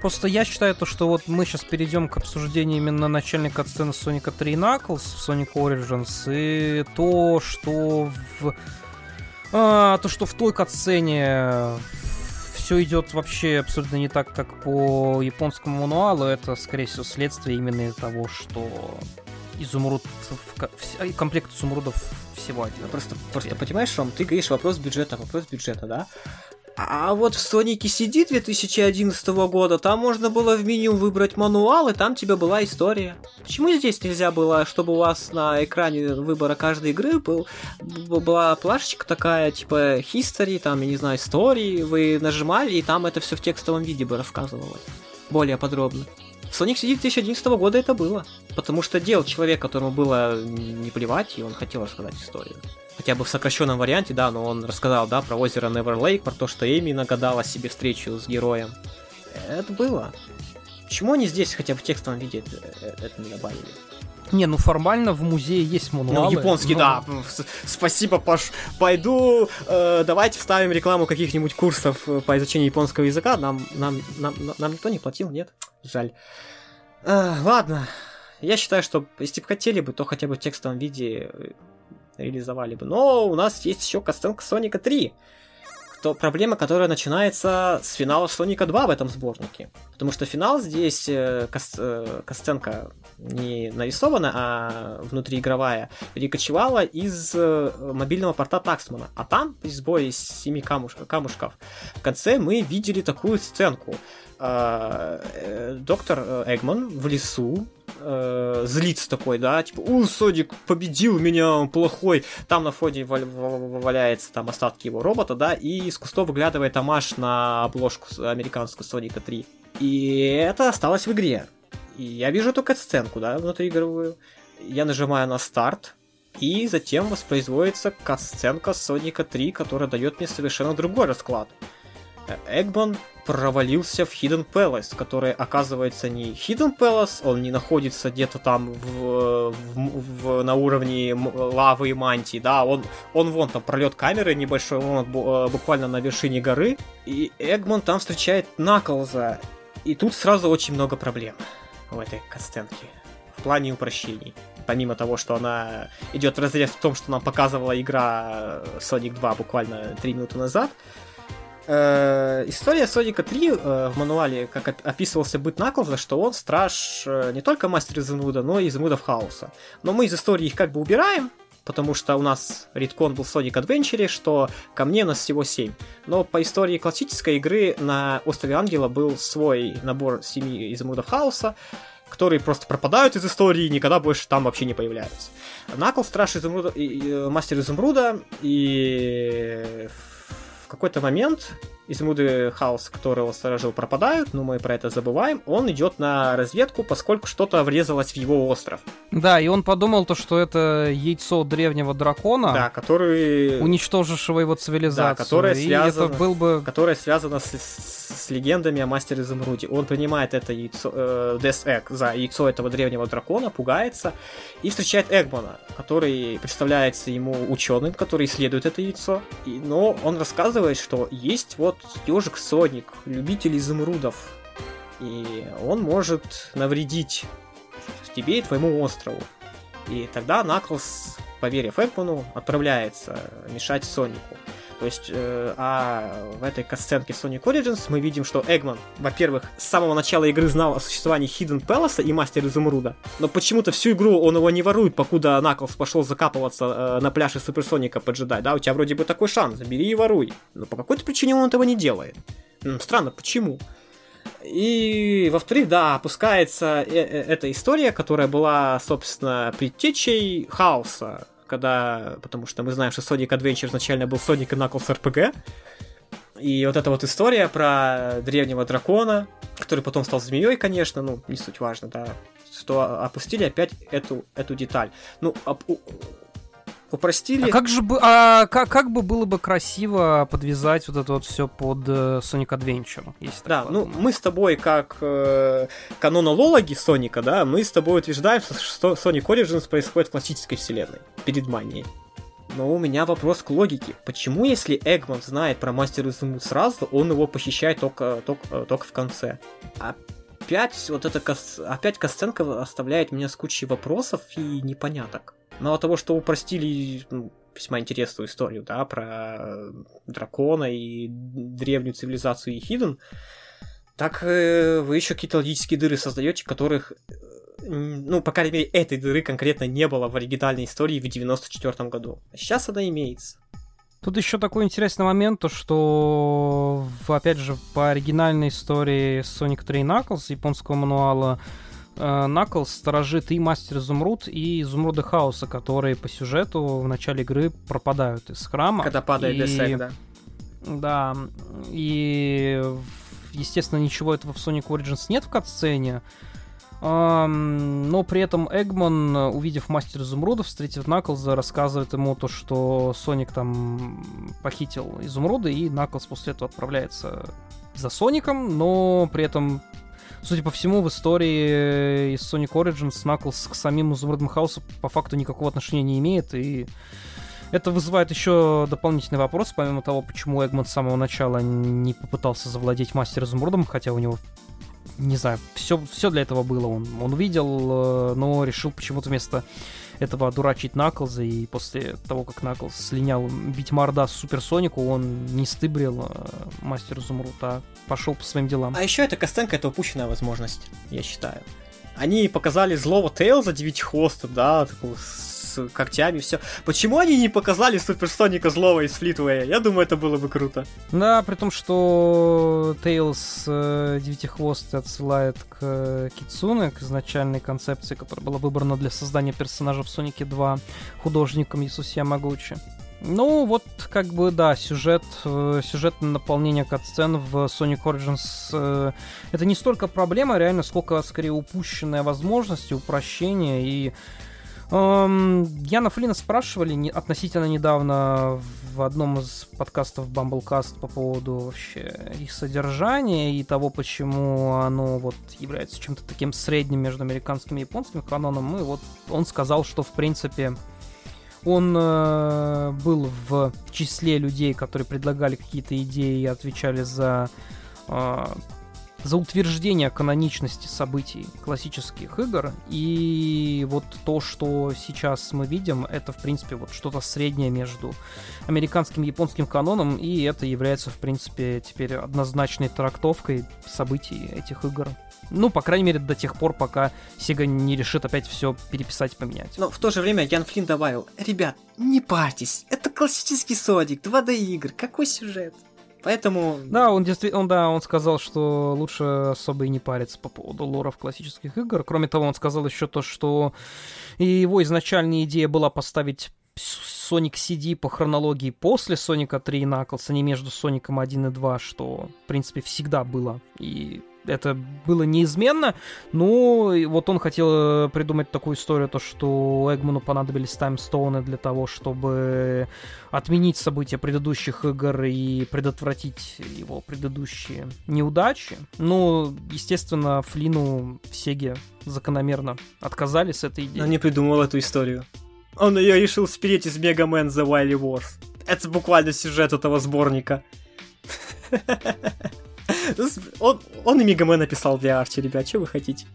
Просто я считаю то, что вот мы сейчас перейдем к обсуждению именно начальника сцены Соника 3 Knuckles в Sonic Origins и то, что в а, то, что в той катсцене все идет вообще абсолютно не так, как по японскому мануалу, это, скорее всего, следствие именно того, что изумруд, в, комплект изумрудов всего один. Просто, просто понимаешь, Ром, ты говоришь вопрос бюджета, вопрос бюджета, да? А вот в Сонике CD 2011 года там можно было в меню выбрать мануал, и там тебе была история. Почему здесь нельзя было, чтобы у вас на экране выбора каждой игры был, была плашечка такая, типа history, там, я не знаю, истории, вы нажимали, и там это все в текстовом виде бы рассказывалось. Более подробно. Sonic CD 2011 года это было. Потому что делал человек, которому было не плевать, и он хотел рассказать историю хотя бы в сокращенном варианте, да, но он рассказал, да, про озеро Неверлейк, про то, что Эми нагадала себе встречу с героем. Это было. Почему они здесь хотя бы в текстовом виде это, это не добавили? Не, ну формально в музее есть мануалы. Ну, японский, но... да. Спасибо, Паш. Пойду, э, давайте вставим рекламу каких-нибудь курсов э, по изучению японского языка. Нам, нам, нам, нам никто не платил, нет? Жаль. Э, ладно. Я считаю, что если бы хотели бы, то хотя бы в текстовом виде реализовали бы. Но у нас есть еще кастенка Соника 3. То проблема, которая начинается с финала Соника 2 в этом сборнике. Потому что финал здесь э, кас, э, касценка не нарисована, а внутриигровая, перекочевала из э, мобильного порта Таксмана. А там, при сборе из семи камуш, камушков, в конце мы видели такую сценку. Э, э, доктор Эгман в лесу э, злится такой, да, типа, у, Содик победил меня, он плохой. Там на фоне валяется там остатки его робота, да, и из кустов выглядывает Амаш на обложку американскую Соника 3. И это осталось в игре. И я вижу только сценку, да, внутриигровую. Я нажимаю на старт, и затем воспроизводится касценка Соника 3, которая дает мне совершенно другой расклад. Эгбон провалился в Hidden Palace, который оказывается не Hidden Palace, он не находится где-то там в, в, в, на уровне лавы и мантии, да, он, он вон там пролет камеры небольшой, он э, буквально на вершине горы, и Эгмон там встречает Наклза, и тут сразу очень много проблем в этой касценке в плане упрощений. Помимо того, что она идет в разрез в том, что нам показывала игра Sonic 2 буквально 3 минуты назад, Э, история Соника 3 э, в мануале, как описывался быт Наклза, что он страж э, не только мастер Изумруда, но и Изумрудов Хаоса. Но мы из истории их как бы убираем, потому что у нас редкон был в Sonic Adventure, что ко мне у нас всего 7. Но по истории классической игры на Острове Ангела был свой набор 7 Изумрудов Хаоса, которые просто пропадают из истории и никогда больше там вообще не появляются. Накл страж изумруда, и, и, мастер изумруда, и какой-то момент изумруды хаос, которого сторожил, пропадают, но мы про это забываем. Он идет на разведку, поскольку что-то врезалось в его остров. Да, и он подумал то, что это яйцо древнего дракона, Да, который... уничтожившего его цивилизацию. Да, которое и связано- это был бы... которая связана с, с- с легендами о мастере изумруде. Он принимает это яйцо, э, Death Egg за яйцо этого древнего дракона, пугается и встречает Эгмана, который представляется ему ученым, который исследует это яйцо. И, но он рассказывает, что есть вот ежик Соник, любитель изумрудов, и он может навредить тебе и твоему острову. И тогда Наклз, поверив Эгману, отправляется мешать Сонику. То есть, э, а в этой касценке Sonic Origins мы видим, что Эгман, во-первых, с самого начала игры знал о существовании Hidden Palace и Мастер Изумруда, но почему-то всю игру он его не ворует, покуда Наклз пошел закапываться э, на пляже Суперсоника поджидать. Да, у тебя вроде бы такой шанс, бери и воруй. Но по какой-то причине он этого не делает. Странно, почему? И, во-вторых, да, опускается э- э- эта история, которая была, собственно, предтечей хаоса, когда, потому что мы знаем, что Sonic Adventure изначально был Sonic и Knuckles RPG, и вот эта вот история про древнего дракона, который потом стал змеей, конечно, ну, не суть важно, да, что опустили опять эту, эту деталь. Ну, оп- у- упростили... А как же бы, а как, как бы было бы красиво подвязать вот это вот все под э, Sonic Adventure, если Да, ну подумать. мы с тобой, как э, канонологи Соника, да, мы с тобой утверждаем, что Sonic Origins происходит в классической вселенной, перед манией. Но у меня вопрос к логике. Почему, если Эгман знает про Мастер Изумруд сразу, он его похищает только, только, только в конце? Опять вот эта опять касценка оставляет меня с кучей вопросов и непоняток. Мало того, что упростили ну, весьма интересную историю, да, про дракона и древнюю цивилизацию Ехиден, так э, вы еще какие-то логические дыры создаете, которых, э, ну, по крайней мере, этой дыры конкретно не было в оригинальной истории в 94 году. Сейчас она имеется. Тут еще такой интересный момент, то что, опять же, по оригинальной истории Sonic 3 Knuckles, японского мануала, э, Knuckles сторожит и Мастер Изумруд, и Изумруды Хаоса, которые по сюжету в начале игры пропадают из храма. Когда падает И- Десек, да. Да, и, естественно, ничего этого в Sonic Origins нет в катсцене. Но при этом Эгман, увидев Мастер Изумрудов, встретив Наклза, рассказывает ему то, что Соник там похитил изумруды, и Наклз после этого отправляется за Соником, но при этом, судя по всему, в истории из Sonic Origins Наклз к самим изумрудам хаоса по факту никакого отношения не имеет, и это вызывает еще дополнительный вопрос, помимо того, почему Эгман с самого начала не попытался завладеть Мастер Изумрудом, хотя у него, не знаю, все, все для этого было. Он, он видел, э, но решил почему-то вместо этого одурачить Наклза, и после того, как Наклз слинял бить морда с Суперсонику, он не стыбрил э, Мастер Изумруд, а пошел по своим делам. А еще эта касценка это упущенная возможность, я считаю. Они показали злого Тейлза девятихвостым, да, такого с когтями, все. Почему они не показали Суперсоника злого из Флитвея? Я думаю, это было бы круто. Да, при том, что Тейлз э, Девятихвост отсылает к э, Кицуне, к изначальной концепции, которая была выбрана для создания персонажа в Сонике 2 художником Ясуси Ямагучи. Ну, вот, как бы, да, сюжет, э, сюжетное наполнение катсцен в Sonic Origins э, это не столько проблема, реально, сколько, скорее, упущенная возможность, упрощение, и Яна Флина спрашивали не- относительно недавно в одном из подкастов Bumblecast по поводу вообще их содержания и того, почему оно вот является чем-то таким средним между американским и японским каноном. И вот он сказал, что в принципе он э, был в числе людей, которые предлагали какие-то идеи и отвечали за э, за утверждение каноничности событий классических игр. И вот то, что сейчас мы видим, это, в принципе, вот что-то среднее между американским и японским каноном, и это является, в принципе, теперь однозначной трактовкой событий этих игр. Ну, по крайней мере, до тех пор, пока Sega не решит опять все переписать поменять. Но в то же время Ян Флинн добавил, ребят, не парьтесь, это классический Соник, 2D игр, какой сюжет? Поэтому... Да, он действительно, он, да, он сказал, что лучше особо и не париться по поводу лоров классических игр. Кроме того, он сказал еще то, что его изначальная идея была поставить Sonic CD по хронологии после Соника 3 и Knuckles, а не между Соником 1 и 2, что, в принципе, всегда было. И это было неизменно, но вот он хотел э, придумать такую историю, то что Эгману понадобились таймстоуны для того, чтобы отменить события предыдущих игр и предотвратить его предыдущие неудачи. Ну, естественно, Флину в Сеге закономерно отказались с этой идеей. Он не придумал эту историю. Он ее решил спереть из Mega Man The Wily Wars. Это буквально сюжет этого сборника. Он, он и Мегамен написал для Арчи, ребят, что вы хотите?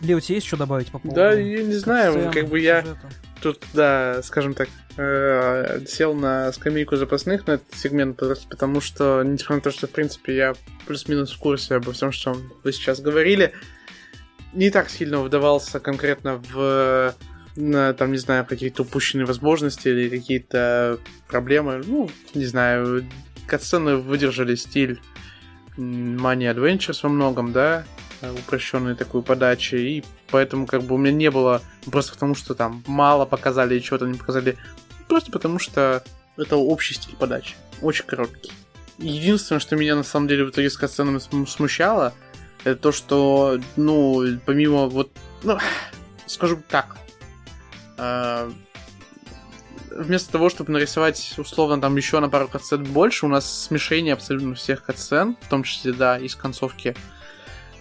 Лео, тебе есть что добавить по поводу? Да, я не знаю, сцены, как бы я сюжета? тут, да, скажем так, э, сел на скамейку запасных на этот сегмент, просто потому что, несмотря на то, что, в принципе, я плюс-минус в курсе обо всем, что вы сейчас говорили, не так сильно вдавался конкретно в на, там, не знаю, какие-то упущенные возможности или какие-то проблемы. Ну, не знаю, катсцены выдержали стиль Money Adventures во многом, да, упрощенной такой подачи, и поэтому как бы у меня не было просто потому, что там мало показали и чего-то не показали, просто потому что это общий стиль подачи, очень короткий. Единственное, что меня на самом деле в итоге с катсценами смущало, это то, что, ну, помимо вот, ну, скажу так, э, вместо того, чтобы нарисовать условно там еще на пару катсцен больше, у нас смешение абсолютно всех катсцен, в том числе, да, из концовки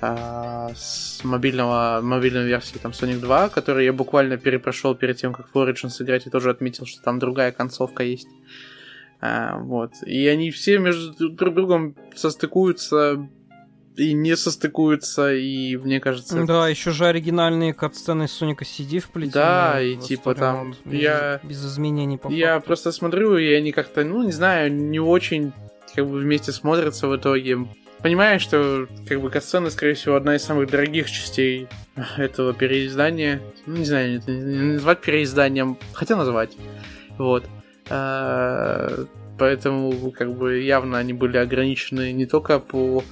а, с мобильного, мобильной версии там Sonic 2, который я буквально перепрошел перед тем, как в Origin сыграть, и тоже отметил, что там другая концовка есть. А, вот. И они все между друг другом состыкуются и не состыкуются, и мне кажется... Да, еще же оригинальные катсцены Соника CD вплетены. Да, и типа там вот, я... Без изменений по Я факту. просто смотрю, и они как-то, ну, не знаю, не очень как бы вместе смотрятся в итоге. Понимаю, что как бы катсцены, скорее всего, одна из самых дорогих частей этого переиздания. Ну, не знаю, это не назвать переизданием, хотя назвать. Вот. А, поэтому, как бы, явно они были ограничены не только по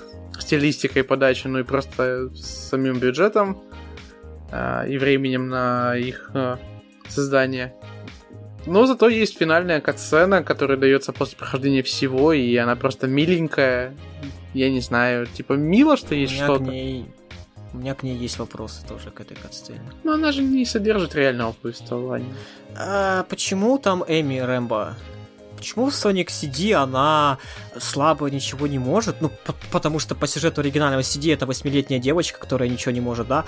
стилистикой подачи, но и просто самим бюджетом э, и временем на их э, создание. Но зато есть финальная катсцена, которая дается после прохождения всего, и она просто миленькая. Я не знаю, типа мило, что есть что-то. Ней... У меня к ней есть вопросы тоже к этой катсцене. Но она же не содержит реального повествования. А почему там Эми Рэмбо почему Sonic CD она слабо ничего не может? Ну, потому что по сюжету оригинального CD это восьмилетняя девочка, которая ничего не может, да?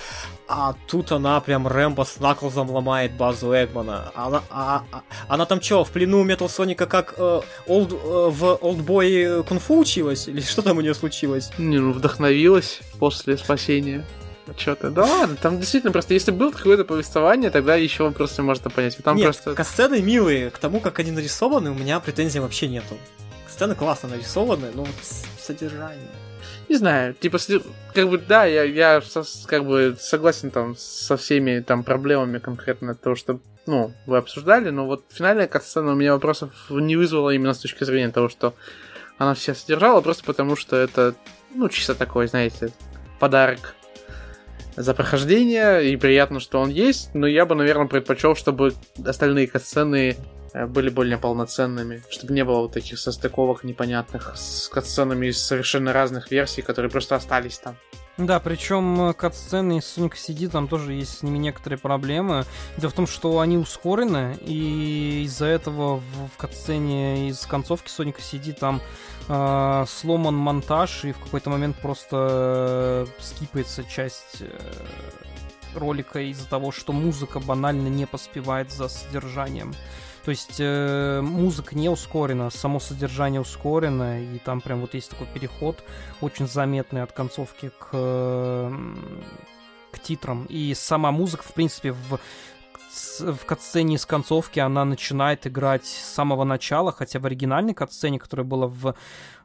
А тут она прям Рэмбо с Наклзом ломает базу Эгмана. Она, а, а, она там что, в плену Метал Соника как э, old, э, в Олдбой Кунфу училась? Или что там у нее случилось? Не, ну вдохновилась после спасения что-то. Да ладно, там действительно просто, если было какое-то повествование, тогда еще просто можно понять. Там Нет, просто... сцены милые, к тому, как они нарисованы, у меня претензий вообще нету. Сцены классно нарисованы, но вот содержание. Не знаю, типа, как бы, да, я, я как бы согласен там со всеми там проблемами конкретно того, что, ну, вы обсуждали, но вот финальная катсцена у меня вопросов не вызвала именно с точки зрения того, что она все содержала, просто потому что это, ну, чисто такой, знаете, подарок за прохождение, и приятно, что он есть, но я бы, наверное, предпочел, чтобы остальные катсцены э, были более полноценными, чтобы не было вот таких состыковок непонятных с катсценами из совершенно разных версий, которые просто остались там. Да, причем э, катсцены из Sonic CD там тоже есть с ними некоторые проблемы. Дело в том, что они ускорены, и из-за этого в, в катсцене из концовки Sonic CD там э, сломан монтаж, и в какой-то момент просто э, скипается часть э, ролика из-за того, что музыка банально не поспевает за содержанием. То есть э, музыка не ускорена, само содержание ускорено, и там прям вот есть такой переход очень заметный от концовки к, э, к титрам. И сама музыка, в принципе, в в катсцене с концовки она начинает играть с самого начала, хотя в оригинальной катсцене, которая была в, э,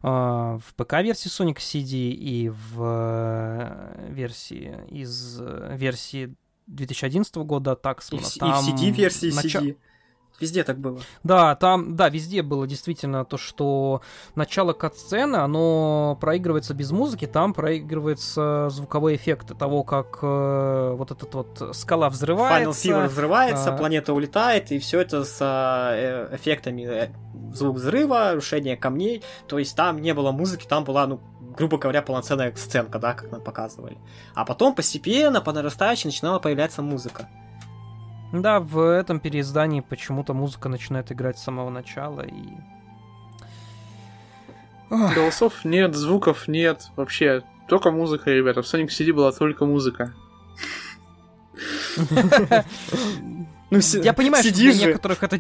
в ПК-версии Sonic CD и в э, версии из э, версии 2011 года Таксмана. И, там и в CD-версии нач... CD. Везде так было. Да, там, да, везде было действительно то, что начало кат-сцены, оно проигрывается без музыки, там проигрываются звуковые эффекты того, как э, вот этот вот скала взрывается. Final Fever взрывается, а... планета улетает, и все это с э, эффектами э, звук взрыва, рушение камней. То есть там не было музыки, там была, ну, грубо говоря, полноценная сценка, да, как нам показывали. А потом постепенно, по нарастающей, начинала появляться музыка. Да, в этом переиздании почему-то музыка начинает играть с самого начала и... Голосов нет, звуков нет, вообще только музыка, ребята. В Sonic CD была только музыка. Ну, я понимаю, что для же. некоторых это...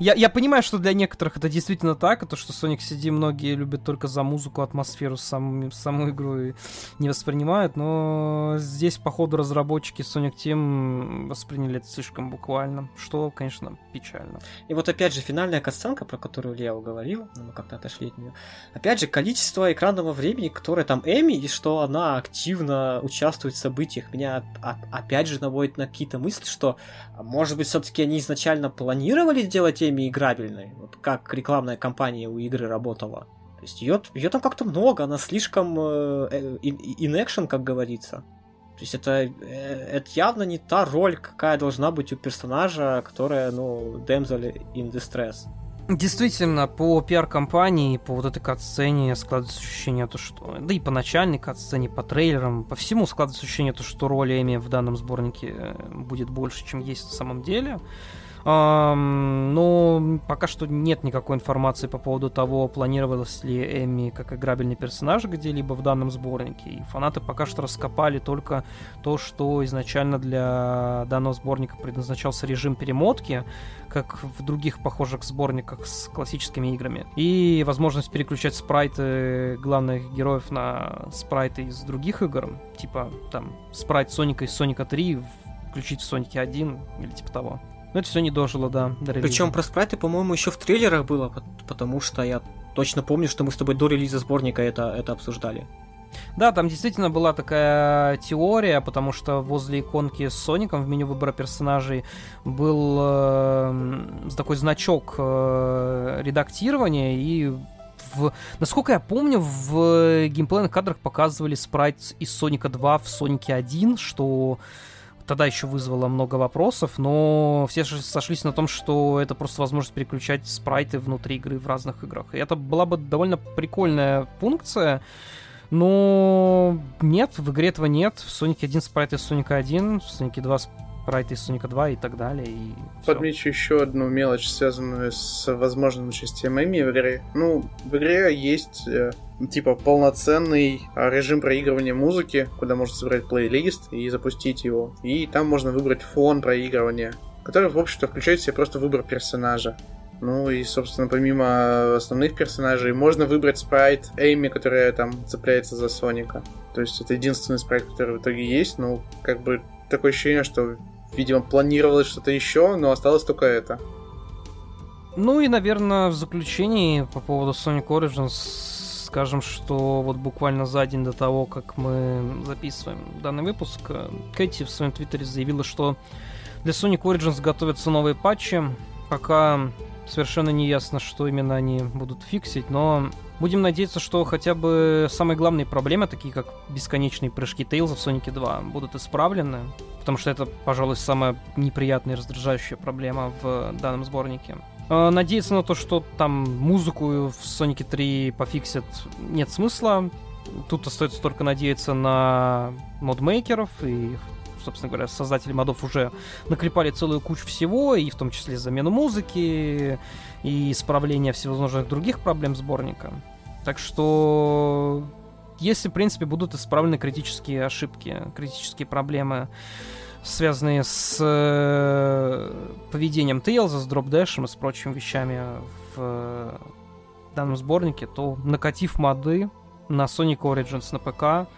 Я, я понимаю, что для некоторых это действительно так, то, что Sonic CD многие любят только за музыку, атмосферу, сам, саму игру и не воспринимают, но здесь, походу, разработчики Sonic Team восприняли это слишком буквально, что, конечно, печально. И вот опять же, финальная касценка, про которую Лео говорил, мы как-то отошли от нее, опять же, количество экранного времени, которое там Эми, и что она активно участвует в событиях, меня опять же наводит на какие-то мысли, что, может может быть, все-таки они изначально планировали сделать Эми играбельной? Вот как рекламная кампания у игры работала? То есть ее, там как-то много, она слишком э, э in action, как говорится. То есть это, э, это явно не та роль, какая должна быть у персонажа, которая, ну, damsel in distress. Действительно, по пиар-компании, по вот этой кат-сцене складывается ощущение, то, что... Да и по начальной кат-сцене, по трейлерам, по всему складывается ощущение, то, что роль Эми в данном сборнике э, будет больше, чем есть на самом деле. Но пока что нет никакой информации по поводу того, планировалась ли Эми как играбельный персонаж где-либо в данном сборнике. И фанаты пока что раскопали только то, что изначально для данного сборника предназначался режим перемотки, как в других похожих сборниках с классическими играми. И возможность переключать спрайты главных героев на спрайты из других игр, типа там спрайт Соника из Соника 3 включить в Сонике 1 или типа того. Но это все не дожило, да, до релиза. Причем про спрайты, по-моему, еще в трейлерах было, потому что я точно помню, что мы с тобой до релиза сборника это, это обсуждали. Да, там действительно была такая теория, потому что возле иконки с Соником в меню выбора персонажей был э, такой значок э, редактирования, и в, насколько я помню, в геймплейных кадрах показывали спрайт из Соника 2 в Сонике 1, что тогда еще вызвало много вопросов, но все сошлись на том, что это просто возможность переключать спрайты внутри игры в разных играх. И это была бы довольно прикольная функция, но нет, в игре этого нет. В Sonic 1 спрайт из Sonic 1, в Sonic 2 спрайты из Sonic 2 и так далее. И Подмечу еще одну мелочь, связанную с возможным участием Эми в игре. Ну, в игре есть э, типа полноценный а, режим проигрывания музыки, куда можно собрать плейлист и запустить его. И там можно выбрать фон проигрывания, который, в общем-то, включает в себя просто выбор персонажа. Ну и, собственно, помимо основных персонажей, можно выбрать спрайт Эйми, которая там цепляется за Соника. То есть это единственный спрайт, который в итоге есть, ну, как бы такое ощущение, что, видимо, планировалось что-то еще, но осталось только это. Ну и, наверное, в заключении по поводу Sonic Origins скажем, что вот буквально за день до того, как мы записываем данный выпуск, Кэти в своем твиттере заявила, что для Sonic Origins готовятся новые патчи. Пока совершенно не ясно, что именно они будут фиксить, но будем надеяться, что хотя бы самые главные проблемы, такие как бесконечные прыжки Тейлза в Sonic 2, будут исправлены, потому что это, пожалуй, самая неприятная и раздражающая проблема в данном сборнике. Э, надеяться на то, что там музыку в Sonic 3 пофиксят, нет смысла. Тут остается только надеяться на модмейкеров и собственно говоря, создатели модов уже наклепали целую кучу всего, и в том числе замену музыки, и исправление всевозможных других проблем сборника. Так что, если, в принципе, будут исправлены критические ошибки, критические проблемы, связанные с э, поведением Тейлза, с дропдэшем и с прочими вещами в э, данном сборнике, то накатив моды на Sonic Origins на ПК,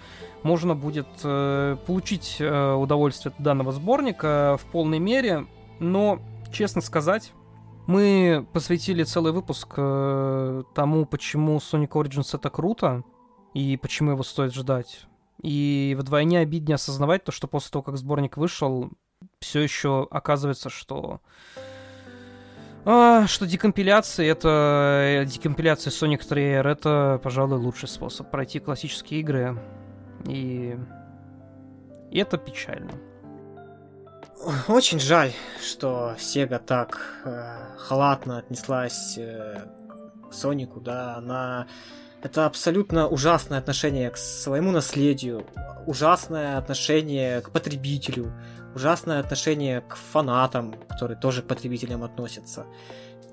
можно будет э, получить э, удовольствие от данного сборника в полной мере, но, честно сказать, мы посвятили целый выпуск э, тому, почему Sonic Origins это круто, и почему его стоит ждать. И вдвойне обиднее осознавать то, что после того, как сборник вышел, все еще оказывается, что А, что декомпиляция, это э, декомпиляция Sonic 3R, это, пожалуй, лучший способ пройти классические игры. И... и это печально. Очень жаль, что Sega так э, халатно отнеслась э, к Сонику, да, она... Это абсолютно ужасное отношение к своему наследию, ужасное отношение к потребителю, ужасное отношение к фанатам, которые тоже к потребителям относятся.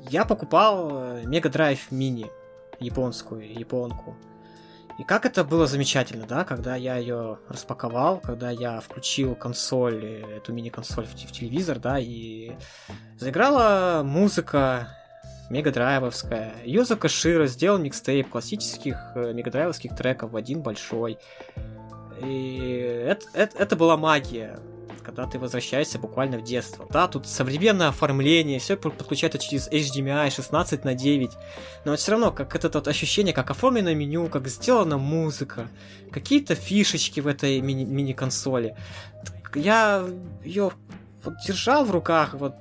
Я покупал э, Mega Drive Mini, японскую, японку. И как это было замечательно, да, когда я ее распаковал, когда я включил консоль, э, эту мини-консоль в, телевизор, да, и заиграла музыка мегадрайвовская. Юза Кашира сделал микстейп классических э, мегадрайвовских треков в один большой. И это, это, это была магия когда ты возвращаешься буквально в детство. Да, тут современное оформление, все подключается через HDMI 16 на 9, но все равно, как это вот ощущение, как оформлено меню, как сделана музыка, какие-то фишечки в этой мини- мини-консоли. Я ее вот держал в руках, вот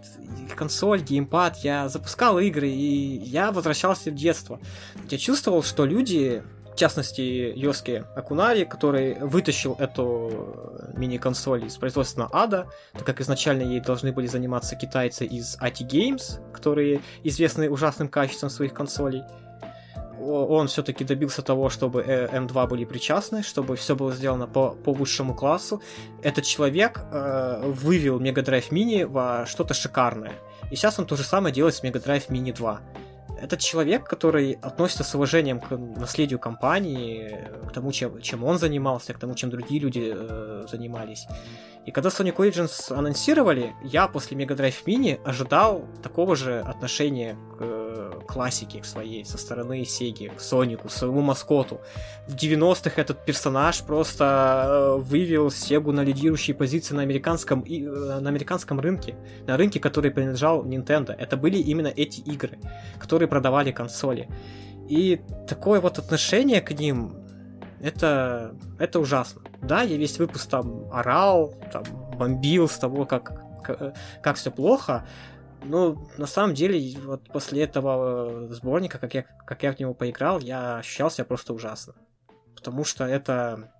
консоль, геймпад, я запускал игры, и я возвращался в детство. Я чувствовал, что люди частности, Йоски Акунари, который вытащил эту мини-консоль из производства ада, так как изначально ей должны были заниматься китайцы из AT Games, которые известны ужасным качеством своих консолей. Он все-таки добился того, чтобы M2 были причастны, чтобы все было сделано по, по высшему классу. Этот человек э, вывел Mega Drive Mini во что-то шикарное. И сейчас он то же самое делает с Mega Drive Mini 2 этот человек, который относится с уважением к наследию компании, к тому, чем, чем он занимался, к тому, чем другие люди э, занимались. И когда Sonic Origins анонсировали, я после Mega Drive Mini ожидал такого же отношения к классике своей со стороны Сеги, к Сонику, своему маскоту. В 90-х этот персонаж просто э, вывел Сегу на лидирующие позиции на американском, э, на американском рынке, на рынке, который принадлежал Nintendo. Это были именно эти игры, которые продавали консоли. И такое вот отношение к ним, это, это ужасно. Да, я весь выпуск там орал, там бомбил с того, как, как, как все плохо. Ну, на самом деле, вот после этого сборника, как я, как я в него поиграл, я ощущал себя просто ужасно. Потому что это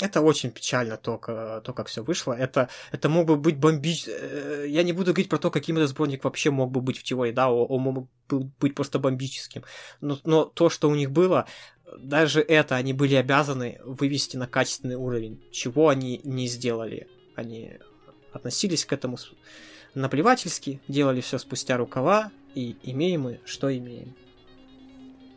это очень печально, то, то как все вышло. Это, это мог бы быть бомбич... Э, я не буду говорить про то, каким этот сборник вообще мог бы быть в теории, да, он мог бы быть просто бомбическим. Но, но то, что у них было, даже это они были обязаны вывести на качественный уровень, чего они не сделали. Они относились к этому наплевательски, делали все спустя рукава, и имеем мы, что имеем.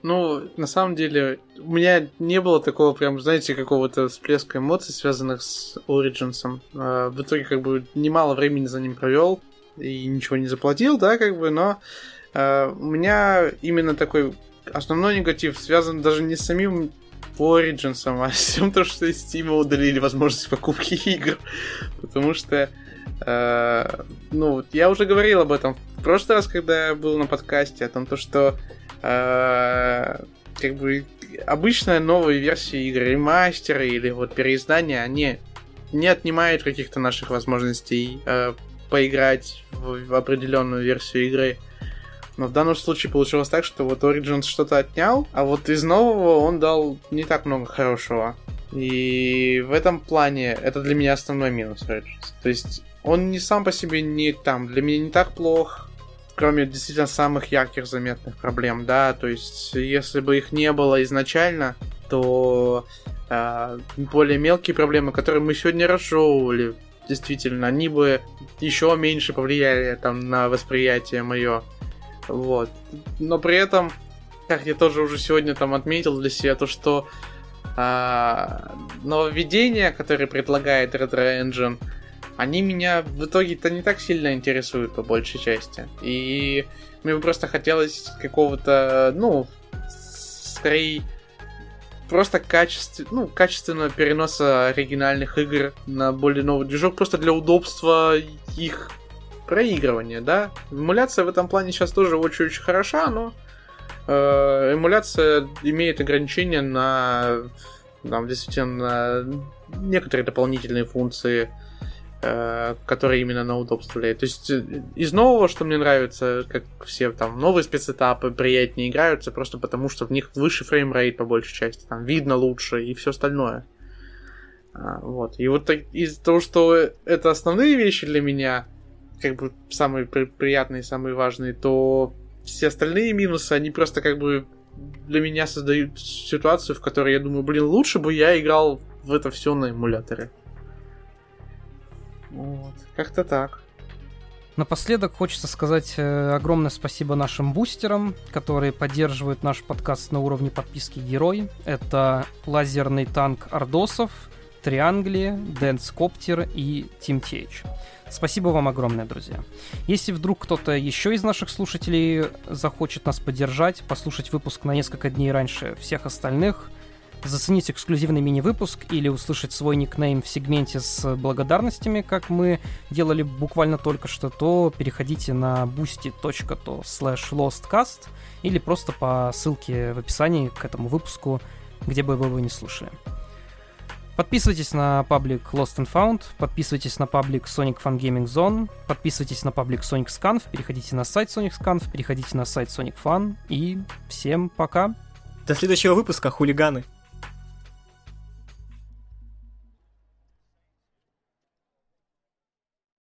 Ну, на самом деле, у меня не было такого прям, знаете, какого-то всплеска эмоций, связанных с Origins. А, в итоге, как бы, немало времени за ним провел и ничего не заплатил, да, как бы, но а, у меня именно такой основной негатив связан даже не с самим Origins, а с тем, то, что из Steam удалили возможность покупки игр. Потому что, э, ну, я уже говорил об этом в прошлый раз, когда я был на подкасте, о том, то, что э, как бы обычная новая версия игры, ремастеры или вот переиздания, они не отнимают каких-то наших возможностей э, поиграть в, в определенную версию игры. Но в данном случае получилось так, что вот Origins что-то отнял, а вот из нового он дал не так много хорошего. И в этом плане это для меня основной минус Origins. То есть он не сам по себе не там, для меня не так плох, кроме действительно самых ярких заметных проблем, да, то есть если бы их не было изначально, то э, более мелкие проблемы, которые мы сегодня разжевывали, действительно, они бы еще меньше повлияли там на восприятие мое вот. Но при этом, как я тоже уже сегодня там отметил для себя, то что а, нововведения, которые предлагает Retro Engine, они меня в итоге-то не так сильно интересуют по большей части. И мне бы просто хотелось какого-то, ну, скорее просто качеств... ну, качественного переноса оригинальных игр на более новый движок, просто для удобства их проигрывания, да. Эмуляция в этом плане сейчас тоже очень-очень хороша, но э, эмуляция имеет ограничения на там, действительно на некоторые дополнительные функции который именно на удобство влияет. То есть э, из нового, что мне нравится, как все там новые спецэтапы приятнее играются, просто потому что в них выше фреймрейт по большей части, там видно лучше и все остальное. А, вот. И вот из-за того, что это основные вещи для меня, как бы самые при- приятные, самые важные, то все остальные минусы, они просто как бы для меня создают ситуацию, в которой я думаю, блин, лучше бы я играл в это все на эмуляторе. Вот, как-то так. Напоследок хочется сказать э, огромное спасибо нашим бустерам, которые поддерживают наш подкаст на уровне подписки Герой. Это лазерный танк Ордосов, Триангли, Дэнс Коптер и Тим Тейч. Спасибо вам огромное, друзья. Если вдруг кто-то еще из наших слушателей захочет нас поддержать, послушать выпуск на несколько дней раньше всех остальных, заценить эксклюзивный мини-выпуск или услышать свой никнейм в сегменте с благодарностями, как мы делали буквально только что, то переходите на boosty.to slash lostcast или просто по ссылке в описании к этому выпуску, где бы вы его не слушали. Подписывайтесь на паблик Lost and Found, подписывайтесь на паблик Sonic Fun Gaming Zone, подписывайтесь на паблик Sonic Scanf, переходите на сайт Sonic Scanf, переходите на сайт Sonic Fun и всем пока. До следующего выпуска, хулиганы.